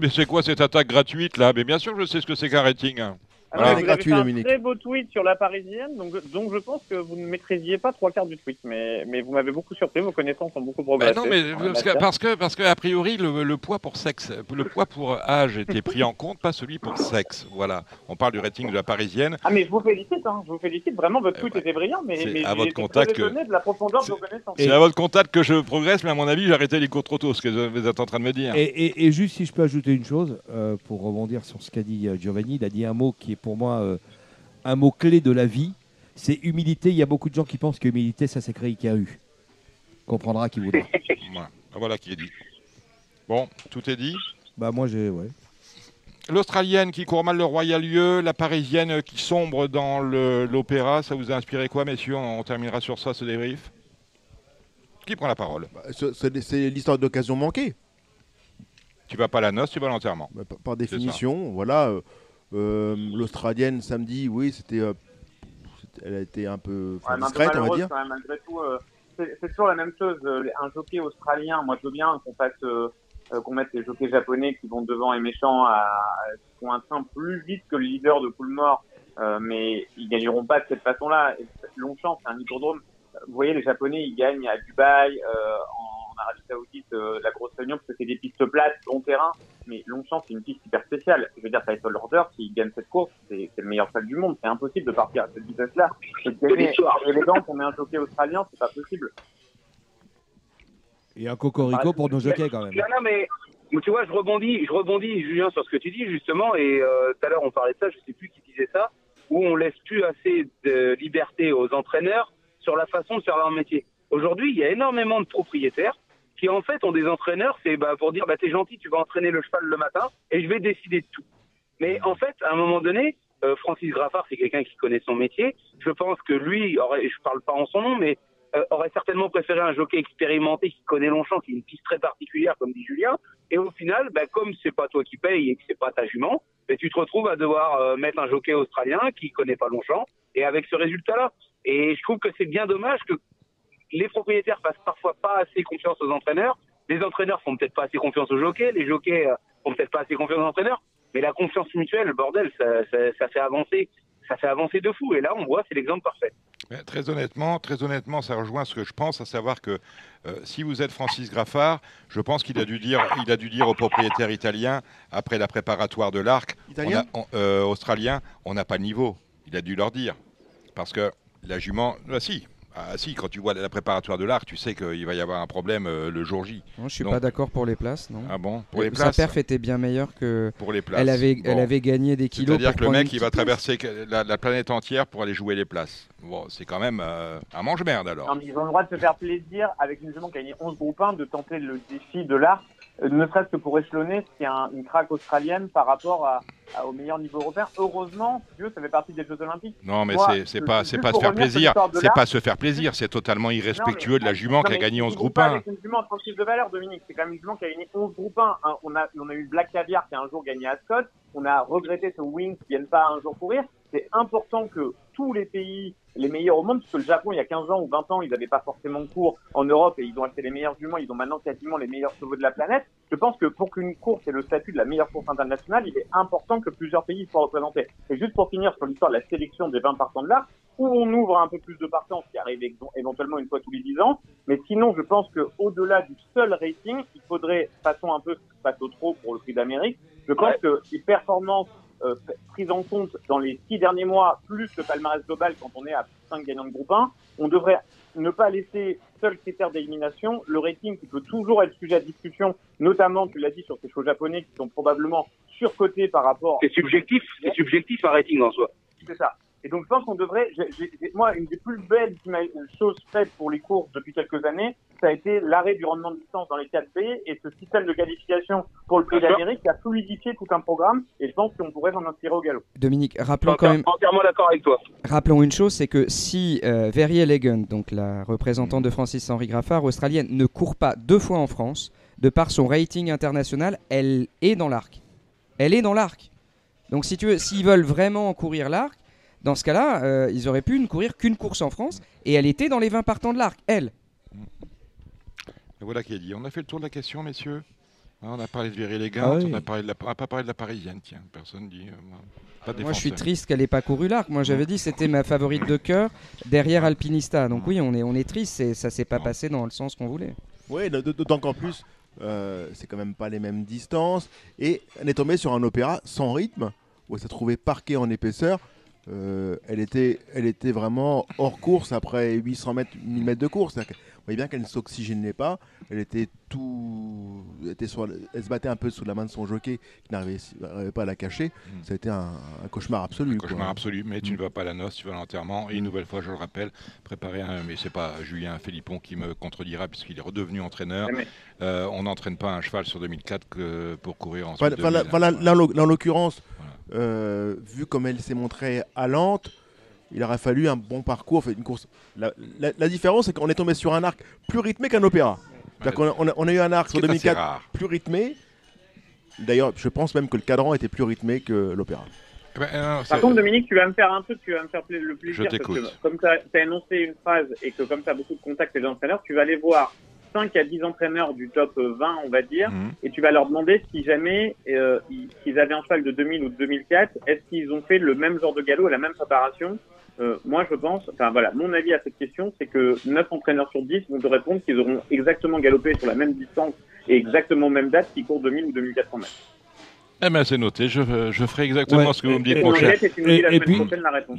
C'est quoi cette attaque gratuite là? Mais bien sûr, je sais ce que c'est qu'un rating. hein. Alors, Voilà. vous avez gratuit, fait un Dominique. très beau tweet sur la parisienne, donc, donc je pense que vous ne maîtrisiez pas trois quarts du tweet, mais, mais vous m'avez beaucoup surpris, vos connaissances ont beaucoup Bah progressé. non, mais parce que, parce que, parce que, a priori, le, le poids pour sexe, le poids pour âge était pris en compte, pas celui pour sexe. Voilà. On parle du rating de la parisienne. Ah mais je vous félicite, hein, je vous félicite, vraiment votre Eh tweet était brillant, mais, mais à votre contact très que- étonné de la profondeur de c'est- vos connaissances. C'est à votre contact que je progresse, mais à mon avis, j'ai arrêté les cours trop tôt, ce que vous êtes en train de me dire. Et, et- et juste si je peux ajouter une chose, euh, pour rebondir sur ce qu'a dit euh, Giovanni, il a dit un mot qui est pour moi euh, un mot clé de la vie, c'est humilité. Il y a beaucoup de gens qui pensent que humilité, ça s'écrit avec un U. Comprendra qui voudra. <laughs> Voilà. Voilà qui est dit. Bon, tout est dit. bah moi j'ai, ouais. L'Australienne qui court mal le royal lieu, la Parisienne qui sombre dans l'opéra, ça vous a inspiré quoi, messieurs? On terminera sur ça, ce débrief. Qui prend la parole? Bah, ce- C'est l'histoire d'occasion manquée. Tu vas pas à la noce, tu vas à l'enterrement. Bah, par- par définition, voilà. euh, L'Australienne samedi, oui, c'était, euh, c'était- elle a été un peu Ouais, discrète, on va dire. quand même, malgré tout. euh, c'est toujours la même chose. euh, un jockey australien, moi je veux bien qu'on fasse, euh, euh, qu'on mette les jockeys japonais qui vont devant et méchants, à, qui un train plus vite que le leader de Coolmore, euh, mais ils gagneront pas de cette façon-là. Longchamp, c'est un hippodrome. Vous voyez, les Japonais, ils gagnent à Dubaï, euh, en Arabie Saoudite, euh, la grosse réunion, parce que c'est des pistes plates, long terrain. Mais Longchamp, c'est une piste hyper spéciale. Je veux dire, Title Order, s'il gagne cette course, c'est c'est le meilleur cheval du monde. C'est impossible de partir à cette vitesse-là. Élégant, on met un jockey australien, c'est pas possible. Et un cocorico pour nos jockeys quand même. Non, non, mais tu vois, je rebondis, je rebondis, Julien, sur ce que tu dis justement. Et euh, tout à l'heure, on parlait de ça. Je sais plus qui disait ça, où on laisse plus assez de liberté aux entraîneurs sur la façon de faire leur métier. Aujourd'hui, il y a énormément de propriétaires qui en fait ont des entraîneurs, c'est bah, pour dire bah t'es gentil, tu vas entraîner le cheval le matin et je vais décider de tout. Mais en fait, à un moment donné, euh, Francis Graffard, c'est quelqu'un qui connaît son métier. Je pense que lui, aurait, je parle pas en son nom, mais euh, aurait certainement préféré un jockey expérimenté qui connaît Longchamp, qui est une piste très particulière, comme dit Julien. Et au final, bah, comme c'est pas toi qui paye et que c'est pas ta jument, bah, tu te retrouves à devoir euh, mettre un jockey australien qui connaît pas Longchamp et avec ce résultat-là. Et je trouve que c'est bien dommage que les propriétaires fassent parfois pas assez confiance aux entraîneurs. Les entraîneurs font peut-être pas assez confiance aux jockeys. Les jockeys euh, font peut-être pas assez confiance aux entraîneurs. Mais la confiance mutuelle, bordel, ça, ça, ça fait avancer, ça fait avancer de fou. Et là, on voit, c'est l'exemple parfait. Mais Très honnêtement, très honnêtement, ça rejoint ce que je pense, à savoir que euh, si vous êtes Francis Graffard, je pense qu'il a dû dire, il a dû dire aux propriétaires italiens après la préparatoire de l'arc, on Italien a- on- euh, australien, on n'a pas le niveau. Il a dû leur dire parce que la jument, ah, si, ah, si, quand tu vois la préparatoire de l'arc, tu sais qu'il va y avoir un problème euh, le jour J. Non, je suis Donc- pas d'accord pour les places, non. Ah bon, pour les Sa places. perf était bien meilleure que. Pour les places. Elle avait, Bon. elle avait gagné des kilos. C'est-à-dire que le mec, il va traverser la, la planète entière pour aller jouer les places. Bon, c'est quand même euh, un mange-merde alors. Non, mais ils ont le droit de se faire plaisir avec une jument qui a gagné 11 groupes 1 de tenter le défi de l'art, ne serait-ce que pour échelonner ce qui est un- une craque australienne par rapport à, à- au meilleur niveau européen. Heureusement, si tu veux, ça fait partie des Jeux Olympiques. Non, mais c'est- c'est pas, c'est pas se faire plaisir. C'est pas se faire plaisir. C'est totalement irrespectueux de la jument non, qui a mais gagné tu 11 joues groupes pas 1. avec une jument en tranche de valeur, Dominique. C'est quand même une jument qui a gagné 11 groupes 1. hein. On, a, on a eu Black Caviar qui a un jour gagné à Scott. On a regretté ce Wings qui vienne pas un jour courir. C'est important que tous les pays, les meilleurs au monde, parce que le Japon, il y a 15 ans ou 20 ans, ils n'avaient pas forcément cours en Europe et ils ont acheté les meilleurs juments. Ils ont maintenant quasiment les meilleurs chevaux de la planète. Je pense que pour qu'une course ait le statut de la meilleure course internationale, il est important que plusieurs pays soient représentés. Et juste pour finir sur l'histoire de la sélection des 20 partants de l'art, où on ouvre un peu plus de partants, ce qui arrive éventuellement une fois tous les 10 ans. Mais sinon, je pense que au-delà du seul rating, il faudrait, façon un peu au trop pour le prix d'Amérique, je pense que les performances euh, prises en compte dans les six derniers mois, plus le palmarès global quand on est à 5 gagnants de groupe 1, on devrait ne pas laisser seul critère d'élimination le rating qui peut toujours être sujet à discussion, notamment, tu l'as dit, sur ces chevaux japonais qui sont probablement surcotés par rapport C'est subjectif, c'est subjectif un rating en soi. c'est ça. Et donc, je pense qu'on devrait. moi, une des plus belles choses faites pour les courses depuis quelques années, ça a été l'arrêt du rendement de distance dans les 4B et ce système de qualification pour le Prix d'Amérique qui a fluidifié tout un programme. Et je pense qu'on pourrait s'en inspirer au galop. Dominique, rappelons quand même, Entièrement d'accord avec toi. rappelons une chose, c'est que si euh, Verrier Legend, donc la représentante de Francis Henri Graffard, australienne, ne court pas deux fois en France, de par son rating international, elle est dans l'arc. Elle est dans l'arc. Donc si tu veux, s'ils veulent vraiment courir l'arc, dans ce cas-là, euh, ils auraient pu ne courir qu'une course en France, et elle était dans les 20 partants de l'arc, elle. Et Voilà qui est dit. On a fait le tour de la question, messieurs. Hein, On a parlé de Viry Elegant, Ah oui. on on n'a pas parlé de la parisienne, tiens. Personne dit. euh, pas Moi, je suis triste qu'elle n'ait pas couru l'arc. Moi, j'avais dit que c'était ma favorite de cœur derrière Alpinista. Donc oui, on est, on est triste, et ça s'est pas passé dans le sens qu'on voulait. Oui, d'autant qu'en plus, euh, c'est quand même pas les mêmes distances. Et elle est tombée sur un opéra sans rythme, où elle s'est trouvée parquée en épaisseur. Euh, elle, était, elle était vraiment hors course après 800 mètres, 1000 mètres de course. Vous voyez bien qu'elle ne s'oxygénait pas. Elle était tout, elle, était sur, elle se battait un peu sous la main de son jockey qui n'arrivait pas à la cacher. Ça a été un, un cauchemar absolu. quoi. Cauchemar absolu, mais tu Mm. ne vas pas à la noce, tu vas à l'enterrement. Et une nouvelle fois, je le rappelle, préparer un. Mais c'est pas Julien Philippon qui me contredira puisqu'il est redevenu entraîneur. Mais- Euh, on n'entraîne pas un cheval sur 2004 que pour courir en Enfin, enfin, là, voilà, là, en l'oc- là, en l'occurrence, euh, vu comme elle s'est montrée allante, il aurait fallu un bon parcours, enfin, une course. La, la- la différence, c'est qu'on est tombé sur un arc plus rythmé qu'un opéra. C'est-à-dire qu'on a, on a- on a eu un arc sur est assez 2004 rare. plus rythmé. D'ailleurs, je pense même que le cadran était plus rythmé que l'opéra. Eh ben, euh, Par contre, Dominique, tu vas me faire un truc, tu vas me faire pla- le plaisir. Je parce que Comme tu as, énoncé une phrase et que comme tu as beaucoup de contacts avec les entraîneurs, tu vas aller voir 5 à 10 entraîneurs du top euh, 20, on va dire, Mhm. et tu vas leur demander si jamais euh, ils, s'ils avaient un cheval de 2000 ou de 2004, est-ce qu'ils ont fait le même genre de galop, la même préparation? Euh, Moi, je pense, enfin voilà, mon avis à cette question, c'est que 9 entraîneurs sur 10 vont te répondre qu'ils auront exactement galopé sur la même distance et exactement même date s'ils courent 2000 ou 2400 mètres. Eh ben, c'est noté, je, je ferai exactement Ouais. ce que vous me dites, Et- mon On cher. et Et- et puis-.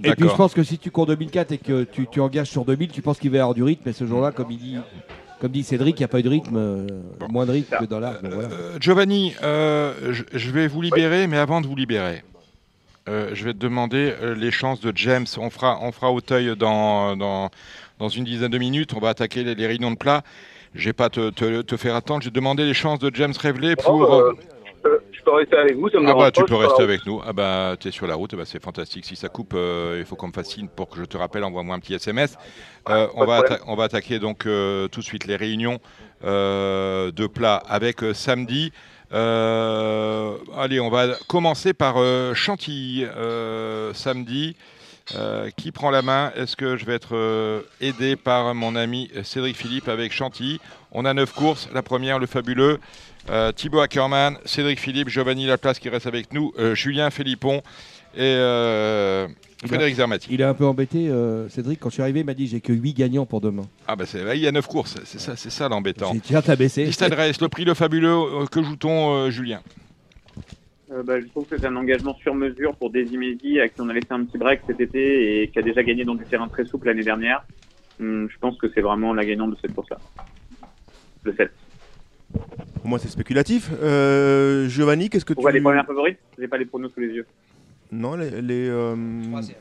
Et je pense que si tu cours 2004 et que tu, tu engages sur 2000, tu penses qu'il va y avoir du rythme. Et ce jour-là, comme il dit, comme dit Cédric, il n'y a pas eu de rythme, euh, moins de rythme que dans donc voilà. Euh, Giovanni, euh, je, je vais vous libérer, mais avant de vous libérer, euh, je vais te demander euh, les chances de James. On fera, on fera Auteuil dans, dans, dans une dizaine de minutes. On va attaquer les, les réunions de plat. Je vais pas te, te, te faire attendre. Je vais te demander les chances de James Révélé pour. Oh, euh, euh, peux rester avec vous, ça me ah bah dérange tu pas, peux rester avec nous. Ah bah tu es sur la route, eh bah, c'est fantastique. Si ça coupe, euh, il faut qu'on me fascine pour que je te rappelle. Envoie-moi un petit SMS. Euh, on, de va on va attaquer donc euh, tout de suite les réunions de plat avec samedi. Allez, on va commencer par Chantilly samedi. Qui prend la main? Est-ce que je vais être aidé par mon ami Cédric Philippe avec Chantilly? On a neuf courses. La première, le fabuleux. Euh, Thibaut Ackermann, Cédric Philippe, Giovanni Laplace qui reste avec nous, euh, Julien Philippon et euh, Frédéric Zermati. Il est un peu embêté, euh, Cédric. Quand je suis arrivé, il m'a dit j'ai que 8 gagnants pour demain. Ah bah c'est il y a neuf courses, c'est ça, c'est ça l'embêtant. T'abaissé. Liste adresse, le prix le fabuleux, euh, que joue-t-on euh, Julien? Euh, bah, je trouve que c'est un engagement sur mesure pour Desimesi, à qui on a laissé un petit break cet été et qui a déjà gagné dans du terrain très souple l'année dernière. Hum, je pense que c'est vraiment la gagnante de cette course-là. Le 7. Pour moi, c'est spéculatif. Euh, Giovanni, qu'est-ce que tu. les premières favorites J'ai pas les pronos sous les yeux? Non, les, les, euh,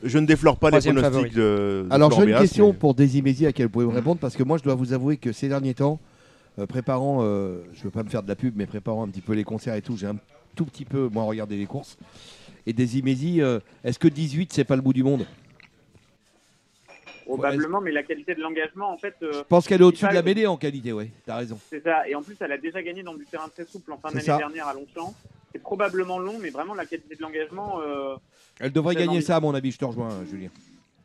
je ne déflore pas les pronostics favori. de. de Alors j'ai une question mais- pour Désimézi à laquelle vous pouvez me répondre parce que moi je dois vous avouer que ces derniers temps, euh, préparant, euh, je veux pas me faire de la pub, mais préparant un petit peu les concerts et tout, j'ai un tout petit peu moins regardé les courses. Et Désimézi, euh, est-ce que 18 c'est pas le bout du monde? Probablement, mais la qualité de l'engagement, en fait, euh, Je pense qu'elle est au-dessus de la mêlée en qualité, ouais, t'as raison. c'est ça. Et en plus, elle a déjà gagné dans du terrain très souple en fin d'année dernière à Longchamp. C'est probablement long, mais vraiment la qualité de l'engagement. euh, Elle devrait gagner ça à mon avis, je te rejoins Julien.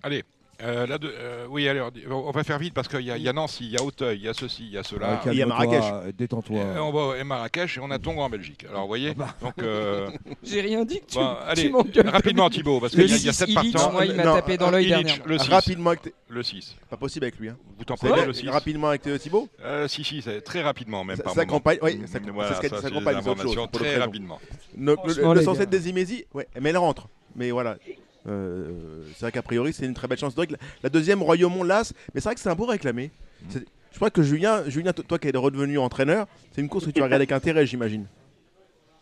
Allez, euh, là, de- euh, oui, alors, on va faire vite parce qu'il y, y a Nancy, il y a Auteuil, il y a ceci, il y a cela. Il y a Marrakech. euh, Détends-toi. Euh, on va à Marrakech et on a Tongo en Belgique. Alors, vous voyez, bah. donc, euh, <laughs> J'ai rien dit que tu, bon, tu allez, m'engueules. rapidement Thibaut, parce qu'il y, a- il y a 6 sept Illich, partants. moi, il m'a tapé dans l'œil Illich, dernièrement. le 6. Rapidement avec. Le 6. Pas possible avec lui. Hein. Vous t'en prenez le 6 rapidement avec euh, Thibaut Euh, Si, si, c'est très rapidement même Ça- accompagne- oui, ça- accompagne, autre chose, très rapidement. Le, Franchement, le les 107 gars. des Imézi, ouais, mais elle rentre. Mais voilà. Euh, c'est vrai qu'a priori, c'est une très belle chance. Que la, deuxième, Royaumont Las, mais c'est vrai que c'est un beau réclamé. C'est- Je crois que Julien, Julien, toi qui es redevenu entraîneur, c'est une course que tu vas regarder avec intérêt, j'imagine.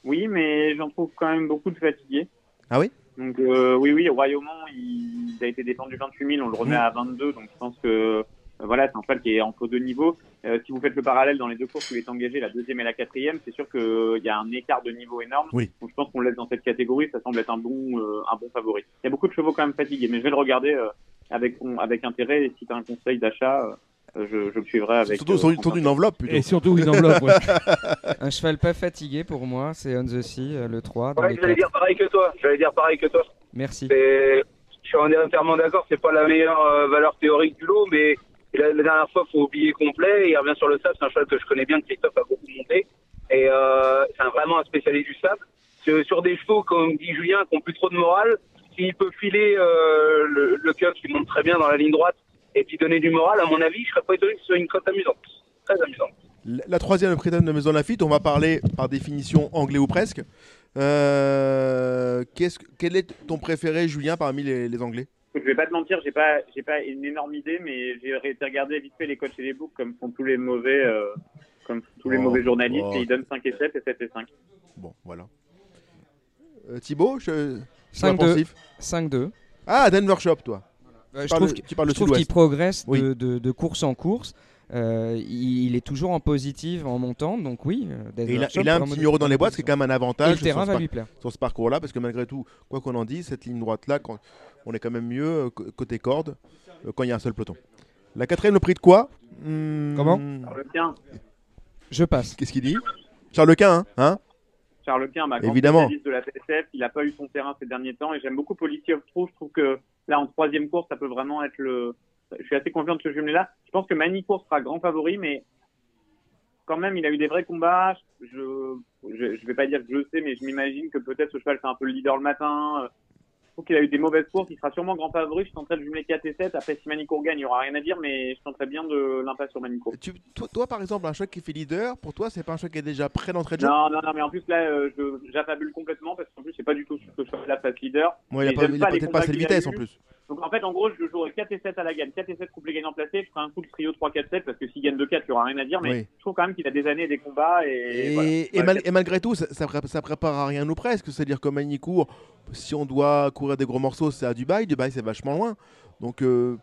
Oui, mais j'en trouve quand même beaucoup de fatigués. Ah oui? Donc euh, oui, oui, Royaumont, il, il a été défendu 28 000, on le remet Mm. à 22, donc je pense que voilà, c'est un cheval qui est entre deux niveaux. Euh, si vous faites le parallèle dans les deux courses où il est engagé, la deuxième et la quatrième, c'est sûr qu'il y a un écart de niveau énorme. Oui. Donc je pense qu'on le laisse dans cette catégorie, ça semble être un bon, euh, un bon favori. Il y a beaucoup de chevaux quand même fatigués, mais je vais le regarder euh, avec, avec intérêt. Et si tu as un conseil d'achat, euh, je, je le suivrai avec. Surtout euh, sur une, Quentin. sur une enveloppe plutôt. Et surtout une enveloppe. ouais. <laughs> Un cheval pas fatigué pour moi, c'est On the Sea, euh, le 3. Dans Ouais, j'allais dire pareil que toi. J'allais dire pareil que toi. Merci. Je suis entièrement d'accord, c'est pas la meilleure euh, valeur théorique du lot, mais la, dernière fois, faut oublier complet. Il revient sur le sable, c'est un cheval que je connais bien, que Christophe a beaucoup monté. Et euh, c'est vraiment un spécialiste du sable. Sur, des chevaux, comme dit Julien, qui ont plus trop de morale, s'il peut filer euh, le, le qui monte très bien dans la ligne droite et puis donner du moral, à mon avis, je serais pas étonné que ce soit une cote amusante. Très amusante. La troisième prétendante de Maison Lafitte, on va parler par définition anglais ou presque. Euh, qu'est-ce que- quel est ton préféré, Julien, parmi les anglais? Je vais pas te mentir, j'ai pas, j'ai pas une énorme idée, mais j'ai été regarder vite fait les coachs et les books comme font tous les mauvais, euh, comme tous les Oh, mauvais journalistes, oh. et ils donnent 5 et 7 et 7 et 5. Bon, voilà. Euh, Thibaut, je... 5-2. pensif 5-2. Ah, Denver Shop, toi. Euh, je parles trouve qu'il- tu parles de je trouve qu'il Sud-Ouest. progresse Oui. de, de- de course en course. Euh, il, il est toujours en positive en montant, donc oui. euh, Et il a, il a un petit numéro dans les boîtes, ce qui est quand même un avantage Et le terrain sur, ce va lui plaire. sur ce parcours-là, parce que malgré tout, quoi qu'on en dise, cette ligne droite-là, on est quand même mieux euh, côté corde euh, quand il y a un seul peloton. La quatrième, le prix de quoi? Hmm, Comment? Charles Quint, Je passe. Qu'est-ce qu'il dit? Charles Quint, hein, hein? Charles Quint, ma grande Évidemment. de la PSF, il n'a pas eu son terrain ces derniers temps, et j'aime beaucoup Policy of Truth. Je trouve que là, en troisième course, ça peut vraiment être le. Je suis assez confiant de ce jumelé-là. Je pense que Manicourt sera grand favori, mais quand même, il a eu des vrais combats. Je, je, je vais pas dire que je le sais, mais je m'imagine que peut-être ce cheval fait un peu le leader le matin. Je trouve qu'il a eu des mauvaises courses. Il sera sûrement grand favori. Je tenterai de jumeler 4 et 7. Après, si Manicourt gagne, il n'y aura rien à dire, mais je tenterai bien de l'impasse sur Manicourt. Tu- toi, toi, par exemple, un choc qui fait leader, pour toi, c'est pas un choc qui est déjà prêt d'entrée de jeu? Non, non, non, mais en plus là, euh, j'affabule complètement parce qu'en plus, c'est pas du tout sûr que je sois la face leader. Il a Et pas, il a pas assez de vitesse en plus. Donc en fait, en gros, je jouerai 4 et 7 à la gagne, 4 et 7 couplé gagnant placé. Je ferai un coup de trio 3, 4, 7 parce que s'il gagne 2, 4, il n'y aura rien à dire. Mais Oui. je trouve quand même qu'il a des années et des combats. Et, Et, voilà. et mal- et malgré tout, ça, ça, pré- ça prépare à rien ou presque. C'est-à-dire que Manicourt, si on doit courir des gros morceaux, c'est à Dubaï. Dubaï, c'est vachement loin. Donc, euh,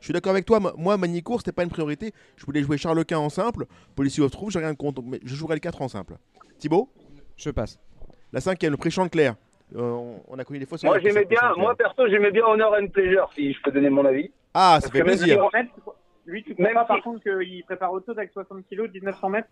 je suis d'accord avec toi. Moi- Manicourt, c'était pas une priorité. Je voulais jouer Charles Quint en simple. Policy of Trouve, j'ai rien contre. donc- Mais je jouerai le 4 en simple. Thibaut? Je passe. La cinquième, le prix Chanteclair. Euh, on, on a connu des fausses. Moi, j'aimais bien, moi, perso, j'aimais bien Honor and Pleasure, si je peux donner mon avis. Ah, ça Parce fait plaisir. lui, tu Même pas par contre qu'il prépare autre chose avec 60 kg, 1900 mètres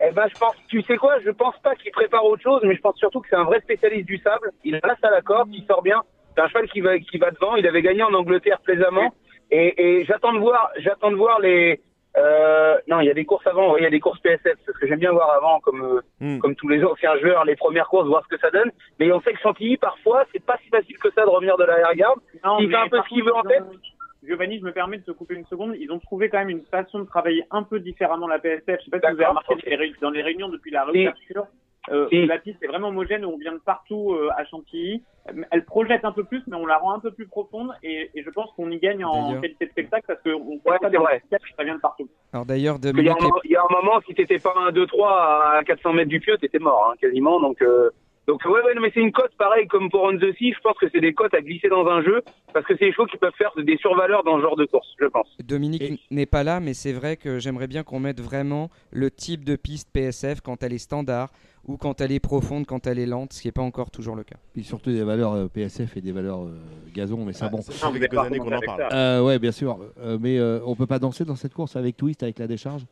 Eh ben, je pense, tu sais quoi, je pense pas qu'il prépare autre chose, mais je pense surtout que c'est un vrai spécialiste du sable. Il a place à la corde, il sort bien. C'est un cheval qui va, qui va devant. Il avait gagné en Angleterre plaisamment. Et, et j'attends de voir, j'attends de voir les, euh, non, il y a des courses avant, il y a des courses PSF, parce que j'aime bien voir avant, comme, euh, Hmm. comme tous les anciens joueurs, les premières courses, voir ce que ça donne. Mais on sait que Chantilly, parfois, c'est pas si facile que ça de revenir de l'arrière-garde. Il fait un peu ce qu'il veut en tête. ont- Giovanni, je me permets de te couper une seconde. Ils ont trouvé quand même une façon de travailler un peu différemment la PSF. Je sais pas si vous avez remarqué ok. dans les réunions- dans les réunions depuis la réouverture. Euh, Si. La piste est vraiment homogène, on vient de partout euh, à Chantilly. Elle projette un peu plus, mais on la rend un peu plus profonde et, et je pense qu'on y gagne en qualité de spectacle parce qu'on Ouais, pas des vrai. spectacles, ça vient de partout. Alors d'ailleurs, Il y, a Dominique. un, il y a un moment, si t'étais pas un 2-3 à 400 mètres du pieu, t'étais mort, hein, quasiment. Donc, euh, donc ouais, ouais, non, mais c'est une cote pareil comme pour On the Sea. Je pense que c'est des cotes à glisser dans un jeu parce que c'est des chevaux qui peuvent faire des survaleurs dans ce genre de course, je pense. Dominique n'est pas là, mais c'est vrai que j'aimerais bien qu'on mette vraiment le type de piste PSF quand elle est standard ou quand elle est profonde, quand elle est lente, ce qui n'est pas encore toujours le cas. Puis surtout des valeurs euh, PSF et des valeurs euh, gazon, mais ça Ah, bon. ça fait quelques années qu'on en parle. Euh, ouais, bien sûr. Euh, mais euh, on peut pas danser dans cette course avec twist, avec la décharge?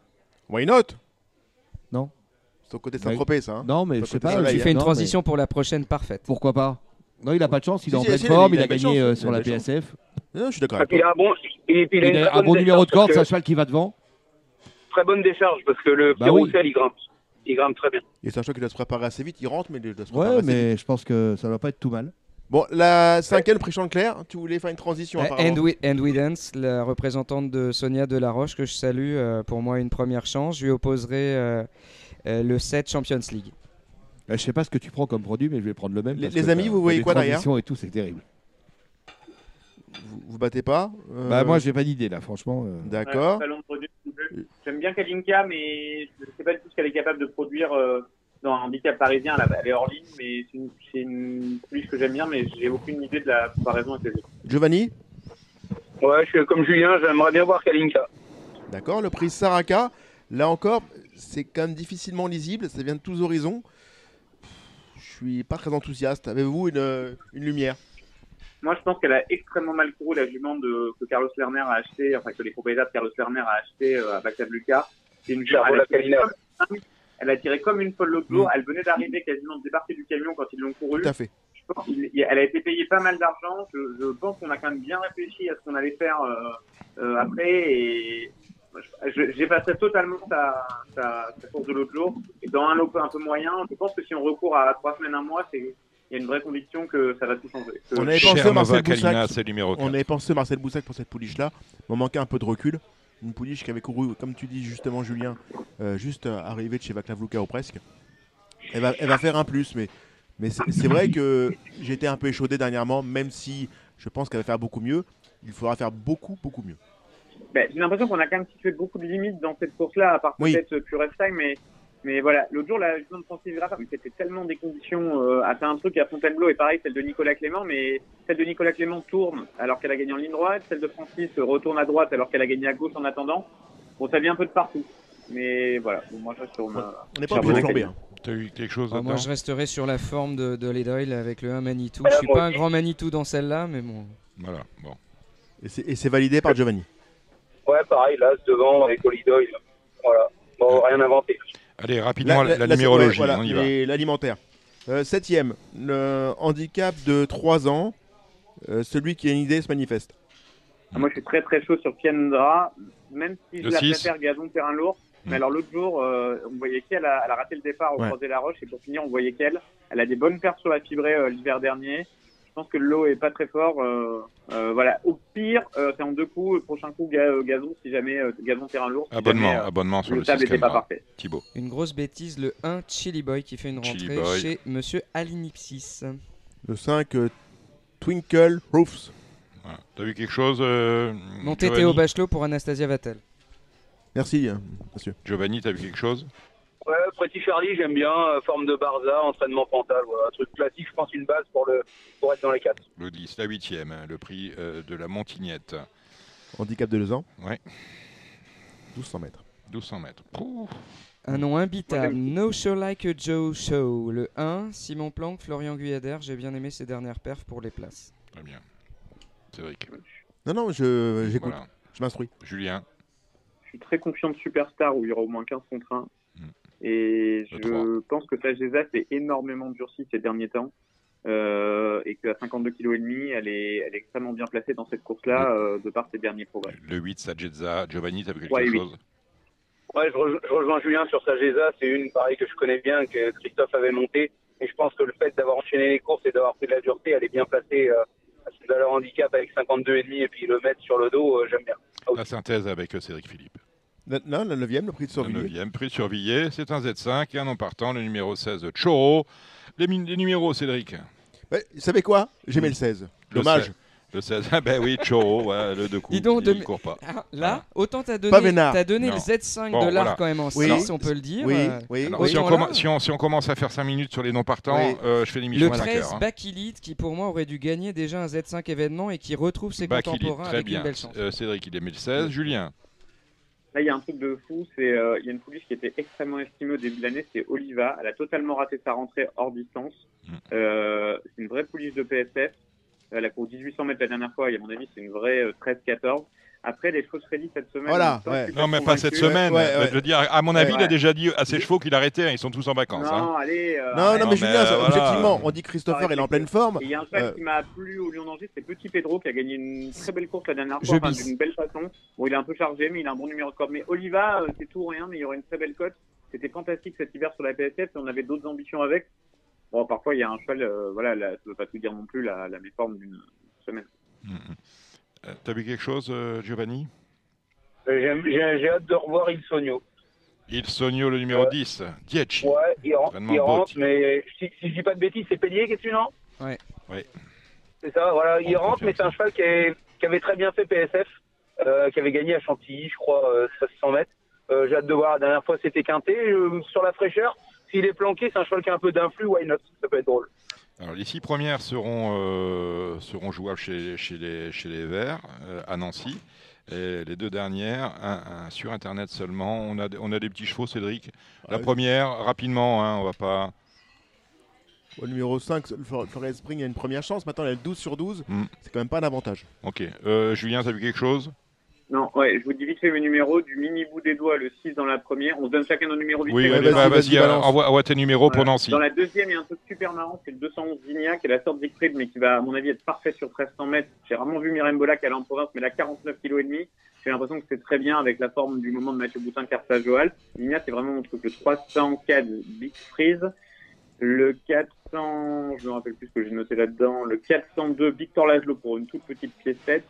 Why not? Non? C'est au côté Saint-Tropez, ça. hein. Non, mais je sais pas. tu soleil, fais une non, transition pour la prochaine parfaite. Pourquoi pas Non, il a pas de chance. Il Si, est en si, pleine si, forme. il Il a a de la gagné chance, euh, il sur a la de la chance. PSF. Non, je suis d'accord Et avec puis, il toi. a un bon, et puis il a une Il très a un bonne bon numéro de décharge corde. C'est un parce cheval qui va devant. Très bonne décharge parce que le Bah oui. Roussel, il grimpe. Il grimpe très bien. Et c'est un choix qui doit se préparer assez vite. Il rentre, mais il doit se préparer Ouais, assez vite. mais je pense que ça va pas être tout mal. Bon, la cinquième, prix Chanteclair. Tu voulais faire une transition Euh, apparemment. and, we, and We Dance, la représentante de Sonia Delaroche, que je salue, euh, pour moi une première chance. Je lui opposerai euh, euh, le 7 Champions League. Euh, je sais pas ce que tu prends comme produit, mais je vais prendre le même. Les- amis, vous voyez quoi derrière transitions et tout, c'est terrible. Vous, vous battez pas Euh, Bah moi, j'ai pas d'idée là, franchement. euh. D'accord. Ouais. J'aime bien Kalinka, mais je ne sais pas du tout ce qu'elle est capable de produire euh, dans un handicap parisien, là, elle est hors ligne, mais c'est une, c'est une pouliche que j'aime bien, mais j'ai aucune idée de la comparaison avec les autres. Giovanni Ouais, je suis comme Julien, j'aimerais bien voir Kalinka. D'accord, le prix Saraka, là encore, c'est quand même difficilement lisible, ça vient de tous horizons. Je suis pas très enthousiaste. Avez-vous une, une lumière? Moi, je pense qu'elle a extrêmement mal couru la jument de, que Carlos Lerner a acheté, enfin que les propriétaires de Carlos Lerner a acheté euh, à Bactab Lucas. C'est une jument. Elle, a tiré Kalina. comme- une folle l'autre jour. Mm. Elle venait d'arriver quasiment de débarquer du camion quand ils l'ont couru. Tout à fait. Je pense elle a été payée pas mal d'argent. Je, je pense qu'on a quand même bien réfléchi à ce qu'on allait faire euh, euh, après. Et je- j'ai passé totalement sa, sa, sa course de l'autre jour. Et dans un lot un peu moyen, je pense que si on recourt à trois semaines, un mois, c'est il y a une vraie conviction que ça va tout changer. On avait Cher pensé Marcel Kalina, Boussac. numéro On 4. avait pensé Marcel Boussac pour cette pouliche-là. Il m'en manquait un peu de recul. Une pouliche qui avait couru, comme tu dis justement, Julien, euh, juste euh, arrivé de chez Vaclav ou presque. Elle va, elle va faire un plus, mais, mais c'est vrai que été un peu échaudé dernièrement, même si je pense qu'elle va faire beaucoup mieux. Il faudra faire beaucoup, beaucoup mieux. Ben, j'ai l'impression qu'on a quand même situé beaucoup de limites dans cette course-là, à part Oui. peut-être Pure Time, mais, mais voilà. L'autre jour, la de Francis Graff, mais c'était tellement des conditions, euh, a fait un truc à Fontainebleau, et pareil, celle de Nicolas Clément, mais celle de Nicolas Clément tourne alors qu'elle a gagné en ligne droite, celle de Francis retourne à droite alors qu'elle a gagné à gauche en attendant. Bon, ça vient un peu de partout. Mais voilà, Bon, moi je reste sur ma. On n'est pas obligé de flamber. Hein. T'as eu quelque chose Ah, moi, je resterai sur la forme de, de Led Oil avec le 1 Manitou. Ouais, Je suis pas un grand Manitou dans celle-là, mais bon. Voilà, bon. Et c'est- validé par Giovanni? Ouais, pareil, là, devant, avec Olidoy. Voilà. Bon, rien inventé. Allez, rapidement, la, la- numérologie, voilà, on y va. et L'alimentaire. Euh, septième, le handicap de 3 ans. Euh, celui qui a une idée se manifeste. Ah, Moi, je suis très très chaud sur Kiandra, même si je Le la six. préfère gazon terrain lourd. Mm. Mais alors l'autre jour, euh, on voyait qu'elle a, elle a raté le départ au Ouais. croisé la roche et pour finir, on voyait qu'elle, elle a des bonnes pertes sur la fibrée euh, l'hiver dernier. Je pense que le lot est pas très fort. euh, euh, voilà. Au pire, euh, c'est en deux coups. Le prochain coup, ga- gazon, si jamais euh, gazon terrain lourd. Si Abonnement, jamais, euh, abonnement sur le le sable n'était pas parfait. Thibaut. Une grosse bêtise, le 1 Chili Boy qui fait une rentrée chez Monsieur Alinipsis. Le 5, euh, Twinkle Roofs. Voilà. T'as vu quelque chose euh, Monté Giovanni Théo Bachelot pour Anastasia Vattel. Merci, euh, monsieur. Giovanni, t'as vu quelque chose? Ouais, Pretty Charlie, j'aime bien. euh, forme de Barza, entraînement frontal. Voilà, un truc classique, je pense, une base pour, le, pour être dans les quatre. Le 10, la huitième, hein, le prix euh, de la Montignette. Handicap de 2 ans. Ouais. 1200 mètres. 1200 mètres. Pouh. Un nom imbitable, No Show Like a Joe Show. Le 1, Simon Planck, Florian Guyader. J'ai bien aimé ses dernières perfs pour les places. Très bien. Cédric. Non, non, je- j'écoute. Voilà. Je m'instruis. Julien. Je suis très confiant de Superstar où il y aura au moins 15 contre 1. Et Le je pense que Sageza s'est énormément durci ces derniers temps. Euh, et qu'à 52 kg et demi, elle est, elle est extrêmement bien placée dans cette course-là, euh, de par ses derniers progrès. Le 8, Sajedza. Giovanni, t'as vu quelque Ouais, chose? Ouais, je, rejo- je rejoins Julien sur Sageza. C'est une, pareil, que je connais bien, que Christophe avait monté. Et je pense que le fait d'avoir enchaîné les courses et d'avoir pris de la dureté, elle est bien placée euh, à cette valeur handicap avec 52,5 et puis le mettre sur le dos, euh, j'aime bien. La synthèse avec Cédric Philippe. Le- Non, le 9 le prix de Le Surveiller. 9e, prix surveillé. C'est un Z5 et un nom partant, le numéro 16, Choro. Les, numéros, Cédric? Ouais, vous savez quoi? J'aimais le 16. Le Dommage. 16. Le 16, ah ben oui, Choro, ouais, le deux coups. Dis donc, il de- court pas. Ah, là, Voilà. autant t'as donné, t'as donné Non. le Z5 Bon, de l'art voilà. quand même en Oui. 6, on peut le dire. Oui, euh, oui. Alors, oui. si, on Autant là- commen- si, on, si on commence à faire 5 minutes sur les noms partants, Oui. euh, je fais l'émission Le à 5 13 heures. hein. Bakilid qui pour moi aurait dû gagner déjà un Z5 événement et qui retrouve ses Bakilid, contemporains très avec bien. une belle chance. Euh, Cédric, il est 1016. Julien, Là, il y a un truc de fou, c'est euh, il y a une pouliche qui était extrêmement estimée au début de l'année, c'est Oliva. Elle a totalement raté sa rentrée hors distance. Mm. Euh, c'est une vraie pouliche de PSF. Elle a couru 1800 mètres la dernière fois, et à mon avis, c'est une vraie euh, 13-14. Après, les chevaux Freddy cette semaine. Voilà, ouais. non mais pas cette semaine. Ouais, ouais. Je veux dire, à mon avis, il a déjà dit à ses chevaux qu'il arrêtait. hein, Ils sont tous en vacances. hein. Non, allez. euh, Non, arrête. non, Non, mais Julien, euh, voilà. objectivement, on dit que Christopher, il est en pleine forme. Il y a un cheval Euh, qui m'a plu au Lyon d'Angers, c'est Petit Pedro qui a gagné une très belle course la dernière fois, enfin, d'une belle façon. Bon, il est un peu chargé, mais il a un bon numéro de corde. Mais Oliva, euh, c'est tout ou rien, mais il y aura une très belle cote. C'était fantastique cet hiver sur la PSF et on avait d'autres ambitions avec. Bon, parfois il y a un cheval, euh, voilà, là, ça veut pas tout dire non plus la, la méforme d'une semaine. Mm, mm. T'as vu quelque chose, euh, Giovanni? Euh, J'ai j'ai hâte de revoir Il Sogno. Il Sogno, le numéro Ouais. 10. Dieci. Ouais, il, ren- Entraînement il rentre, mais si, si je dis pas de bêtises, c'est Pellier qui est dessus, non? Ouais. Ouais. C'est ça, voilà, il On rentre, mais c'est un cheval qui, est- qui avait très bien fait PSF, euh, qui avait gagné à Chantilly, je crois, euh, 1600 mètres. Euh, J'ai hâte de voir, la dernière fois c'était quinté, euh, sur la fraîcheur. s'il est planqué, c'est un cheval qui a un peu d'influx, why not? Ça peut être drôle. Alors, les six premières seront, euh, seront jouables chez, chez, les, chez les Verts euh, à Nancy. Et les deux dernières, un- un sur Internet seulement. On a, on a des petits chevaux, Cédric. La première, rapidement, hein, on va pas. Au numéro 5, le For- Forest Spring a une première chance. Maintenant, elle a 12 sur 12. Hmm. C'est quand même pas un avantage. Ok. Euh, Julien, t'as vu quelque chose? Non, ouais, je vous dis vite fait mes numéros. Du mini bout des doigts, le 6 dans la première. On se donne chacun nos numéros vite Oui, fait. vas-y, bah, vas-y, vas-y, balance. envoie, envoie tes numéros pour Voilà. Nancy. Dans la deuxième, il y a un truc super marrant, c'est le 211 Zignia, qui est la sorte Siegfried, mais qui va, à mon avis, être parfait sur 1300 mètres. J'ai rarement vu Bola qui allait en province, mais là, 49 kg et demi. J'ai l'impression que c'est très bien avec la forme du moment de Mathieu Boutin, Carta Joal. Zignia, c'est vraiment mon truc. Le 304 Big Freeze. Le 400, je me rappelle plus ce que j'ai noté là-dedans. Le 402 Victor Lagelot pour une toute petite piécette.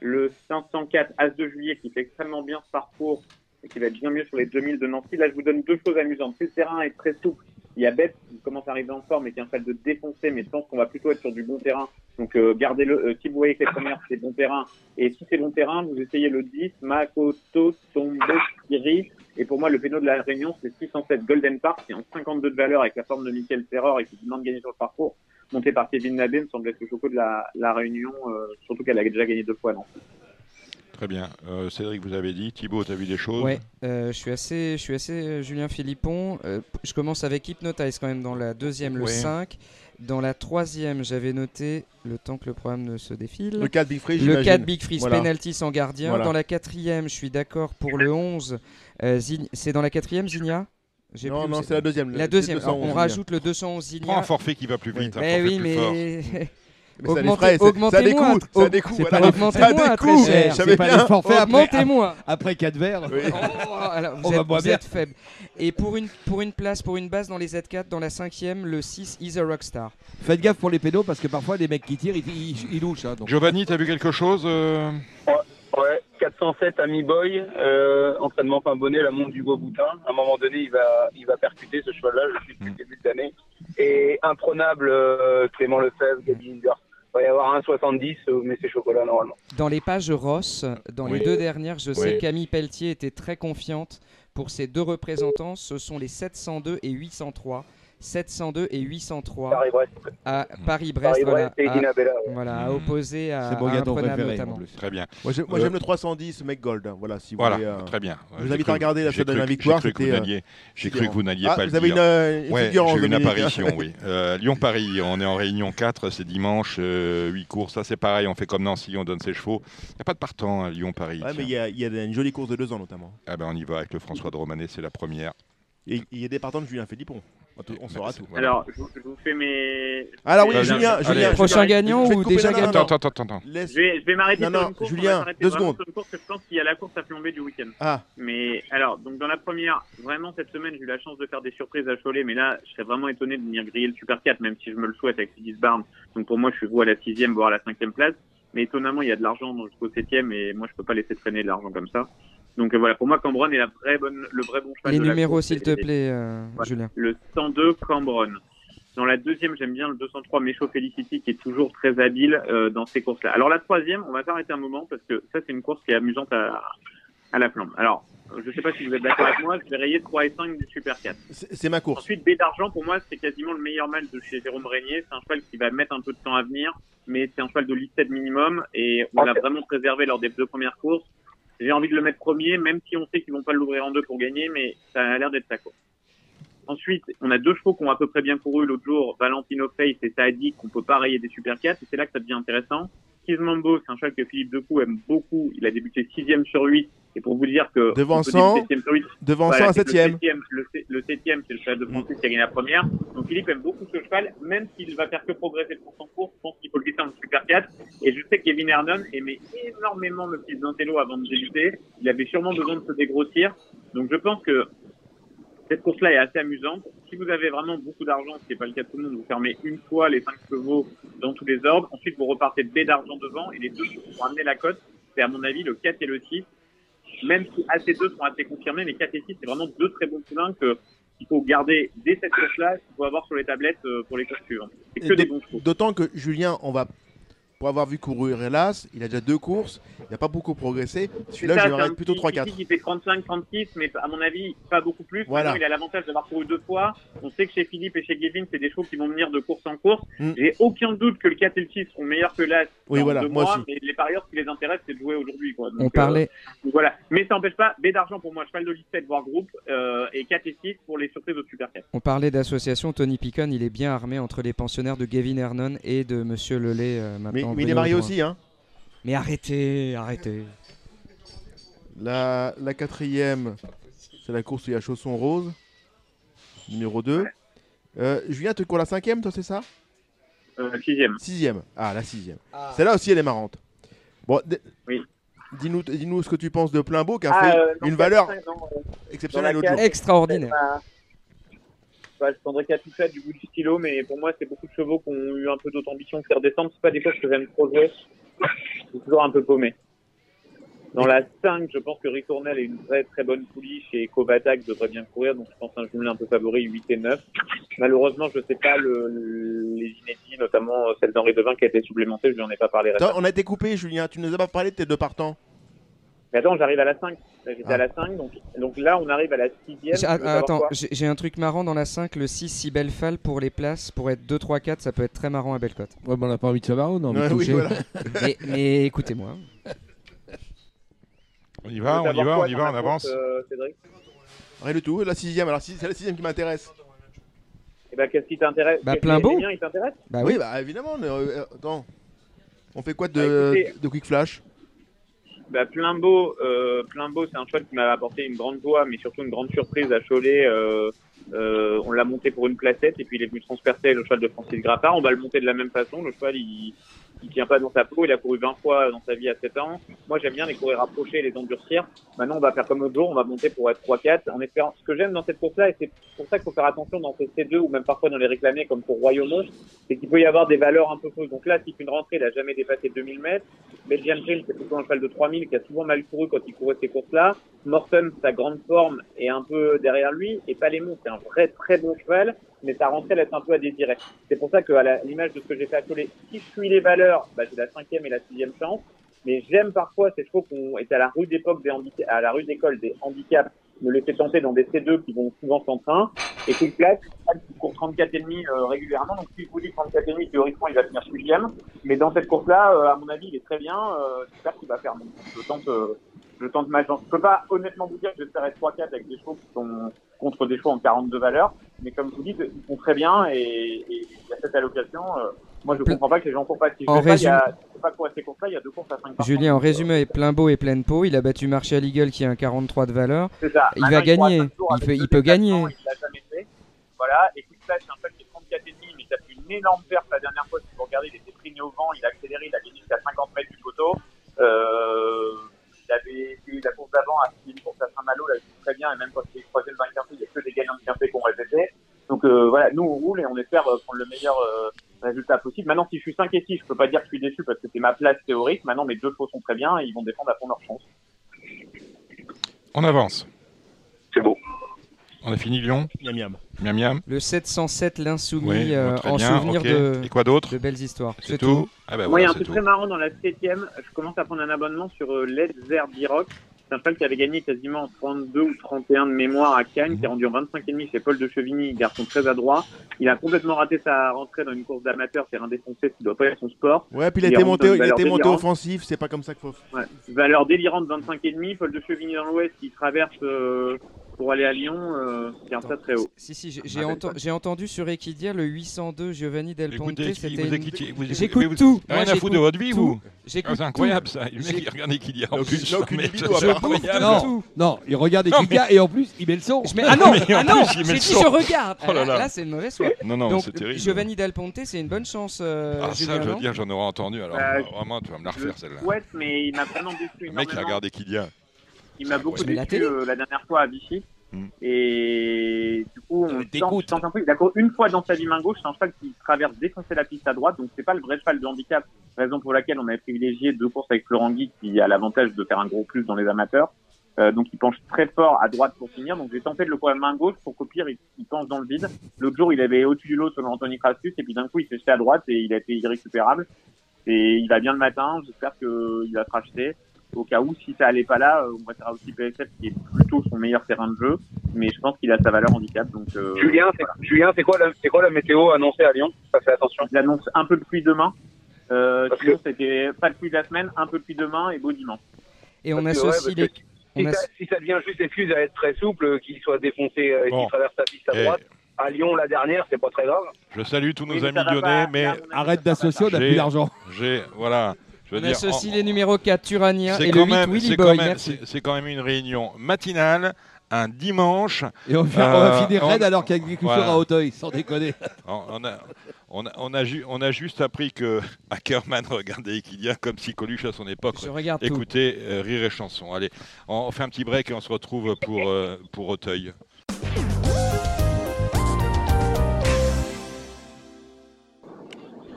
Le 504 As de Juillet qui fait extrêmement bien ce parcours et qui va être bien mieux sur les 2000 de Nancy. Là, je vous donne deux choses amusantes. Si le terrain est très souple, il y a Bête qui commence à arriver en forme et qui est un cheval de défoncer, mais je pense qu'on va plutôt être sur du bon terrain. Donc, euh, gardez-le. Euh, si vous voyez que les premières, c'est bon terrain. Et si c'est bon terrain, vous essayez le 10, Makoto, Tombo, Kiri. Et pour moi, le péno de la Réunion, c'est 607 Golden Park, qui est en 52 de valeur avec la forme de Michael Terror et qui demande de gagner sur le parcours. Monté par Kevin Nabé, me semble être le choco de la, la Réunion, euh, surtout qu'elle a déjà gagné deux fois, non Très bien. Euh, Cédric, vous avez dit. Thibaut, t'as vu des choses Ouais, euh, je suis assez, je suis assez Julien Philippon. Euh, je commence avec Hypnotize quand même dans la deuxième, le Ouais. 5. Dans la troisième, j'avais noté, le temps que le programme ne se défile, Le 4 Big Free, le j'imagine. 4 Big Freeze Voilà. Penalty sans gardien. Voilà. Dans la quatrième, je suis d'accord pour le 11. euh, Zin- c'est dans la quatrième, Zigna Non, non, c'est la deuxième. La deuxième, alors, on 211, rajoute le 211 Prends un forfait qui va plus vite. un forfait oui, plus fort. mais. <laughs> Mais ça Augmentez- ça a des augmentez-moi, coûts, ça a des voilà. Ça a des C'est pas les forfaits après, Augmentez-moi après 4 verres. Oui. Oh, alors, vous On va êtes, boire vous bien. êtes faible. Et pour une, pour une place, pour une base dans les Z4, dans la cinquième, le 6 Is a Rockstar. Faites gaffe pour les pédos parce que parfois les mecs qui tirent ils, ils, ils louchent. hein, donc. Giovanni, t'as vu quelque chose euh? Ouais, 407 Ami Boy, euh, entraînement fin bonnet, la montre du beau boutin. À un moment donné, il va, il va percuter ce cheval-là, je suis depuis le début de l'année. Et imprenable, euh, Clément Lefebvre, Gabi Hinder. Il va y avoir un 70, euh, mais c'est chocolat normalement. Dans les pages Ross, dans les deux dernières, je sais que Camille Pelletier était très confiante pour ses deux représentants. Ce sont les 702 et 803. 702 et 803 Paris-Brest. à Paris-Brest, voilà, et à, voilà, à opposer à, C'est mon à gâteau Imprenable préféré en notamment. plus. Très bien. Moi, j'aime moi, Euh, j'aime le 310 Make Gold. hein, Voilà, si vous Voilà, voulez. euh, très bien. je vous J'ai invite cru- à regarder la j'ai dernière cru- victoire, J'ai cru que c'était, vous euh, n'alliez- j'ai cru figurant. que vous n'alliez Ah, pas vous le avez dire. une, euh, une Ouais, figurante, j'ai eu une Dominique. apparition, <laughs> oui. Euh, Lyon-Paris, on est en réunion 4, c'est dimanche, 8 courses. Ça, c'est pareil, on fait comme Nancy, on donne ses chevaux. Il n'y a pas de partant à Lyon-Paris. Ouais, mais tiens. il y a, il y a une jolie course de deux ans notamment. Ah ben, on y va avec le François de Romanet, c'est la première. Et il y a des partants de Julien Philippon. On saura tout. Alors, je, vous- je vous fais mes. Alors oui, Julien, Prochain gagnant ou déjà gagnant non, Attends, attends, attends, Je vais, je vais m'arrêter Non, sur non, une course. Julien, deux secondes. sur une course que je pense qu'il y a la course à flamber du week-end. Ah, Mais alors, donc dans la première, vraiment cette semaine, j'ai eu la chance de faire des surprises à Cholet, mais là, je serais vraiment étonné de venir griller le Super 4, même si je me le souhaite avec Sidis Barnes. Donc pour moi, je suis vous à la sixième, voire à la cinquième place. Mais étonnamment, il y a de l'argent donc jusqu'au septième, et moi, je peux pas laisser traîner de l'argent comme ça. Donc euh, voilà, pour moi, Cambronne est la vraie bonne, le vrai bon cheval Les de la numéros, s'il te plaît, euh, Ouais. Julien. le 102 Cambronne. Dans la deuxième, j'aime bien le 203 Mécho Felicity qui est toujours très habile euh, dans ces courses-là. Alors la troisième, on va s'arrêter un moment parce que ça c'est une course qui est amusante à, à la flambe. Alors, je sais pas si vous êtes d'accord avec moi, je vais rayer 3 et 5 du Super 4. c'est ma course. Ensuite, B d'argent, pour moi, c'est quasiment le meilleur mal de chez Jérôme Régnier. C'est un cheval qui va mettre un peu de temps à venir, mais c'est un cheval de listed minimum et on l'a vraiment préservé lors des deux premières courses. J'ai envie de le mettre premier, même si on sait qu'ils vont pas l'ouvrir en deux pour gagner, mais ça a l'air d'être sa course. Ensuite, on a deux chevaux qui ont à peu près bien couru l'autre jour, Valentino Face et Saadi, qu'on peut pas rayer des Super 4, et c'est là que ça devient intéressant. Kiss Mambo, c'est un cheval que Philippe Decou aime beaucoup. Il a débuté sixième sur 8. Et pour vous dire que Devançant, on peut débuter septième sur 8, Devançant à c'est que septième. Le septième, le, sé- le septième, c'est le cheval de Francis qui a gagné la première. Donc Philippe aime beaucoup ce cheval, même s'il va faire que progresser pour son cours. Je pense qu'il faut le laisser en Super 4. Et je sais que Kevin Hernon aimait énormément le fils d'Antello avant de débuter. Il avait sûrement besoin de se dégrossir. Donc je pense que cette course-là est assez amusante. Si vous avez vraiment beaucoup d'argent, ce qui n'est pas le cas de tout le monde, vous fermez une fois les 5 chevaux dans tous les ordres. Ensuite, vous repartez B d'argent devant et les deux pour amener la cote. C'est à mon avis le 4 et le 6 même si à ces deux sont assez confirmés, mais 4 et 6, c'est vraiment deux très bons poulains que qu'il faut garder dès cette course-là, qu'il faut avoir sur les tablettes euh, pour les courses suivantes. C'est que des bons chevaux. D'autant que Julien, on va pour avoir vu courir Hélas, il a déjà deux courses, il n'a pas beaucoup progressé. Celui-là, un mettre plutôt petit 3-4. Kiki qui fait 35, 36, mais à mon avis, pas beaucoup plus. Voilà. Maintenant, il a l'avantage d'avoir couru deux fois. On sait que chez Philippe et chez Gavin, c'est des chevaux qui vont venir de course en course. Mm. J'ai aucun doute que le 4 et le 6 seront meilleurs que l'As Oui, voilà, deux moi mois, aussi. mais les parieurs, ce qui les intéresse, c'est de jouer aujourd'hui. quoi. Donc, On euh, parlait, donc voilà. Mais ça n'empêche pas, B d'argent pour moi, cheval de liste voire groupe, euh, et 4 et 6 pour les surprises au Super 4. on parlait d'association. Tony Picon, il est bien armé entre les pensionnaires de Gavin Hernon et de Monsieur Lelay euh, Mais, mais il est marié aussi, hein. Mais arrêtez, arrêtez. La, la quatrième, c'est la course où il y a Chausson Rose, numéro 2. Euh, Julien, tu cours la cinquième, toi, c'est ça? Euh, sixième. Sixième. Ah, la sixième. Celle-là aussi, elle est marrante. Bon, d- Oui. dis-nous dis-nous ce que tu penses de Plein Beau, qui a Ah, fait euh, une valeur non, euh, exceptionnelle. Extraordinaire. Bah, je prendrais Capita du bout du stylo, mais pour moi, c'est beaucoup de chevaux qui ont eu un peu d'autre ambition que faire descendre. C'est pas des courses que j'aime trop jouer. C'est toujours un peu paumé. Dans la 5, je pense que Ritournel est une très très bonne pouliche et Kovatak devrait bien courir, donc je pense un jumelé un peu favori 8 et 9. Malheureusement, je sais pas le, le- les inédits, notamment celle d'Henri Devin qui a été supplémentée, je lui en ai pas parlé Attends, on a été coupé, Julien. Tu nous as pas parlé de tes deux partants. Mais attends, j'arrive à la 5. J'étais Ah. à la 5, donc, donc là, on arrive à la 6 J'ai- e ah, Attends, j'ai un truc marrant dans la 5, le 6 si belle fall pour les places, pour être 2, 3, 4, ça peut être très marrant à Bellecote. Ouais, mais on n'a pas envie de savoir, on a envie Ouais, de oui, voilà. <laughs> mais mais écoutez-moi. On y va, on y va, on y va, on avance. euh, Cédric? Rien du tout. La sixième. Alors, si- c'est la sixième qui m'intéresse. Et bah, qu'est-ce qui t'intéresse? Bah, plein beau. Bah oui, oui. bah évidemment. mais, euh, attends. On fait quoi Bah, de, écoutez- de Quick Flash? Bah, beau, euh, c'est un cheval qui m'a apporté une grande joie, mais surtout une grande surprise à Cholet. Euh, euh, on l'a monté pour une placette et puis il est venu transpercer le cheval de Francis Grappard. On va le monter de la même façon. Le cheval, il, il tient pas dans sa peau. Il a couru 20 fois dans sa vie à 7 ans. Moi, j'aime bien les courir rapprocher et les endurcir. Maintenant, on va faire comme l'autre jour. On va monter pour être 3-4 en espérant. Ce que j'aime dans cette course-là, et c'est pour ça qu'il faut faire attention dans ces C2 ou même parfois dans les réclamés comme pour Royaumont, c'est qu'il peut y avoir des valeurs un peu fausses. Donc là, si une rentrée, il a jamais dépassé 2000 mètres. Belgian Dream, c'est plutôt un cheval de 3000 qui a souvent mal couru quand il courait ces courses-là. Morton, sa grande forme est un peu derrière lui. Et Palémon, c'est un vrai très bon cheval, mais sa rentrée laisse un peu à désirer. C'est pour ça qu'à la- l'image de ce que j'ai fait à Cholet, si je suis les valeurs, bah, j'ai la cinquième et la sixième chance. Mais j'aime parfois ces chevaux qui ont été à la rue d'époque des handicaps, à la rue d'école des handicaps, me fait tenter dans des C2 qui vont souvent sans. Et Quick Flash, qui court 34,5 euh, régulièrement. Donc si je vous dis 34,5, théoriquement, il va finir sixième. Mais dans cette course-là, euh, à mon avis, il est très bien. Euh, J'espère qu'il va faire. Donc, je tente, euh, je tente ma chance. Je peux pas honnêtement vous dire que j'espère être 3-4 avec des chevaux qui sont contre des chevaux en 42 valeurs. Mais comme je vous dis, ils font très bien et, et il y a cette allocation. euh, moi, je Ple- comprends pas que les gens courent pas. Si je En pas, il y a, résumé- pas quoi ces courses-là, il y a deux courses à 5 par Julien, en résumé, est plein beau et pleine peau. Il a battu Martial Eagle qui a un 43 de valeur. C'est ça. Il Maintenant, va à gagner. Il peut- il peut gagner. Il l'a jamais fait. Voilà. Et Quick Flash, c'est un cheval qui est 34,5, mais il a fait une énorme perte la dernière fois. Si vous regardez, il était traîné au vent, il a accéléré, il a gagné jusqu'à 50 mètres du poteau. Euh, il avait eu la course d'avant à Philippe pour Saint-Malo, là, il très bien, et même quand il est troisième dans le quintet, il n'y a que des gagnants de quintet qu'on répétait. Donc euh, voilà, nous on roule et on espère euh, prendre le meilleur euh, résultat possible. Maintenant, si je suis 5 et 6, je peux pas dire que je suis déçu parce que c'est ma place théorique. Maintenant, mes deux chevaux sont très bien et ils vont défendre à fond leur chance. On avance. C'est beau. On a fini Lyon Miam miam. Miam miam. Le 707, l'insoumis, Oui, euh, en bien, souvenir de, Et quoi d'autre de belles histoires. C'est tout Ah bah Moi, il y a un truc tout. très marrant dans la septième. Je commence à prendre un abonnement sur euh, Led Zer Biroc. C'est un cheval qui avait gagné quasiment en 32 ou 31 de mémoire à Cannes, qui est rendu en 25,5 chez Paul de Chevigny, garçon très adroit. Il a complètement raté sa rentrée dans une course d'amateur, c'est un défoncé, qui doit pas être son sport. Ouais, puis il a été monté, il été monté délirante. offensif, c'est pas comme ça qu'il faut. Ouais. Valeur délirante 25,5. Paul de Chevigny dans l'ouest qui traverse euh, pour aller à Lyon, euh, c'est un très très haut. Si, si, j'ai- Ah, enten- j'ai entendu sur Equidia le 802 Giovanni Del Ponte. J'écoute vous- tout. Rien à foutre de votre vie, vous. Ah, C'est incroyable tout. ça. Le mec, il regarde Equidia en aucune- plus. incroyable. Non, il regarde Equidia et en plus il met le son. Je mets- Ah <laughs> non, ah non, plus, il met j'ai le dit son. je regarde. Oh là là. Là, c'est une mauvaise foi. Non, non, c'est terrible. Giovanni Del Ponte, c'est une bonne chance, euh, Ah, ça, je veux dire, j'en aurais entendu. Alors, Euh, vraiment, tu vas me la Je refaire celle-là. souhaite, mais il m'a vraiment déçu. Le mec, il regarde Equidia. Il m'a beaucoup déçu euh, la dernière fois à Vichy. Mm. Et du coup, on t'écoute. tente un peu. Il a couru une fois dans sa vie main gauche. C'est un cheval qui traverse défoncer la piste à droite. Donc, c'est pas le vrai cheval de handicap. Raison pour laquelle on avait privilégié deux courses avec Florent Guy qui a l'avantage de faire un gros plus dans les amateurs. Euh, donc, il penche très fort à droite pour finir. Donc, j'ai tenté de le courir main gauche pour qu'au pire, il, il penche dans le vide. L'autre jour, il avait au-dessus du lot selon Anthony Crassus. Et puis, d'un coup, il s'est jeté à droite et il a été irrécupérable. Et il va bien le matin. J'espère qu'il va se racheter. Au cas où, si ça allait pas là, euh, on préférera aussi PSF qui est plutôt son meilleur terrain de jeu. Mais je pense qu'il a sa valeur handicap. Donc, euh, Julien, c'est, Julien, c'est quoi, la, c'est quoi la météo annoncée à Lyon? Ça fait attention. il annonce un peu de pluie demain. Euh, Parce sinon, c'était pas de pluie de la semaine, un peu de pluie demain et beau dimanche. Et on Parce que, ouais, associe les. que on Si, as- ça, si ça devient juste excuse à être très souple, qu'il soit défoncé euh, et Bon. qu'il traverse sa piste à droite, à Lyon la dernière, c'est pas très grave. Je salue tous nos mais amis lyonnais, mais Arrête d'associer, on n'a plus d'argent. j'ai voilà. Je veux On dire, associe en- les numéros 4 Turania c'est et le quand 8 même, Willy c'est quand Boy. c'est- quand même une réunion matinale, un dimanche. Et on, va- on va Euh, finir raide alors qu'il y a voilà. à Hauteuil, sans déconner. <laughs> On, a, on, a, on, a ju- on a juste appris que <laughs> Ackerman regardait Kylian comme si Coluche à son époque. Écoutez, euh, rire et chanson. Allez, on, on fait un petit break et on se retrouve pour, euh, pour Auteuil.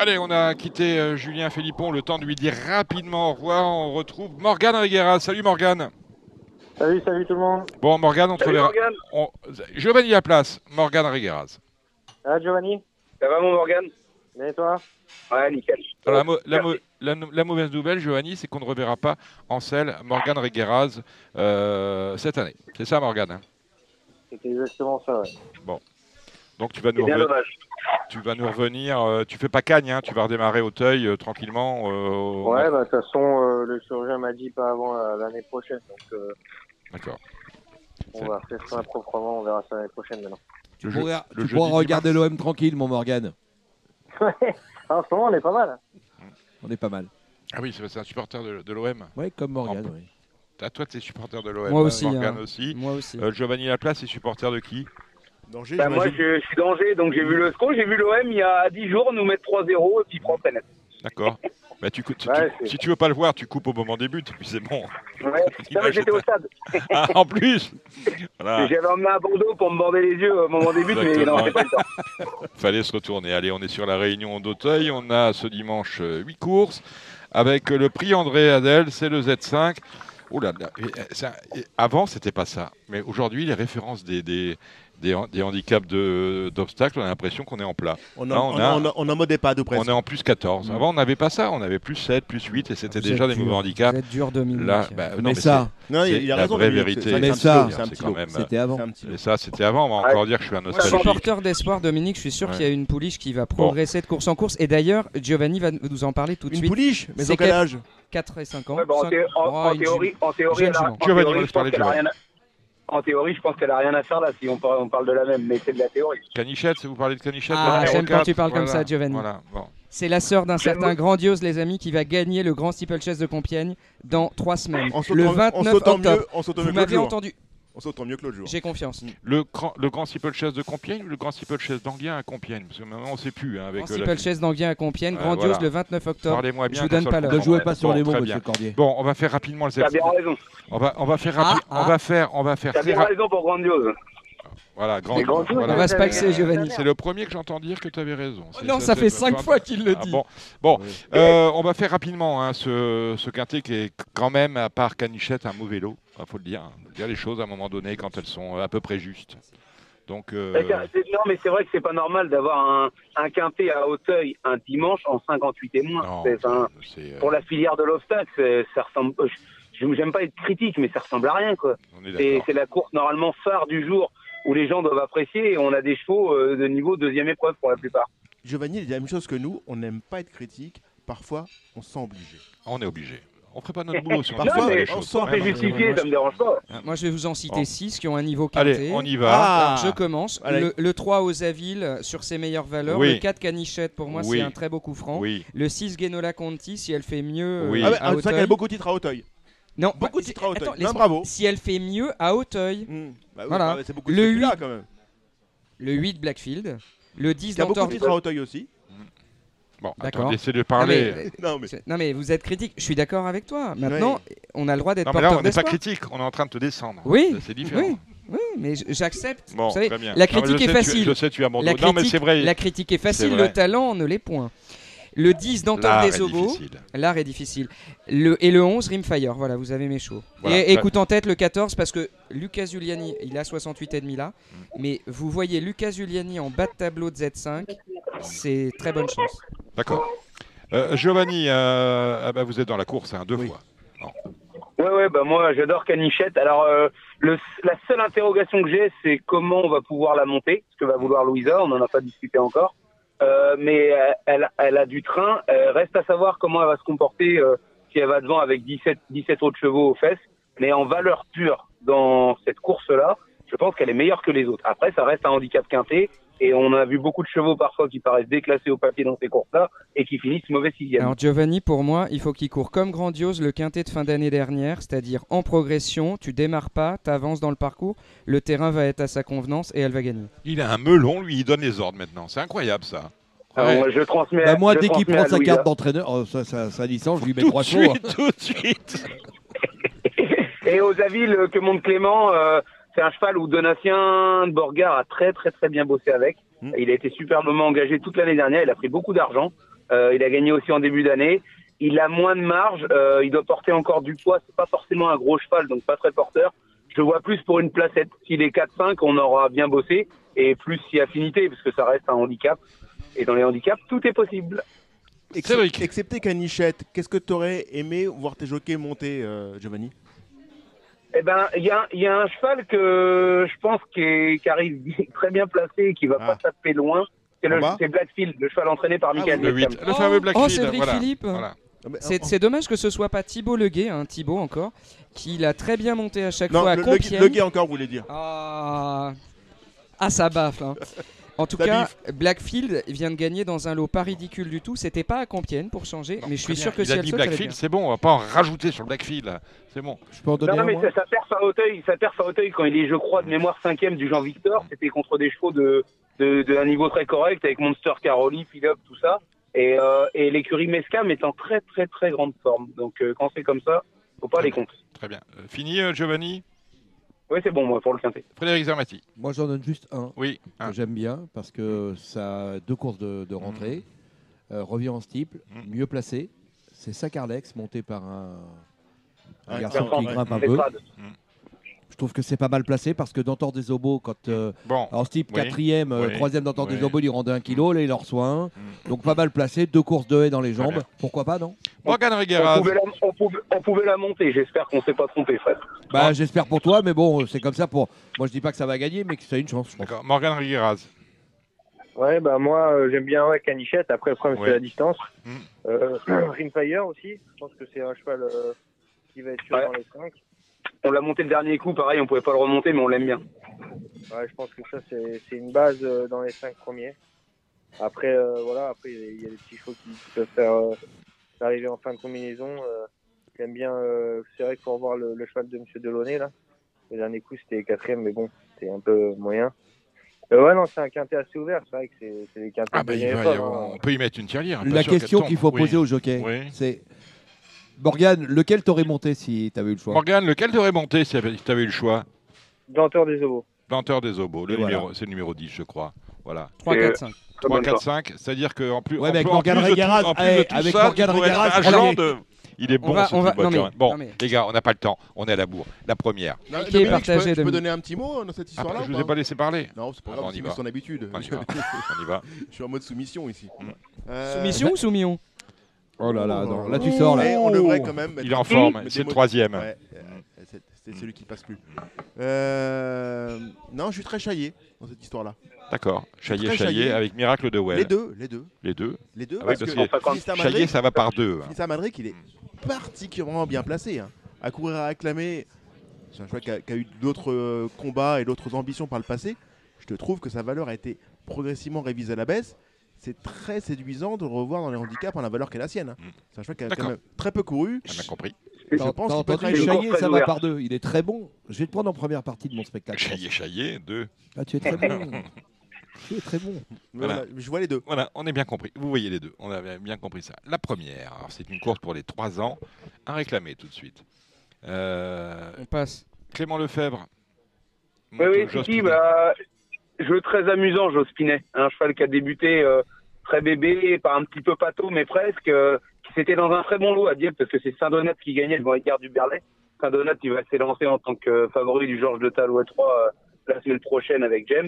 Allez, on a quitté euh, Julien Philippon, le temps de lui dire rapidement au revoir. On retrouve Morgane Reguera. Salut Morgane. Salut, salut tout le monde. Bon, Morgane, on te Salut reverra. On... Giovanni Laplace, Morgane Regueras. Ah, Giovanni? Ça va mon Morgane? Et toi? Ouais, nickel. Alors, la, mo- la mo- la nou- la mauvaise nouvelle, Giovanni, c'est qu'on ne reverra pas en selle Morgane Regueras euh, cette année. C'est ça, Morgane hein? C'était exactement ça, ouais. Donc tu vas C'est nous, bien reven- dommage. Tu vas nous revenir. euh, tu fais pas cagne, hein, tu vas redémarrer Auteuil euh, tranquillement. euh, au- Ouais, bah, de toute façon, euh, le chirurgien m'a dit pas avant euh, l'année prochaine. Donc, euh, D'accord. on va faire ça proprement. On verra ça l'année prochaine maintenant. Le Tu pourras, le tu jeudi pourras 10 regarder l'OM tranquille, mon Morgane. <laughs> en ce moment, on est pas mal. On est pas mal. Ah oui, c'est c'est un supporter de, de l'OM. Ouais, comme. En- oui. Ah, toi, tu es supporter de l'OM. Moi aussi, Morgane hein. aussi. Moi aussi. Euh, Giovanni Laplace est supporter de qui? Danger, Bah, moi, je, je suis d'Angers, donc j'ai vu le score, j'ai vu l'OM il y a 10 jours nous mettre 3-0 et puis prendre très net. D'accord. <laughs> Bah, tu, tu- Ouais, tu- c'est- si tu veux pas le voir, tu coupes au moment des buts, puis c'est bon. Ouais. <laughs> J'étais au stade. Ah, en plus <laughs> Voilà. J'avais emmené à Bordeaux pour me border les yeux au moment des buts, mais non, j'ai pas le temps. Fallait se retourner. Allez, on est sur la réunion d'Auteuil. On a ce dimanche 8 courses avec le prix André Adel, c'est le Z5. Oh là là, euh, ça- avant c'était pas ça, mais aujourd'hui les références des, des, des, han- des handicaps de- d'obstacles, on a l'impression qu'on est en plat. On, Là, a, on on, on, a, on a mode EHPAD ou presque. On est en plus 14. Avant on n'avait pas ça, on avait plus 7, plus 8 et c'était déjà des nouveaux handicaps. Vous êtes dur, Dominique. Là, bah, non, mais ça, Non, c'est il, a la raison. vraie vérité. c'est Mais c'est c'est c'est c'était avant. C'est. Et ça c'était avant, on va encore dire que je suis un Je suis nostalgique. porteur d'espoir, Dominique. Je suis sûr qu'il y a une pouliche qui va progresser de course en course. Et d'ailleurs, Giovanni va nous en parler tout de Une suite. pouliche Mais C'est dans quel âge 4 et 5 ans. Ouais, bah, en, thé- en- Oh, en une théorie, en théorie, elle a- en Giovanni, théorie, on je laisse parler pense qu'elle a Giovanni. rien à- En théorie, je pense qu'elle a rien à faire là si on parle, on parle de la même, mais c'est de la théorie. Canichette, vous parlez de Canichette Ah, j'aime quand tu 4, parles comme ça, Giovanni. Voilà, bon. C'est la sœur d'un certain grandiose, les amis, qui va gagner le grand steeplechase de Compiègne dans 3 semaines. En sautant, le en 29 sautant octobre. mieux, en sautant mieux Vous m'avez entendu. En sautant mieux que l'autre jour. J'ai confiance. Le grand, le grand steeplechase de Compiègne ou le grand steeplechase d'Anguien à Compiègne? Parce que maintenant on ne sait plus. Hein, avec Grand euh, la- steeplechase d'Anguien à Compiègne, grandiose voilà. le 29 octobre. Parlez-moi bien. Je vous donne pas l'heure. Ne jouez pas sur Bon, les mots, monsieur. Cordier. Bon, on va faire rapidement le T'as Z5. bien raison. On va, on va faire rapi- Ah, on va faire, on va faire T'as bien ra- raison pour grandiose. Voilà, grand. Voilà. On va se paxer, Giovanni. C'est le premier que j'entends dire que tu avais raison. C'est- Non, ça fait c'est- 5 c'est- fois qu'il le Ah, dit. bon, bon. Euh, on va faire rapidement hein, ce, ce quintet qui est quand même, à part Canichette, un mauvais lot. Il faut le dire. Il faut dire les choses à un moment donné quand elles sont à peu près justes. Donc, euh, c'est- Non, mais c'est vrai que c'est pas normal d'avoir un, un quintet à Hauteuil un dimanche en 58 et moins. non, un- euh, Pour la filière de l'obstacle, ça ressemble. euh, je- J'aime pas être critique, mais ça ressemble à rien, quoi. C'est la course normalement phare du jour où les gens doivent apprécier et on a des chevaux euh, de niveau deuxième épreuve pour la plupart. Giovanni il dit la même chose que nous. On n'aime pas être critique. Parfois, on se sent obligé. On est obligé. On ferait pas notre <laughs> boulot si on Parfois, mais les on choses. sort ça me dérange pas. Ah, Moi, je vais vous en citer Bon. 6 qui ont un niveau. Allez, on y va. Ah Alors, je commence. Le, le 3 aux Avilles sur ses meilleures valeurs. Oui. Le 4 Canichette, pour moi, Oui. c'est un très beau coup franc. Oui. Le 6 Genola Conti, si elle fait mieux euh, Oui. Ah ouais, à ah, c'est vrai qu'elle a Auteuil. beaucoup de titres à Auteuil. Non, beaucoup de titres à Auteuil. attends, Non, bravo. Si elle fait mieux à Auteuil, Hmm. Bah oui, Voilà. bah, c'est beaucoup Le de là huit. quand même. le 8 Blackfield, le 10 Il y a beaucoup de titres à Auteuil aussi. Bon, D'accord. laissez-le Non, parler. mais, Non, mais c'est- non, mais vous êtes critique. Je suis d'accord avec toi. Maintenant, on a le droit d'être porteur on n'est pas d'espoir. critique. On est en train de te descendre. Oui. C'est différent. Oui, oui, mais j'accepte. Bon, Vous savez, très bien. la critique est sais, tu- facile. je sais, tu as mon La dos. Non, mais critique, c'est vrai. la critique est facile, le talent ne l'est point. Le 10 Dantor L'art des est Obos, difficile. l'art est difficile. Le, et le 11 Rimfire, voilà, vous avez mes. Voilà. Et écoute en tête le 14 parce que Lucas Giuliani, il a 68,5 là, Mm. mais vous voyez Lucas Giuliani en bas de tableau de Z5, c'est très bonne chance. D'accord. Euh, Giovanni, euh, ah bah, vous êtes dans la course hein, deux fois. Ouais, ouais, bah moi j'adore Canichette. Alors euh, le, la seule interrogation que j'ai, c'est comment on va pouvoir la monter, ce que va vouloir Louisa. On n'en a pas discuté encore, Euh, mais elle, elle a du train. Euh, reste à savoir comment elle va se comporter euh, si elle va devant avec 17, 17 autres chevaux aux fesses. Mais en valeur pure dans cette course-là, je pense qu'elle est meilleure que les autres. Après, ça reste un handicap quinté. Et on a vu beaucoup de chevaux parfois qui paraissent déclassés au papier dans ces courses-là et qui finissent mauvais sixième. Alors Giovanni, pour moi, il faut qu'il court comme Grandiose le quintet de fin d'année dernière, c'est-à-dire en progression, tu démarres pas, tu avances dans le parcours, le terrain va être à sa convenance et elle va gagner. Il a un melon, lui, il donne les ordres maintenant. C'est incroyable ça. Alors, Ouais. moi, je transmets. Bah, moi, je dès qu'il prend sa carte d'entraîneur, oh, ça, ça- sa licence, je lui mets Tout de trois chevaux. suite, tout de suite. <laughs> Et aux avis que monte Clément, euh, c'est un cheval où Donatien de Borgard a très très très bien bossé avec. Mm. Il a été superbement engagé toute l'année dernière. Il a pris beaucoup d'argent. Euh, il a gagné aussi en début d'année. Il a moins de marge. euh, il doit porter encore du poids. C'est pas forcément un gros cheval, donc pas très porteur. Je le vois plus pour une placette. S'il est 4-5, on aura bien bossé. Et plus si affinité, parce que ça reste un handicap. Et dans les handicaps, tout est possible. Cédric. Excepté Canichette, qu'est-ce que tu aurais aimé voir tes jockeys monter, euh, Giovanni? Eh ben, il y a, il y a un cheval que je pense qui, est- qui arrive <laughs> très bien placé et qui va Ah. pas taper loin. C'est Blackfield, le cheval entraîné par Michael Le Beckham. 8. Le fameux Blackfield. Oh, Cédric voilà. Philippe Voilà. Ah, mais- C'est oh, c'est dommage que ce soit pas Thibaut Leguet, hein, Thibaut encore, qui l'a très bien monté à chaque Non, fois à le, Compiègne. le gay encore voulait dire. Ah, ah ça baffle. hein. En tout cas, Blackfield vient de gagner dans un lot pas ridicule du tout. C'était pas à Compiègne pour changer, mais je suis sûr que il si a elle saute, Blackfield, c'est bon, on va pas en rajouter sur le Blackfield. C'est bon. Je peux en donner Non, un, mais ça, ça perd à Auteuil, ça perd à Auteuil quand il est, je crois, de mémoire cinquième du Jean Victor. C'était contre des chevaux de, de, de un niveau très correct avec Monster Caroli, Philippe, tout ça. Et, euh, et l'écurie Mescam est en très très très grande forme. Donc euh, quand c'est comme ça, faut pas les compter. Très bien. Euh, fini, Giovanni? Oui, c'est bon moi pour le quintet. Frédéric Zermati. Moi, j'en donne juste un Oui. que j'aime bien parce que ça a deux courses de, de rentrée, euh, revient en steeple, Mm. mieux placé. C'est Sacarlex monté par un, un Un garçon garçon, qui ouais. grimpe un peu. Je trouve que c'est pas mal placé parce que Dantor des Obos, quand euh, Bon. en steeple Oui. quatrième, euh, Oui. troisième Dantor Oui. des Obos, il rendait un kilo, là il en reçoit un. Mm. Donc pas mal placé, deux courses de haie dans les jambes. Pourquoi pas, non? Morgan On Regueras. pouvait, la, on, pouvait, on pouvait la monter. J'espère qu'on s'est pas trompé, Fred. Bah j'espère pour toi, mais bon, c'est comme ça pour. Moi je dis pas que ça va gagner, mais que ça a une chance. je pense. D'accord. Morgan Regueras. Ouais, bah moi euh, j'aime bien ouais, Canichette. Après le problème Ouais. c'est la distance. Mm. Euh, <clears throat> Rimfire aussi. Je pense que c'est un cheval euh, qui va être sûr Ouais. dans les 5. On l'a monté le dernier coup, pareil, on pouvait pas le remonter, mais on l'aime bien. Ouais, je pense que ça c'est c'est une base euh, dans les 5 premiers. Après euh, voilà, après il y a des petits chevaux qui peuvent faire euh, arriver en fin de combinaison. Euh, J'aime bien. euh, c'est vrai qu'il faut revoir le, le cheval de Monsieur Delaunay là. Le dernier coup c'était quatrième, mais bon, c'était un peu moyen. Euh, ouais non, c'est un quintet assez ouvert. C'est vrai que c'est c'est des quintets. Ah bah, de il va y l'époque, avoir- hein. on peut y mettre une tirelire. hein, La question qu'il faut Oui. poser au jockey, Oui. c'est Morgane, lequel t'aurais monté si t'avais eu le choix Morgan, lequel t'aurais monté si tu avais eu le choix Planteur des ovos. Planteur des obos. Le Et voilà. numéro, c'est le numéro 10, je crois. Voilà. 3, Et, 4, 5. 3, 4, 5. C'est-à-dire qu'en plus. Ouais, en avec plus- en Morgan plus de tout- Regueras, en plus eh, avec ça, Morgan tu pourrais être Regueras, agent de. Il est bon va- ce on va- type, non, mais- quand même. Bon, non, mais- les gars, on n'a pas le temps. On est à la bourre. La première. Non, Qui est Dominique, je partagé, peux, je peux donner un petit mot dans cette histoire-là je ou vous ai pas laissé parler. Non, c'est pas Ah, grave, bon, on y c'est va. son habitude. On y va. <laughs> On y va. Je suis en mode soumission ici. Euh, Soumission ou soumillon Oh là là, non, là tu sors là. mais on devrait quand même. Il est en forme. C'est le troisième. Ouais, euh, c'est celui qui passe plus. Euh, non, je suis très chaillé dans cette histoire-là. D'accord. Chaillé, chaillé Chaillé. avec Miracle de Well. Les deux, les deux, Les deux. les deux. Ah oui, parce parce que que Finistère Chaillé, Madrid, ça va par deux. hein. Madrid, il est particulièrement bien placé. hein. À courir à acclamer, c'est un cheval qui a, qui a eu d'autres euh, combats et d'autres ambitions par le passé. Je te trouve que sa valeur a été progressivement révisée à la baisse. C'est très séduisant de le revoir dans les handicaps en la valeur qu'est la sienne. hein. Mm. C'est un cheval qui a quand même très peu couru. On a compris. Je pense qu'il peut une Chaillé, ça très va par deux. Il est très bon. Je vais te prendre en première partie de mon spectacle. Chaillé, chaillé, deux. Ah, tu es très bon. <laughs> tu es très bon. Voilà. Voilà, je vois les deux. Voilà, on est bien compris. Vous voyez les deux. On avait bien compris ça. La première, c'est une course pour les 3 ans. À réclamer tout de suite. Euh, On passe. Clément Lefebvre. Oui, oui, si, bah, jeu très amusant, Joe Spinet. Un cheval qui a débuté euh, très bébé, pas un petit peu pâteau, mais presque. euh, qui s'était dans un très bon lot à dire, parce que c'est Saint-Donat qui gagnait devant Edgar du Berlay. Saint-Donat, il va s'élancer en tant que favori du Georges de Talouet 3 euh, la semaine prochaine avec James.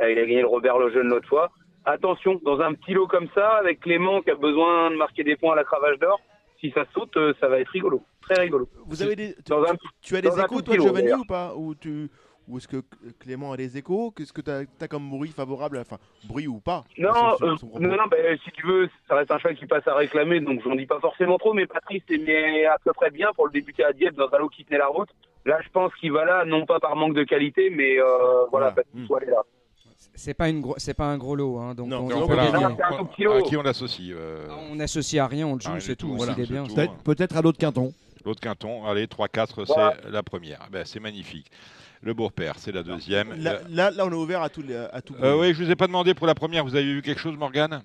Euh, il a gagné le Robert Lejeune l'autre fois. attention, dans un petit lot comme ça, avec Clément qui a besoin de marquer des points à la cravache d'or, si ça saute, euh, ça va être rigolo, très rigolo. Vous avez des, tu, Dans un- tu as des échos, toi, Giovanni, ou pas? Ou, tu, ou est-ce que Clément a des échos? Qu'est-ce que tu as, comme bruit favorable? Enfin, bruit ou pas? Non, Son- son- euh, son non, non, ben, si tu veux, ça reste un cheval qui passe à réclamer, donc j'en dis pas forcément trop, mais Patrice aimait à peu près bien pour le débuter à Dieppe dans un lot qui tenait la route. Là, je pense qu'il va là, non pas par manque de qualité, mais euh, voilà, parce qu'il faut aller là. C'est pas une gros, c'est pas un gros lot, hein, donc Non, on, donc on peut voilà. petit À qui on l'associe euh, On n'associe à rien, on le joue, Ah, c'est tout. tout, voilà, est bien. tout. Peut-être à l'autre quinton. L'autre quinton, allez, 3-4, Voilà. c'est la première. Ben, c'est magnifique. Le Bourg-Père, c'est la deuxième. Là, là, là, on est ouvert à tout. les- À tout Euh, oui, je vous ai pas demandé pour la première, vous avez vu quelque chose, Morgane?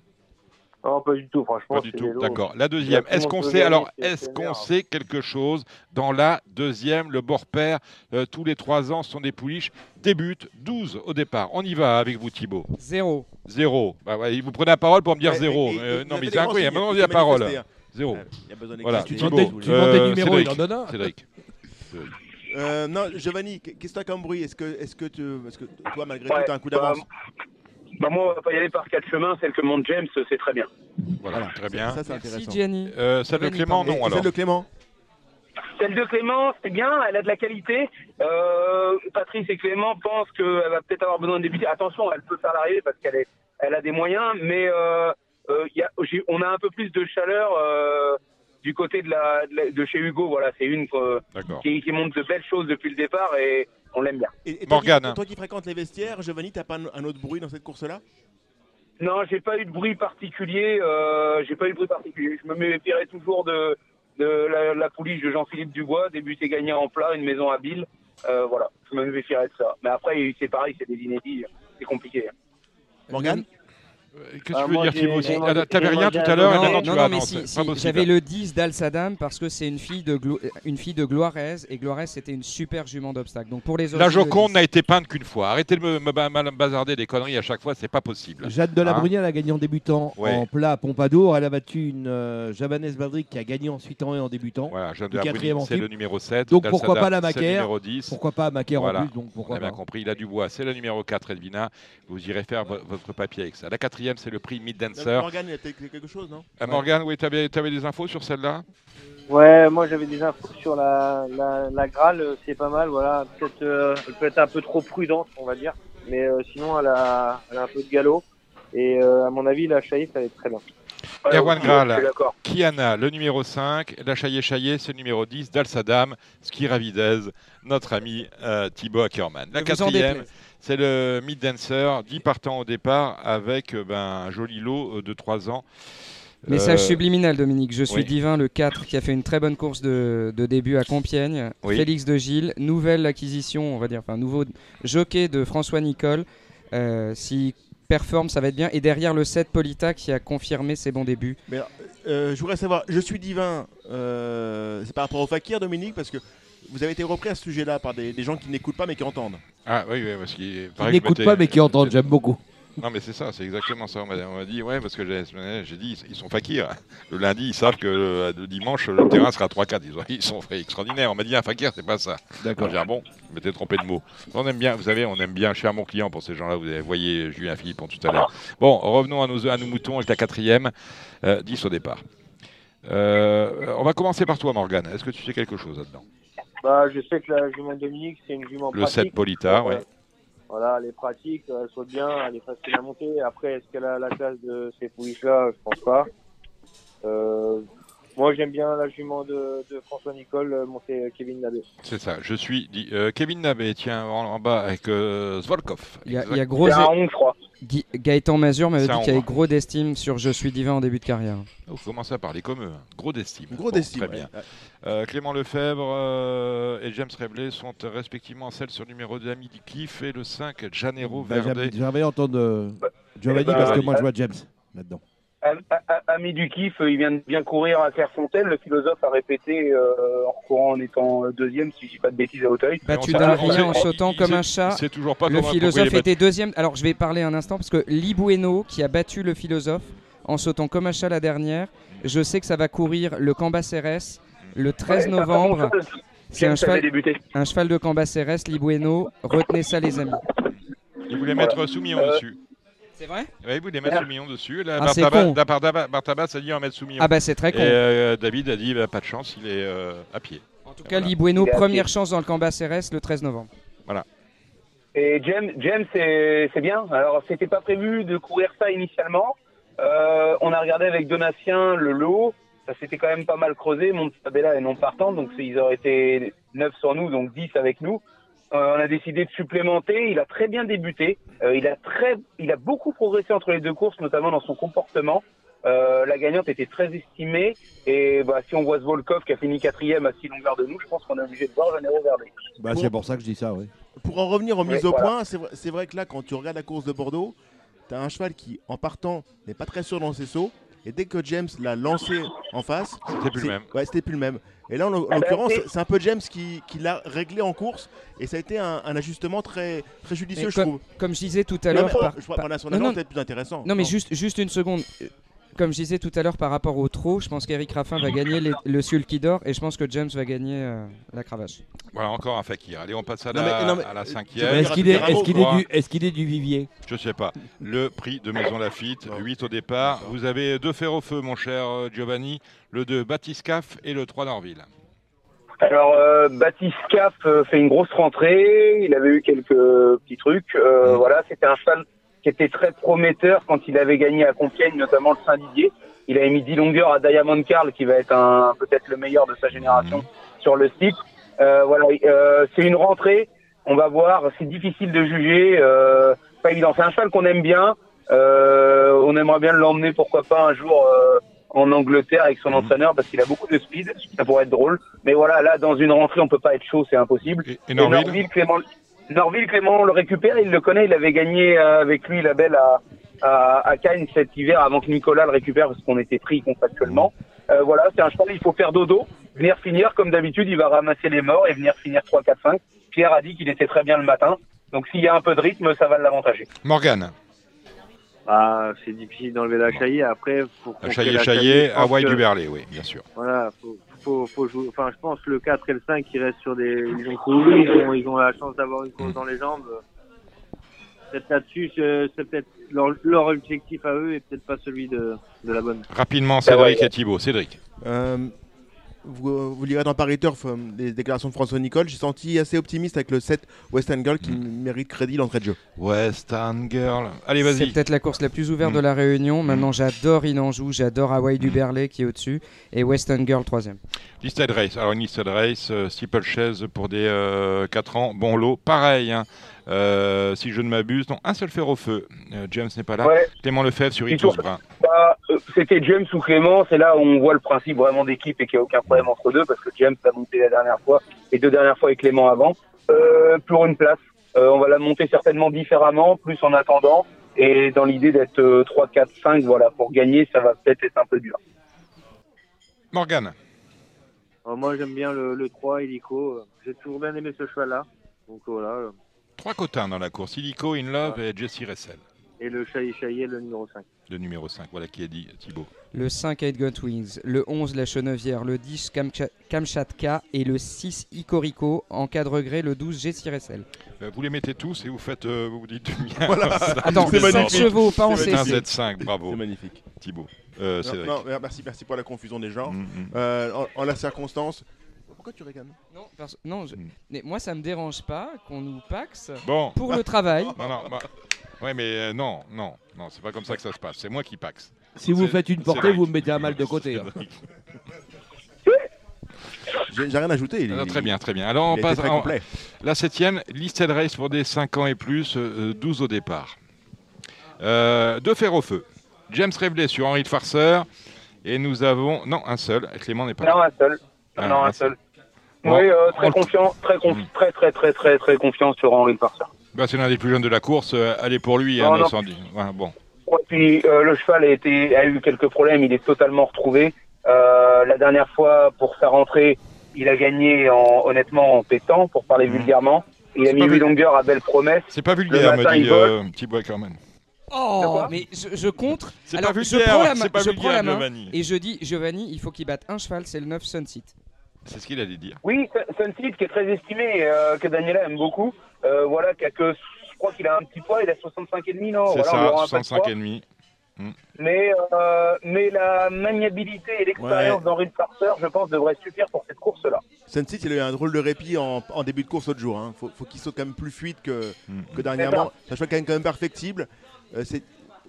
Non, pas du tout, franchement. Pas du tout, d'accord. La deuxième, est-ce qu'on sait alors, est-ce qu'on sait quelque chose dans la deuxième Le Bourg-Père, euh, tous les trois ans, ce sont des pouliches, débute 12 au départ. On y va avec vous, Thibaut. Zéro. Zéro. Bah ouais, vous prenez la parole pour me dire zéro. et- et- Euh, non, mais c'est incroyable. on renseignements, dit la il parole. Zéro. Euh, Il y a besoin Voilà. Tu demandes des- tu demandes des numéros, il en donne un. Cédric. <laughs> Euh, non, Giovanni, qu'est-ce que tu as comme bruit? Est-ce que, est que, tu, est que toi, malgré tout, tu as un coup bah, d'avance? Bah, moi, on va pas y aller par quatre chemins, celle que monte James, c'est très bien. Voilà, très bien. Ça, c'est Merci intéressant. Gianni. Euh, celle de Clément, non alors. celle de Clément? Celle de Clément, c'est bien, elle a de la qualité. Euh, Patrice et Clément pensent qu'elle va peut-être avoir besoin de débuter. Attention, elle peut faire l'arrivée parce qu'elle est, elle a des moyens, mais euh, euh, il y a, on a un peu plus de chaleur euh, du côté de, la, de, la- de chez Hugo. Voilà, c'est une euh, qui, qui montre de belles choses depuis le départ et on l'aime bien. Et, et toi, qui, Morgane. toi qui fréquentes les vestiaires, Giovanni, t'as pas un, autre bruit dans cette course-là? Non, j'ai pas eu de bruit particulier. Euh, j'ai pas eu de bruit particulier. Je me méfierais toujours de, de la, la pouliche de Jean-Philippe Dubois, débuter gagné en plat, une maison habile. Euh, voilà, je me méfierais de ça. Mais après, c'est pareil, c'est des inédits. C'est compliqué. Morgane? Qu'est-ce que Ah, tu veux dire, Thibaut j'ai Ah, T'avais rien tout à l'heure et donut. maintenant Non, tu non, vas mais non, si, j'avais le 10 d'Al-Sadam parce que c'est une fille de Glo- une fille de Gloirez et Gloirez c'était une super jument d'obstacle. Donc pour les La Joconde 10. n'a été peinte qu'une fois. Arrêtez de me, me ba- me bazarder des conneries à chaque fois, c'est pas possible. Jade de la Hein Brunière a gagné en débutant en plat à Pompadour. Elle a battu une euh, Javanese Badrick qui a gagné ensuite en et en débutant. Voilà, Jeanne de la c'est le numéro 7. Donc, pourquoi pas la Dalsadam, c'est le Macaire numéro 10. Pourquoi pas Macaire en plus Donc On a bien compris. Il a du bois, c'est le numéro 4, Elvina. Vous irez faire vo- votre papier avec ça. La quatrième, c'est le prix Mid Dancer. Morgane, il y a quelque chose, non? Euh, Morgane, oui, tu avais, des infos sur celle-là? Ouais, moi j'avais des infos sur la, la, la Graal, euh, c'est pas mal, voilà. Peut-être, euh, elle peut être un peu trop prudente, on va dire. Mais euh, sinon, elle a, elle a un peu de galop. Et euh, à mon avis, la Chaïf, elle est très bien. Erwan Graal, d'accord. Kiana, le numéro 5. La Chaillé Chaillé, c'est le numéro 10. Dalsadam, Ski Ravidez, notre ami euh, Thibaut Ackermann. La quatrième. C'est le Mid Dancer, 10 partants au départ avec euh, ben, un joli lot euh, de 3 ans. Message Euh, subliminal, Dominique. Je suis oui. Divin, le 4, qui a fait une très bonne course de, de début à Compiègne. Oui. Félix de Gilles, nouvelle acquisition, on va dire, enfin, nouveau jockey de François Nicole. Euh, S'il performe, ça va être bien. Et derrière le 7, Polita, qui a confirmé ses bons débuts. Mais alors, euh, je voudrais savoir, je suis divin, euh, c'est par rapport au fakir, Dominique, parce que vous avez été repris à ce sujet-là par des, des gens qui n'écoutent pas mais qui entendent. Ah oui, oui, parce qu'il je n'écoutent pas mais qui entendent, j'aime beaucoup. Non, mais c'est ça, c'est exactement ça. On m'a dit, ouais, parce que j'ai dit, ils sont fakirs. Le lundi, ils savent que le, le dimanche, le terrain sera 3-4. Ils, ils sont extraordinaires. On m'a dit, un fakir, c'est pas ça. D'accord. J'ai dit, ah bon, je m'étais trompé de mot. On aime bien, vous savez, on aime bien cher mon client pour ces gens-là. Vous avez- voyez Julien Philippon tout à l'heure. Bon, revenons à nos, à nos moutons avec la quatrième, euh, 10 au départ. Euh, on va commencer par toi, Morgane. Est-ce que tu sais quelque chose là-dedans? Bah, je sais que la jument Dominique, c'est une jument Le pratique. 7 Polita, Euh, ouais. Voilà, elle est pratique, elle saute bien, elle est facile à monter. Après, est-ce qu'elle a la classe de ces pouliches-là Je pense pas. Euh, moi, j'aime bien la jument de, de François Nicole, euh, monter Kevin Labé. C'est ça. Je suis dit, euh, Kevin Nabé, tiens, en, en bas avec euh, Zvolkov. Il y a, Exact. il y a gros. C'est un 11, je crois. Guy- Gaëtan Mazur m'avait dit qu'il y avait gros d'estime sur Je suis divin en début de carrière. Vous commencez à parler comme eux. hein. Gros d'estime. Gros Bon, d'estime. Très ouais. bien. Ouais. Euh, Clément Lefebvre euh, et James Rebley sont euh, respectivement celles sur le numéro 2 Ami du Kiff et le 5 Janero Bah, Verde. j'avais- euh, Giovanni bah, parce que moi je vois James là-dedans. Ami du kiff, il vient de bien courir à Clairefontaine. Le philosophe a répété euh, en courant en étant euh, deuxième, si je dis pas de bêtises à Hauteuil. Battu sait- d'un on sait- rien en sautant comme un chat. C'est toujours pas Le philosophe était deuxième. Alors je vais parler un instant parce que Lee Bueno qui a battu le philosophe en sautant comme un chat la dernière. Je sais que ça va courir le Cambacérès le 13 Ouais, ça novembre. C'est un cheval, un cheval de Cambacérès, Lee Bueno. Retenez ça les amis. Il voulait mettre Soumillon Euh, dessus. C'est vrai? Oui, vous voulez mettre Soumillon dessus. Là, Ah, Bartabas a dit en mettre Soumillon. Ah bah, c'est très con. Et euh, David a dit bah, pas de chance, il est euh, à pied. En tout cas, Lee Bueno, première chance dans le Cambas RS le 13 novembre. Voilà. Et James, James c'est c'est bien. Alors, c'était pas prévu de courir ça initialement. Euh, on a regardé avec Donatien le lot. Ça s'était quand même pas mal creusé. Montabella est non partant, donc ils auraient été 9 sur nous, donc 10 avec nous. Euh, on a décidé de supplémenter. Il a très bien débuté. Euh, il a très, il a beaucoup progressé entre les deux courses, notamment dans son comportement. Euh, la gagnante était très estimée. Et bah, si on voit Zvolkov qui a fini quatrième à 6 longueurs de nous, je pense qu'on est obligé de voir Janero Verde. Bah, c'est pour ça que je dis ça, oui. Pour en revenir aux Oui, mises au voilà. point, c'est vrai, que là, quand tu regardes la course de Bordeaux, tu as un cheval qui, en partant, n'est pas très sûr dans ses sauts. Et dès que James l'a lancé en face, C'était plus le c'est- même. Ouais, c'était plus le même. Et là, en, en Ah bah, l'occurrence, c'est- c'est un peu James qui, qui l'a réglé en course. Et ça a été un, un ajustement très, très judicieux, Mais je comme, trouve. comme je disais tout à l'heure. par- je crois par- par son Non, non, peut-être plus intéressant. Non, mais juste, juste une seconde. Comme je disais tout à l'heure par rapport au trot, je pense qu'Eric Raffin va gagner les- le Sulky d'or et je pense que James va gagner euh, la cravache. Voilà, encore un fakir. Allez, on passe à Non, la, mais- non, mais- à la cinquième. Est-ce qu'il est, du, est vivier? Je sais pas. Le prix de Maison Lafitte, 8 au départ. Vous avez deux fers au feu, mon cher euh, Giovanni. Le 2, Batiscaf et le 3, Norville. Alors, euh, Baptiste Cap euh, fait une grosse rentrée. Il avait eu quelques petits trucs. Euh, Voilà, c'était un cheval qui était très prometteur quand il avait gagné à Compiègne, notamment le Saint-Didier. Il avait mis 10 longueurs à Diamond Carl, qui va être un peut-être le meilleur de sa génération sur le site. Euh, voilà, euh, c'est une rentrée. On va voir. C'est difficile de juger. Euh, pas évident. C'est un cheval qu'on aime bien. Euh, on aimerait bien l'emmener, pourquoi pas, un jour euh, en Angleterre avec son entraîneur, parce qu'il a beaucoup de speed. Ça pourrait être drôle. Mais voilà, là, dans une rentrée, on peut pas être chaud, c'est impossible. Et, et Norville Clément, Norville, Clément, on le récupère, il le connaît, il avait gagné euh, avec lui la belle à, à, à Cannes cet hiver avant que Nicolas le récupère parce qu'on était pris contractuellement. Euh, voilà, c'est un cheval, il faut faire dodo, venir finir, comme d'habitude, il va ramasser les morts et venir finir 3, 4, 5. Pierre a dit qu'il était très bien le matin, donc s'il y a un peu de rythme, ça va l'avantager. Morgane. Ah, c'est difficile d'enlever la chaillée. Après, Chaillé, la Chaillé, je pense Hawaï que- du Berlay, oui, bien sûr. Voilà, faut, faut, faut jouer. Enfin, je pense que le 4 et le 5 qui restent sur des. Ils ont couru, ils ont, ils ont la chance d'avoir une course dans les jambes. Peut-être là-dessus, c'est c'est peut-être leur, leur objectif à eux et peut-être pas celui de, de la bonne. Rapidement, Cédric et Thibaut. Cédric. Euh, vous, vous lirez dans Paris Turf euh, les déclarations de François Nicole. J'ai senti assez optimiste avec le 7 Western Girl qui mérite crédit l'entrée de jeu. Western Girl. Allez, C'est vas-y. peut-être la course la plus ouverte Mm. de la Réunion. Maintenant, j'adore Inanjou, j'adore Hawaii du Berlay qui est au-dessus et Western Girl troisième. Listed Race. Alors, une Listed Race, euh, Steeple Chaise pour des 4 ans. Bon lot, pareil. hein. Euh, si je ne m'abuse, non, un seul fer au feu. Euh, James n'est pas là. Ouais. Clément Lefebvre sur Itos. Brun. Bah, euh, c'était James ou Clément, c'est là où on voit le principe vraiment d'équipe et qu'il n'y a aucun problème entre deux, parce que James l'a monté la dernière fois, et deux dernières fois avec Clément avant, euh, pour une place. Euh, on va la monter certainement différemment, plus en attendant, et dans l'idée d'être euh, 3, 4, 5, voilà, pour gagner, ça va peut-être être un peu dur. Morgane. Moi, j'aime bien le, le 3, Illico. euh, J'ai toujours bien aimé ce cheval-là. Donc voilà. Trois cotins dans la course. Illico, In Love et Jesse Ressel. Et le Chaillé Chaillé, le numéro 5. Le numéro 5. Voilà qui a dit Thibaut. Le 5 Eight Gun Wings, le 11 La Chenevière, le 10 Kamcha- Kamchatka et le 6 Icorico. En cas de regret, le 12 Jessie Ressel. Euh, vous les mettez tous et vous faites, euh, vous dites du mien. <laughs> Voilà. <laughs> Attends, C'est 5 magnifique. chevaux, pas en C'est un CC. Z5, bravo. C'est magnifique. Thibaut. Euh, Non, Cédric. non, merci, merci pour la confusion des genres. Mm, mm. Euh, en, en la circonstance. Pourquoi tu rigoles Non, parce- non, je- Mm. mais moi ça me dérange pas qu'on nous paxe Bon. pour le travail. <laughs> Non, non, bah, ouais, mais euh, non, non, non, c'est pas comme ça que ça se passe. C'est moi qui paxe. Si vous C'est- faites une c'est portée, vous me mettez à mal de côté. hein. <laughs> J'ai j'ai rien ajouté. il- Non, très bien, très bien. Alors on il a été passe très en- complet. la septième, listed race pour des 5 ans et plus, euh, 12 au départ. Euh, deux fers au feu. James Reveley sur Henri de Farceur. Et nous avons. Non, un seul. Clément n'est pas Non, là. un seul. Ah, non, un un seul. Bon. Oui, euh, très confiant, très, conf- Mm. très, très, très, très, très confiant sur Henri Farcer. Bah, c'est l'un des plus jeunes de la course. euh, allez pour lui, Non, hein, non. 910. Ouais, bon. Ouais, puis euh, le cheval a, été, a eu quelques problèmes, il est totalement retrouvé. Euh, la dernière fois, pour sa rentrée, il a gagné en, honnêtement en pétant, pour parler Mhm. vulgairement. Il a mis pas 8 vul- longueurs à belle promesse. C'est pas vulgaire, matin, me dit euh, Thibaut Ackerman. Oh, mais je, je contre. C'est Alors, pas je vulgaire, prends la je prends la main Giovanni. et je dis Giovanni, il faut qu'il batte un cheval, c'est le 9 Sunset. C'est ce qu'il allait dire. Oui, Sunseed qui est très estimé, euh, que Daniela aime beaucoup. Euh, voilà, qui a que, je crois qu'il a un petit poids, il a 65,5, non C'est Voilà, ça, rend un peu de 65 poids. et demi. Mm. Mais, euh, mais la maniabilité et l'expérience Ouais. d'Henri de Farceur, je pense, devraient suffire pour cette course-là. Sunseed, il a eu un drôle de répit en, en début de course l'autre jour. Hein. Faut, faut qu'il saute quand même plus fluide que, Mm. que dernièrement. Ça soit quand même, quand même perfectible. Euh, c'est-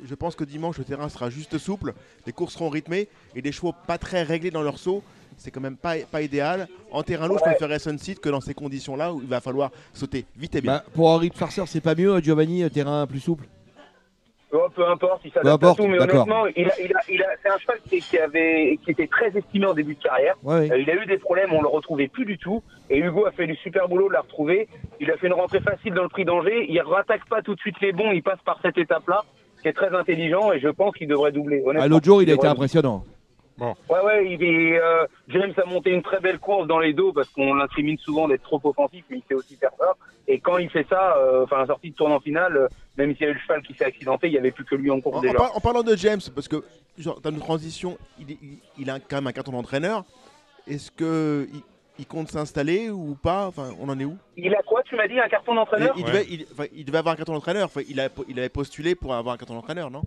je pense que dimanche, le terrain sera juste souple. Les courses seront rythmées et des chevaux pas très réglés dans leur saut. C'est quand même pas, pas idéal. En terrain lourd, je Ouais. préférerais Sunseed que dans ces conditions-là où il va falloir sauter vite et bien. Bah, pour Henri de Farceur, c'est pas mieux, Giovanni, euh, terrain plus souple? Oh, peu importe, il s'adapte à tout, mais honnêtement, il a, il a, il a, c'est un cheval qui, qui avait, qui était très estimé en début de carrière. Ouais. Euh, il a eu des problèmes, on le retrouvait plus du tout. Et Hugo a fait du super boulot de la retrouver. Il a fait une rentrée facile dans le prix d'Angers. Il rattaque pas tout de suite les bons, il passe par cette étape-là, ce qui est très intelligent. Et je pense qu'il devrait doubler. Ah. L'autre jour, il a été devrait Ouais, ouais, il est, euh, James a monté une très belle course dans les dos parce qu'on l'incrimine souvent d'être trop offensif, mais il sait aussi faire ça. Et quand il fait ça, euh, enfin, la sortie de tournant finale, euh, même s'il y a eu le cheval qui s'est accidenté, il y avait plus que lui en course En, en déjà. par- en parlant de James, parce que genre, dans une transition, il, est- il- il a quand même un carton d'entraîneur. Est-ce que il, il compte s'installer ou pas? Enfin, on en est où? Il a quoi, tu m'as dit, un carton d'entraîneur? Il devait, il- devait avoir un carton d'entraîneur. Il, a, il avait postulé pour avoir un carton d'entraîneur, non?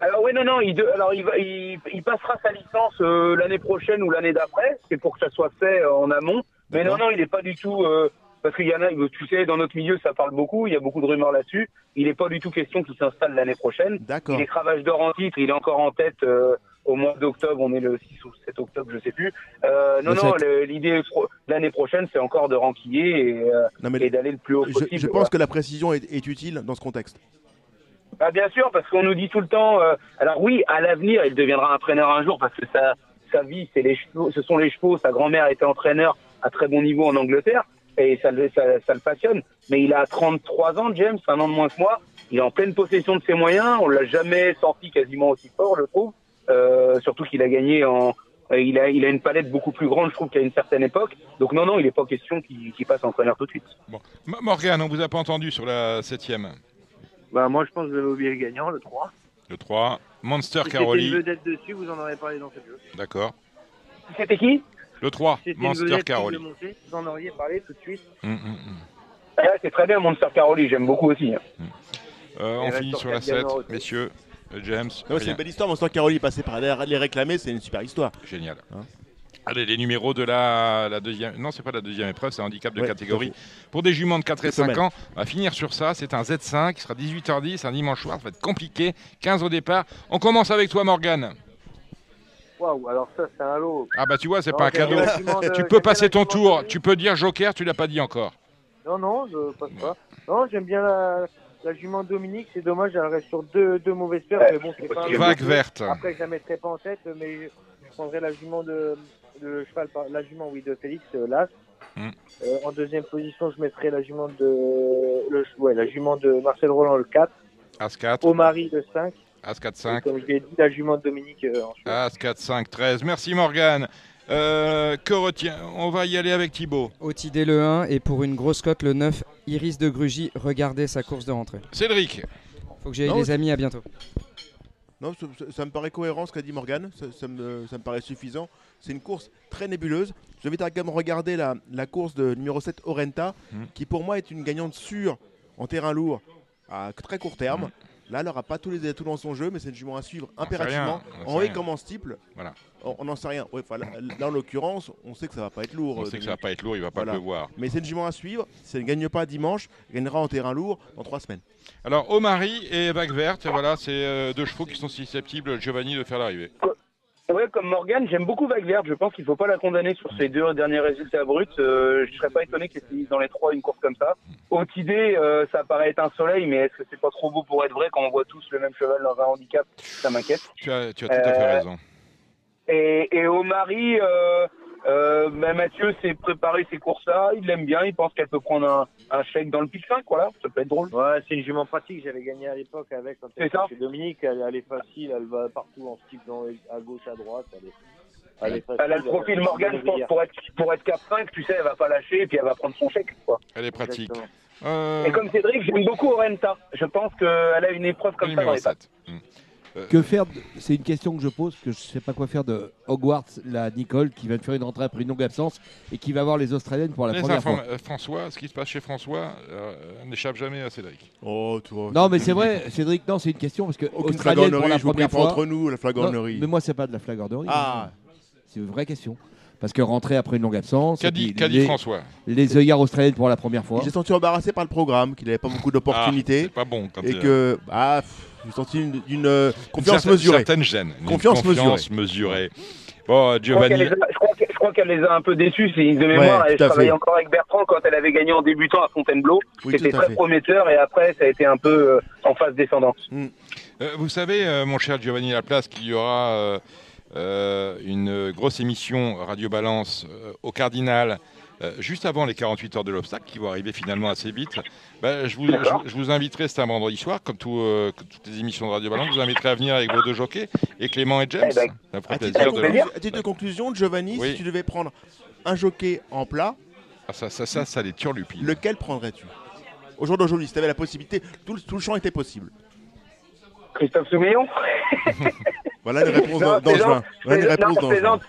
Alors oui, non, non, il, de- alors, il, va, il, il passera sa licence euh, l'année prochaine ou l'année d'après. C'est pour que ça soit fait euh, en amont. Mais non, non, il n'est pas du tout. euh, parce qu'il y en a, tu sais, dans notre milieu, ça parle beaucoup. Il y a beaucoup de rumeurs là-dessus. Il n'est pas du tout question qu'il s'installe l'année prochaine. D'accord. Il est cravache d'or en titre. Il est encore en tête au mois d'octobre. On est le 6 ou 7 octobre, je sais plus. Euh, non, non, 7. le- l'idée l'année prochaine, c'est encore de ranquiller et, euh, d'aller le plus haut je, possible. je pense que la précision est, est utile dans ce contexte. Ah, bien sûr, parce qu'on nous dit tout le temps. euh, alors oui, à l'avenir, il deviendra entraîneur un jour parce que sa, sa vie, c'est les chevaux, ce sont les chevaux. Sa grand-mère était entraîneur à très bon niveau en Angleterre et ça, ça, ça le passionne. Mais il a 33 ans, James, un an de moins que moi. Il est en pleine possession de ses moyens. On l'a jamais senti quasiment aussi fort, je trouve. Euh, surtout qu'il a gagné en. euh, Il a, il a une palette beaucoup plus grande, je trouve, qu'à une certaine époque. Donc non, non, il n'est pas question qu'il qu'il passe entraîneur tout de suite. M- Morgane, on vous a pas entendu sur la septième. Bah, moi, je pense que vous avez oublié le gagnant, le 3. Le 3, Monster Si c'était une Caroli. vedette dessus, vous en aurez parlé dans ce jeu. D'accord. C'était qui? Le 3, Si c'était une Monster Caroli. vous en auriez parlé tout de suite. Hum, hum, hum. Ouais, C'est très bien, Monster Caroli, j'aime beaucoup aussi. hein. Euh, on finit sur la sur quatre 7, gagnants au messieurs. Euh, James, c'est une belle histoire. Mon Star Caroli passé par les, les réclamer, c'est une super histoire. Génial. Hein Allez, les numéros de la, la deuxième. Non, c'est pas la deuxième épreuve, c'est un handicap de Ouais, catégorie. Pour des juments de 4 et Les 5 femelles. ans, on va finir sur ça. C'est un Z5 qui sera 18h10, un dimanche soir. Ça va être compliqué. 15 au départ. On commence avec toi, Morgane. Waouh, alors ça, c'est un lot. Ah, bah tu vois, c'est pas un cadeau. <laughs> de- Tu peux passer ton tour. de- Tu peux dire Joker, tu l'as pas dit encore. Non, non, je passe pas. Non, j'aime bien la, la jument Dominique. C'est dommage, elle reste sur deux, deux mauvaises paires. mais bon, c'est pas un Vague verte. Après, je la mettrai pas en tête, mais je, prendrai la jument de le cheval, par- la jument, oui, de Félix, euh, l'As. Hmm. Euh, en deuxième position, je mettrai la jument de, le, ouais, la jument de Marcel Roland, le 4. As 4, Omari, le 5. As 4, Et 5. comme je l'ai dit, la jument de Dominique euh, ensuite. As 4, 5, 13. Merci, Morgane. Euh, que retient On va y aller avec Thibaut. Otidé le 1 et pour une grosse cote le 9, Iris de Grugy. Regardez sa course de rentrée. Cédric. Faut que j'aille les amis, à bientôt. Non, ça, ça- ça me paraît cohérent ce qu'a dit Morgan, ça, ça me, ça me paraît suffisant. C'est une course très nébuleuse. Je vais quand même regarder la, la course de numéro 7 Orenta, Mhm. qui pour moi est une gagnante sûre en terrain lourd à très court terme. Mhm. Là, elle n'aura pas tous les atouts dans son jeu, mais c'est une jument à suivre impérativement. En haut rien. comme en steeple, Voilà. on n'en sait rien. Ouais, là, là, en l'occurrence, on sait que ça va pas être lourd. On sait que ça va pas être lourd, il va pas Voilà. le voir. Mais c'est une jument à suivre. Si elle ne gagne pas dimanche, elle gagnera en terrain lourd dans trois semaines. Alors, Omari et Vague Verte, voilà, c'est euh, deux chevaux qui sont susceptibles, Giovanni, de faire l'arrivée. Ouais, comme Morgan, j'aime beaucoup Verte. Je pense qu'il faut pas la condamner sur ses deux derniers résultats bruts. Euh, je serais pas étonné qu'elle finisse dans les trois une course comme ça. Idée, euh, ça paraît être un soleil, mais est-ce que c'est pas trop beau pour être vrai quand on voit tous le même cheval dans un handicap? Ça m'inquiète. Tu as, tu as tout à fait Euh, raison. Et, et Omari, euh, euh, ben Mathieu s'est préparé ces courses-là. Il l'aime bien. Il pense qu'elle peut prendre un, un chèque dans le pic 5. Voilà, ça peut être drôle. Ouais, c'est une jument pratique. J'avais gagné à l'époque avec quand elle C'est ça. était chez Dominique. Elle, elle est facile, elle va partout en style dans- à gauche, à droite. Elle est, elle est facile. Elle a le profil Morgan, je pense, pour être, pour être cap 5, tu sais, elle va pas lâcher et puis elle va prendre son chèque. Quoi. Elle est pratique. Euh, Et comme Cédric, j'aime beaucoup Orenta. Je pense qu'elle a une épréve comme le ça dans numéro les pattes. 7. Euh, Que faire de- C'est une question que je pose, que je sais pas quoi faire de Hogwarts, la Nicole, qui vient de faire une rentrée après une longue absence et qui va voir les Australiennes pour la première fois. euh, François, ce qui se passe chez François euh, n'échappe jamais à Cédric. Oh, toi. Non, mais c'est vrai, Cédric, non, c'est une question parce que Aucune Australienne pour la flagornerie, je vous prie première pas fois. entre nous, la flagornerie. Non, mais moi, c'est pas de la flagornerie. Ah. C'est une vraie question. Parce que rentrer après une longue absence. Qu'a dit- François Les œillères australiennes pour la première fois. J'ai senti embarrassé par le programme, qu'il n'avait pas beaucoup d'opportunités. Ah, c'est pas bon quand Et que, bah, pff, j'ai senti une, une, euh, Une confiance certaine- mesurée. certaine gêne. Une Confiance, confiance mesurée. mesurée. Bon, euh, Je crois qu'elle Giovanni. les a- je crois qu'elle les a un peu déçus, c'est de mémoire. Ouais, tout je travaillais fait. encore avec Bertrand quand elle avait gagné en débutant à Fontainebleau. Oui, C'était très fait. prometteur et après ça a été un peu euh, en phase descendante. Euh, vous savez, euh, mon cher Giovanni Laplace, qu'il y aura euh, euh, une grosse émission Radio Balance euh, au Cardinal. Euh, juste avant les 48 heures de l'obstacle, qui vont arriver finalement assez vite, Bah, je, vous, D'accord. je- je vous inviterai, c'est un vendredi soir, comme, tout, euh, comme toutes les émissions de Radio Balance, je vous inviterai à venir avec vos deux jockeys et Clément et James. Eh ben, À titre, de conclusion, Giovanni, Oui. si tu devais prendre un jockey en plat, Ah, ça, ça, ça, ça les turlupine. lequel prendrais-tu? Au jour d'aujourd'hui, si tu avais la possibilité, tout le, tout le champ était possible. Christophe Soumillon? <laughs> Voilà une réponse Non, d'Angevin. plaisante, Voilà une réponse plaisante.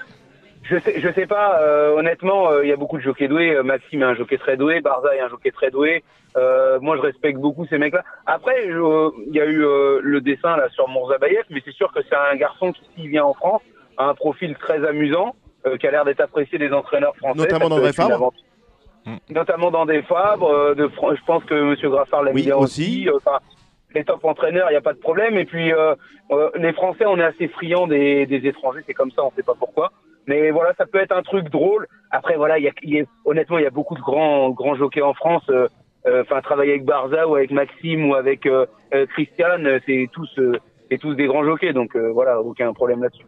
Je sais, je sais pas. euh, honnêtement, euh, il y a beaucoup de jockeys doués. Euh, Maxime est un jockey très doué. Barza est un jockey très doué. Euh, moi, je respecte beaucoup ces mecs-là. Après, euh, il y a eu euh, le dessin là sur Mourzabayev, mais c'est sûr que c'est un garçon qui, s'il vient en France, a un profil très amusant, euh, qui a l'air d'être apprécié des entraîneurs français. Notamment dans Fabre. aventure. Notamment dans des Fabres. euh, de, je pense que Monsieur Graffard l'aime Oui, bien aussi. aussi. euh, les top entraîneurs, il n'y a pas de problème. Et puis, euh, euh, les Français, on est assez friands des, des étrangers. C'est comme ça, on ne sait pas pourquoi. Mais voilà, ça peut être un truc drôle. Après, voilà, il y a, il y a- honnêtement, il y a beaucoup de grands, grands jockeys en France. euh, euh, Enfin, travailler avec Barza ou avec Maxime ou avec euh, euh, Christian, c'est tous, euh, c'est tous des grands jockeys. Donc euh, voilà, aucun problème là-dessus.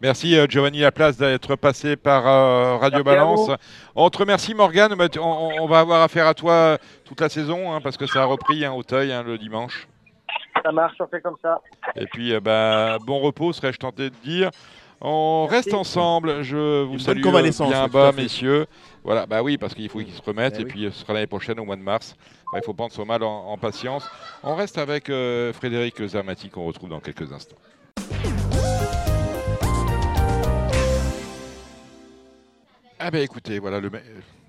Merci Giovanni Laplace d'être passé par euh, Radio Merci Balance. On te remercie Morgane. On, on va avoir affaire à toi toute la saison hein, parce que ça a repris hein, Auteuil hein, le dimanche. Ça marche, on fait comme ça. Et puis euh, bah, bon repos serais-je tenté de dire. On reste ensemble. Je vous bonne salue euh, convalescence, bien bas messieurs. Voilà, bah oui parce qu'il faut qu'ils se remettent Eh et oui. puis euh, ce sera l'année prochaine au mois de mars. Bah, il faut prendre son mal en, en patience. On reste avec euh, Frédéric Zermati qu'on retrouve dans quelques instants. Ah ben écoutez, voilà le me-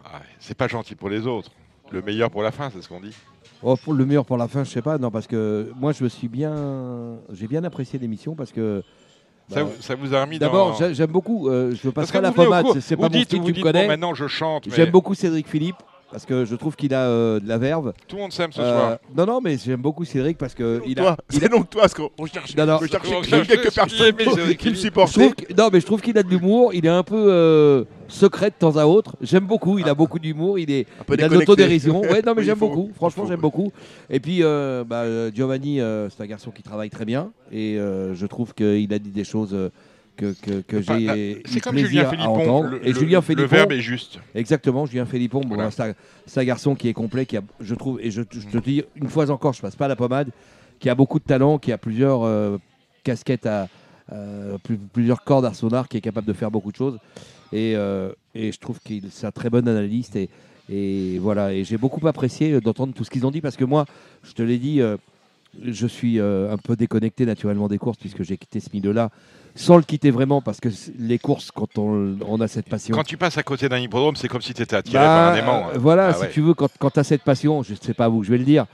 ah, c'est pas gentil pour les autres. Le meilleur pour la fin, c'est ce qu'on dit. Oh, pour le meilleur pour la fin, je sais pas. Non, parce que moi, je me suis bien, j'ai bien apprécié l'émission parce que. Ça, bah, vous- ça vous a remis D'abord, dans... j'aime beaucoup. euh, je veux que la pommade. c'est- pas mon style, vous tu dites, me connais. bon, maintenant je chante, mais J'aime beaucoup Cédric Philippe parce que je trouve qu'il a euh, de la verve. tout le monde s'aime ce Euh, soir. Non, non, mais j'aime beaucoup Cédric parce que il a. Il a- c'est donc toi, parce qu'on cherche, Non, non. on cherche quelques personnes qui trouve que- non, mais je trouve qu'il a de l'humour. Il est un peu euh, secret de temps à autre. J'aime beaucoup. Il a beaucoup d'humour. Il est. Un peu Il a de l'autodérision. Ouais, non, <laughs> mais Oui, j'aime faut. beaucoup. Franchement, faut. j'aime beaucoup. Et puis, euh, bah, Giovanni, euh, c'est un garçon qui travaille très bien. Et euh, je trouve qu'il a dit des choses que, que, que Enfin, là, j'ai C'est comme plaisir Julien à Philippon. entendre. Le, et le- Julien le Philippon, verbe est juste. Exactement, Julien Philippon, bon, Voilà. c'est un- c'est un garçon qui est complet, qui a, je trouve, et je, je te dis une fois encore, je passe pas la pommade, qui a beaucoup de talent, qui a plusieurs euh, casquettes à euh, plus- plusieurs cordes à son arc, qui est capable de faire beaucoup de choses. Et, euh, et je trouve qu'il c'est un très bon analyste. Et, et voilà, et j'ai beaucoup apprécié euh, d'entendre tout ce qu'ils ont dit parce que moi, je te l'ai dit, euh, je suis euh, un peu déconnecté naturellement des courses puisque j'ai quitté ce milieu-là sans le quitter vraiment parce que les courses, quand on, on a cette passion. Quand tu passes à côté d'un hippodrome, c'est comme si tu étais attiré Bah, par un aimant. hein. Voilà, Ah si ouais. tu veux, quand, quand tu as cette passion, je ne sais pas vous, je vais le dire,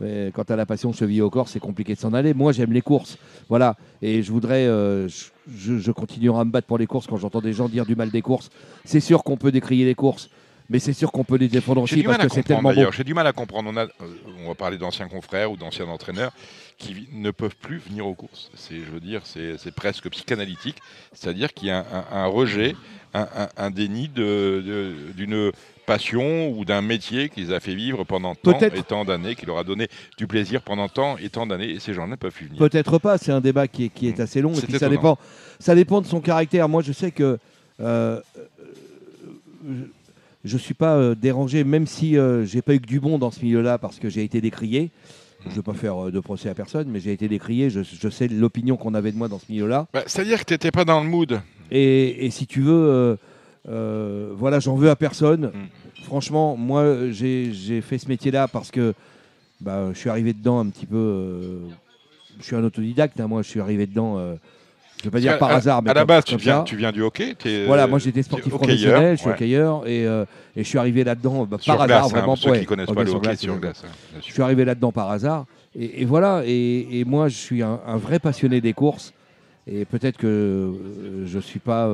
mais quand tu as la passion cheville au corps, c'est compliqué de s'en aller. Moi, j'aime les courses. Voilà. Et je voudrais, euh, je, continuerai à me battre pour les courses quand j'entends des gens dire du mal des courses. C'est sûr qu'on peut décrier les courses, mais c'est sûr qu'on peut les défendre aussi parce que c'est tellement beau. J'ai du mal à comprendre. On, a, euh, on va parler d'anciens confrères ou d'anciens entraîneurs qui ne peuvent plus venir aux courses. C'est, je veux dire, c'est, presque psychanalytique. C'est-à-dire qu'il y a un, un- un rejet, un, un- déni d'une passion ou d'un métier qui les a fait vivre pendant tant et tant d'années, qui leur a donné du plaisir pendant tant et tant d'années. Et ces gens ne peuvent plus venir. Peut-être pas, c'est un débat qui est, qui est Mm. assez long. Et puis ça dépend, ça dépend de son caractère. Moi, je sais que euh, je ne suis pas euh, dérangé, même si euh, j'ai pas eu que du bon dans ce milieu-là, parce que j'ai été décrié. Je ne veux pas faire euh, de procès à personne, mais j'ai été décrié. Je, je sais l'opinion qu'on avait de moi dans ce milieu-là. Bah, c'est-à-dire que tu n'étais pas dans le mood. Et, et si tu veux, euh, voilà, j'en veux à personne. Mm. Franchement, moi, j'ai fait ce métier-là parce que bah, je suis arrivé dedans un petit peu. euh, je suis un autodidacte. hein, moi, je suis arrivé dedans. euh, je vais pas dire par hasard, mais à la base, tu viens, ça. tu viens du hockey. Voilà, euh, moi j'étais sportif professionnel, je suis ouais. hockeyeur et, et je suis arrivé là-dedans bah, par glace, hasard, hein, vraiment. pour ceux ouais, qui connaissent pas le hockey sur glace, hein, Je suis arrivé là-dedans par hasard et, et voilà. Et, et moi, je suis un, un vrai passionné des courses et peut-être que je suis pas.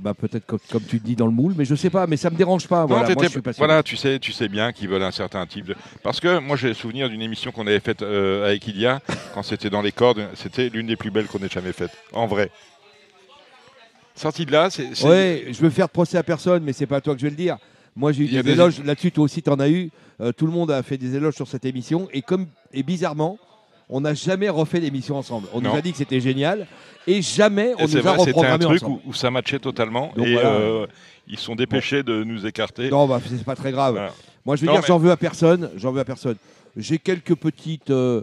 Bah, peut-être comme, comme tu dis dans le moule, mais je sais pas, mais ça me dérange pas. Non, Voilà, moi, t'étais- je suis passionné. voilà, tu sais, tu sais bien qu'ils veulent un certain type de. Parce que moi, j'ai le souvenir d'une émission qu'on avait faite euh, avec Ilia <laughs> quand c'était dans les cordes. C'était l'une des plus belles qu'on ait jamais faites, en vrai. Sorti de là, c'est. Ouais, je veux faire de procès à personne, mais c'est pas à toi que je vais le dire. Moi, j'ai eu des, des- éloges là-dessus, toi aussi, tu en as eu. Euh, tout le monde a fait des éloges sur cette émission. Et, comme, et bizarrement, on n'a jamais refait l'émission ensemble. On Non. nous a dit que c'était génial. Et jamais on Et nous a vrai, un reprogrammé truc ensemble. où, où ça matchait totalement Donc et voilà. euh, ils sont dépêchés de nous écarter. Non, bah, c'est pas très grave. Voilà. Moi, je veux Non, dire, mais- j'en veux à personne. J'en veux à personne. J'ai quelques petites. euh,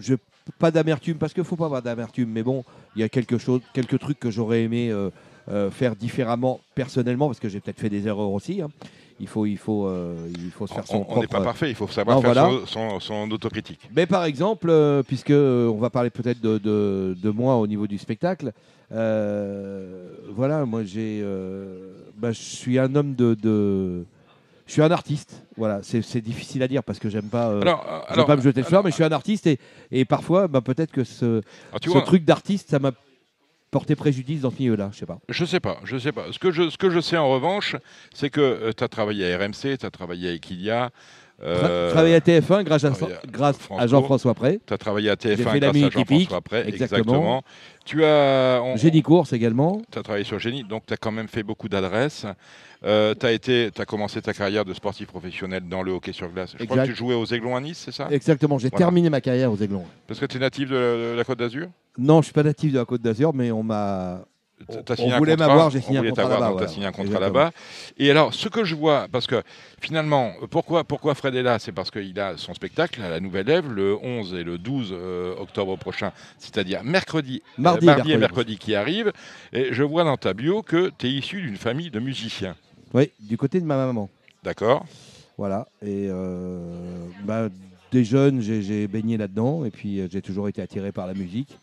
je- pas d'amertume, parce qu'il faut pas avoir d'amertume. Mais bon, il y a quelque chose, quelques trucs que j'aurais aimé euh, faire différemment personnellement, parce que j'ai peut-être fait des erreurs aussi. hein. Il faut, il faut, euh, il faut se faire son On on n'est pas parfait, il faut savoir Non, faire voilà. son, son- son autocritique. Mais par exemple, euh, puisque euh, on va parler peut-être de, de- de moi au niveau du spectacle, euh, voilà, moi j'ai, bah, je suis un homme de, de- je suis un artiste. Voilà, c'est difficile à dire parce que j'aime pas, euh, Alors, alors, pas me jeter de fleurs, mais je suis un artiste et, et parfois, bah, peut-être que ce, Ah, ce vois- truc d'artiste, ça m'a porté préjudice dans ce milieu-là. Je sais pas. Je sais pas, je sais pas. Ce que je, ce que je sais en revanche, c'est que tu as travaillé à RMC, tu as travaillé avec Ilia. Tra- travailler à TF1 grâce à, travaillé grâce France à Jean-François Pré. Tu as travaillé à J'ai TF1 fait la grâce à Jean-François Pré. exactement. Tu as. on- Génie Course également. Tu as travaillé sur Génie, donc tu as quand même fait beaucoup d'adresses. Euh, tu as, commencé ta carrière de sportif professionnel dans le hockey sur glace. Je crois que tu jouais aux Aiglons à Nice, c'est ça? Exactement, j'ai Voilà. terminé ma carrière aux Aiglons. Parce que tu es natif de, de la Côte d'Azur? Non, je suis pas natif de la Côte d'Azur, mais on m'a. On signé un voulait m'avoir, j'ai on signé voilà. signé un contrat là-bas. Et alors, ce que je vois, parce que finalement, pourquoi, pourquoi Fred est là? C'est parce qu'il a son spectacle à la Nouvelle Ève le 11 et le 12 euh, octobre prochain, c'est-à-dire mercredi, euh, Mardi et et mercredi. qui arrivent. Et je vois dans ta bio que tu es issu d'une famille de musiciens. Oui, du côté de ma maman. D'accord Voilà. Et euh, bah, des jeunes, j'ai j'ai baigné là-dedans. Et puis, euh, j'ai toujours été attiré par la musique.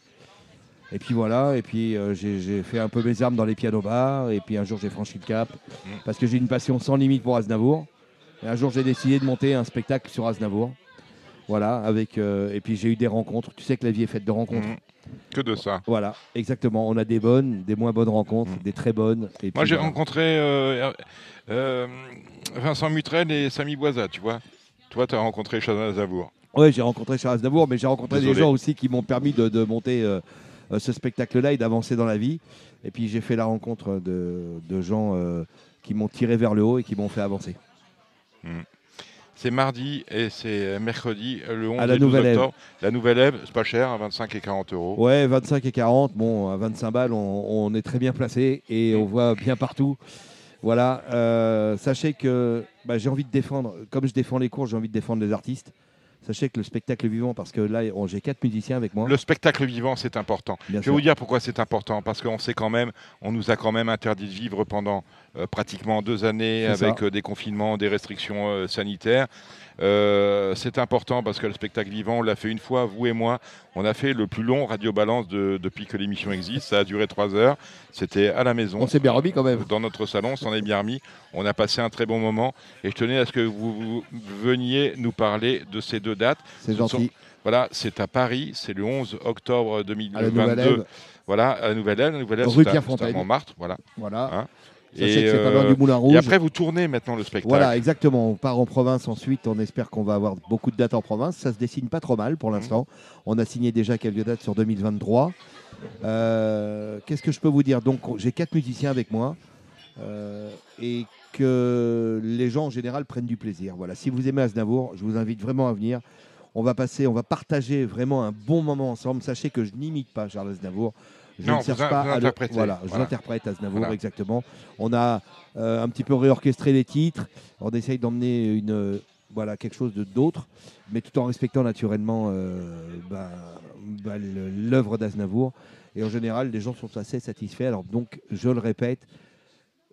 Et puis voilà. Et puis, euh, j'ai fait un peu mes armes dans les pianos bars. Et puis, un jour, j'ai franchi le cap. Mm. Parce que j'ai une passion sans limite pour Aznavour. Et un jour, j'ai décidé de monter un spectacle sur Aznavour. Voilà. Avec, euh, et puis, j'ai eu des rencontres. Tu sais que la vie est faite de rencontres. Mhm. Que de ça. Voilà, exactement. On a des bonnes, des moins bonnes rencontres, des très bonnes. Et Mm. Moi, j'ai voilà. rencontré euh, Vincent Mutrel et Samy Boisa, tu vois. Toi, tu as rencontré Chazal Aznavour. Ouais, j'ai rencontré Charles Aznavour, mais j'ai rencontré Désolé. des gens aussi qui m'ont permis de, de monter ce spectacle-là et d'avancer dans la vie. Et puis j'ai fait la rencontre de, de gens euh, qui m'ont tiré vers le haut et qui m'ont fait avancer. C'est mardi et c'est mercredi, le 11 À la et 12 Nouvelle Ève. octobre. La Nouvelle Ève, c'est pas cher, à 25 et 40 euros. Ouais, 25 et 40, bon, à 25 balles, on, on est très bien placé et on voit bien partout. Voilà, euh, sachez que bah, j'ai envie de défendre, comme je défends les cours, j'ai envie de défendre les artistes. Sachez que le spectacle vivant, parce que là, on- j'ai quatre musiciens avec moi. Le spectacle vivant, c'est important. Bien Je sûr. vais vous dire pourquoi c'est important. Parce qu'on sait quand même, on nous a quand même interdit de vivre pendant euh, pratiquement deux années C'est avec euh, des confinements, des restrictions euh, sanitaires. Euh, c'est important parce que le spectacle vivant, on l'a fait une fois, vous et moi. On a fait le plus long radio balance de- depuis que l'émission existe. Ça a duré trois heures. C'était à la maison. On s'est bien remis quand même. Dans notre salon, on s'en est bien remis. On a passé un très bon moment. Et je tenais à ce que vous, vous veniez nous parler de ces deux dates. C'est Ce gentil. sont- voilà, c'est à Paris, c'est le 11 octobre À la 2022. Nouvelle-Ève. Voilà, à Nouvelle-Ève. Nouvelle-Ève, c'est à Montmartre, voilà. Voilà. Hein. Du Moulin Et après, vous tournez maintenant le spectacle. Voilà, exactement. On part en province ensuite. On espère qu'on va avoir beaucoup de dates en province. Ça se dessine pas trop mal pour l'instant. On a signé déjà quelques dates sur 2023. Euh, Qu'est-ce que je peux vous dire? Donc, j'ai quatre musiciens avec moi euh, et que les gens en général prennent du plaisir. Voilà. Si vous aimez Aznavour, je vous invite vraiment à venir. On va passer, on va partager vraiment un bon moment ensemble. Sachez que je n'imite pas Charles Aznavour. Je Non, ne cherche vous pas vous à le-. Voilà, je l'interprète Aznavour Voilà. exactement. On a euh, un petit peu réorchestré les titres. On essaye d'emmener une euh, voilà quelque chose de d'autre, mais tout en respectant naturellement euh, bah, bah, le- l'œuvre d'Aznavour. Et en général, les gens sont assez satisfaits. Alors donc, je le répète,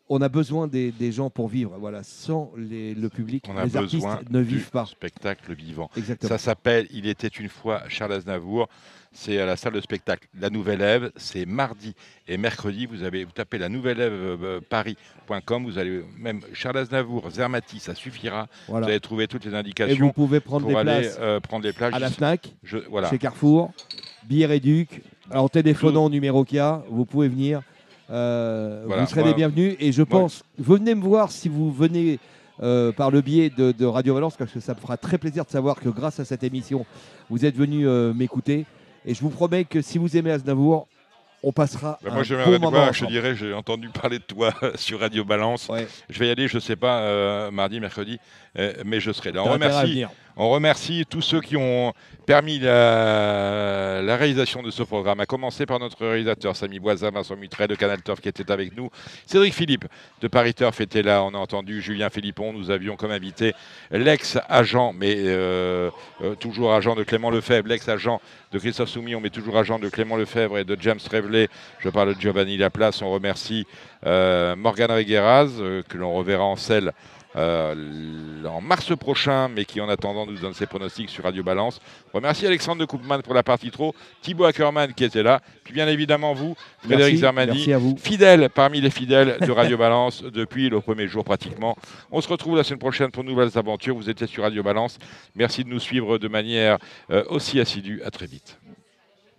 on a besoin des, des gens pour vivre. Voilà, sans les- le public, On a les artistes besoin ne du vivent pas. spectacle vivant. Exactement. Ça s'appelle Il était une fois Charles Aznavour. C'est à la salle de spectacle La Nouvelle Ève. C'est mardi et mercredi. Vous avez vous tapez la Nouvelle Ève euh, Paris.com. Vous allez même Charles Aznavour, Zermati, ça suffira. Voilà. Vous allez trouver toutes les Et indications. vous pouvez prendre pour des aller places euh, prendre des places à la Fnac, Je- voilà. chez Carrefour, Billets Réduc. En téléphonant au numéro qu'il y a, vous pouvez venir. Euh, Voilà. Vous serez Moi- les bienvenus. Et je pense, venez me voir si vous venez euh, par le biais de, de Radio Valence, parce que ça me fera très plaisir de savoir que grâce à cette émission, vous êtes venu euh, m'écouter. Et je vous promets que si vous aimez Aznavour, on passera Bah, un moi, je bon moment voir, je dirais, j'ai entendu <laughs> parler de toi <laughs> sur Radio Balance. Je vais y aller, je ne sais pas, euh, mardi, mercredi, mais je serai là. On remercie, venir. on remercie tous ceux qui ont permis la, la réalisation de ce programme, à commencer par notre réalisateur Samy Boisin, Vincent Mutret de Canal Turf qui était avec nous. Cédric Philippe de Paris Turf était là, on a entendu Julien Philippon. Nous avions comme invité l'ex-agent, mais euh, euh, toujours agent de Clément Lefebvre, l'ex-agent de Christophe Soumillon, mais toujours agent de Clément Lefebvre et de James Reveley. Je parle de Giovanni Laplace. On remercie euh, Morgane Regueraz, euh, que l'on reverra en selle euh, en mars prochain, mais qui en attendant nous donne ses pronostics sur Radio Balance. Remercie Alexandre de Koopman pour la partie trop, Thibaut Ackerman qui était là, puis bien évidemment vous, Frédéric Merci, Zermani, merci à vous. fidèle parmi les fidèles de Radio Balance <laughs> depuis le premier jour pratiquement. On se retrouve la semaine prochaine pour de nouvelles aventures. Vous étiez sur Radio Balance. Merci de nous suivre de manière euh, aussi assidue. À très vite.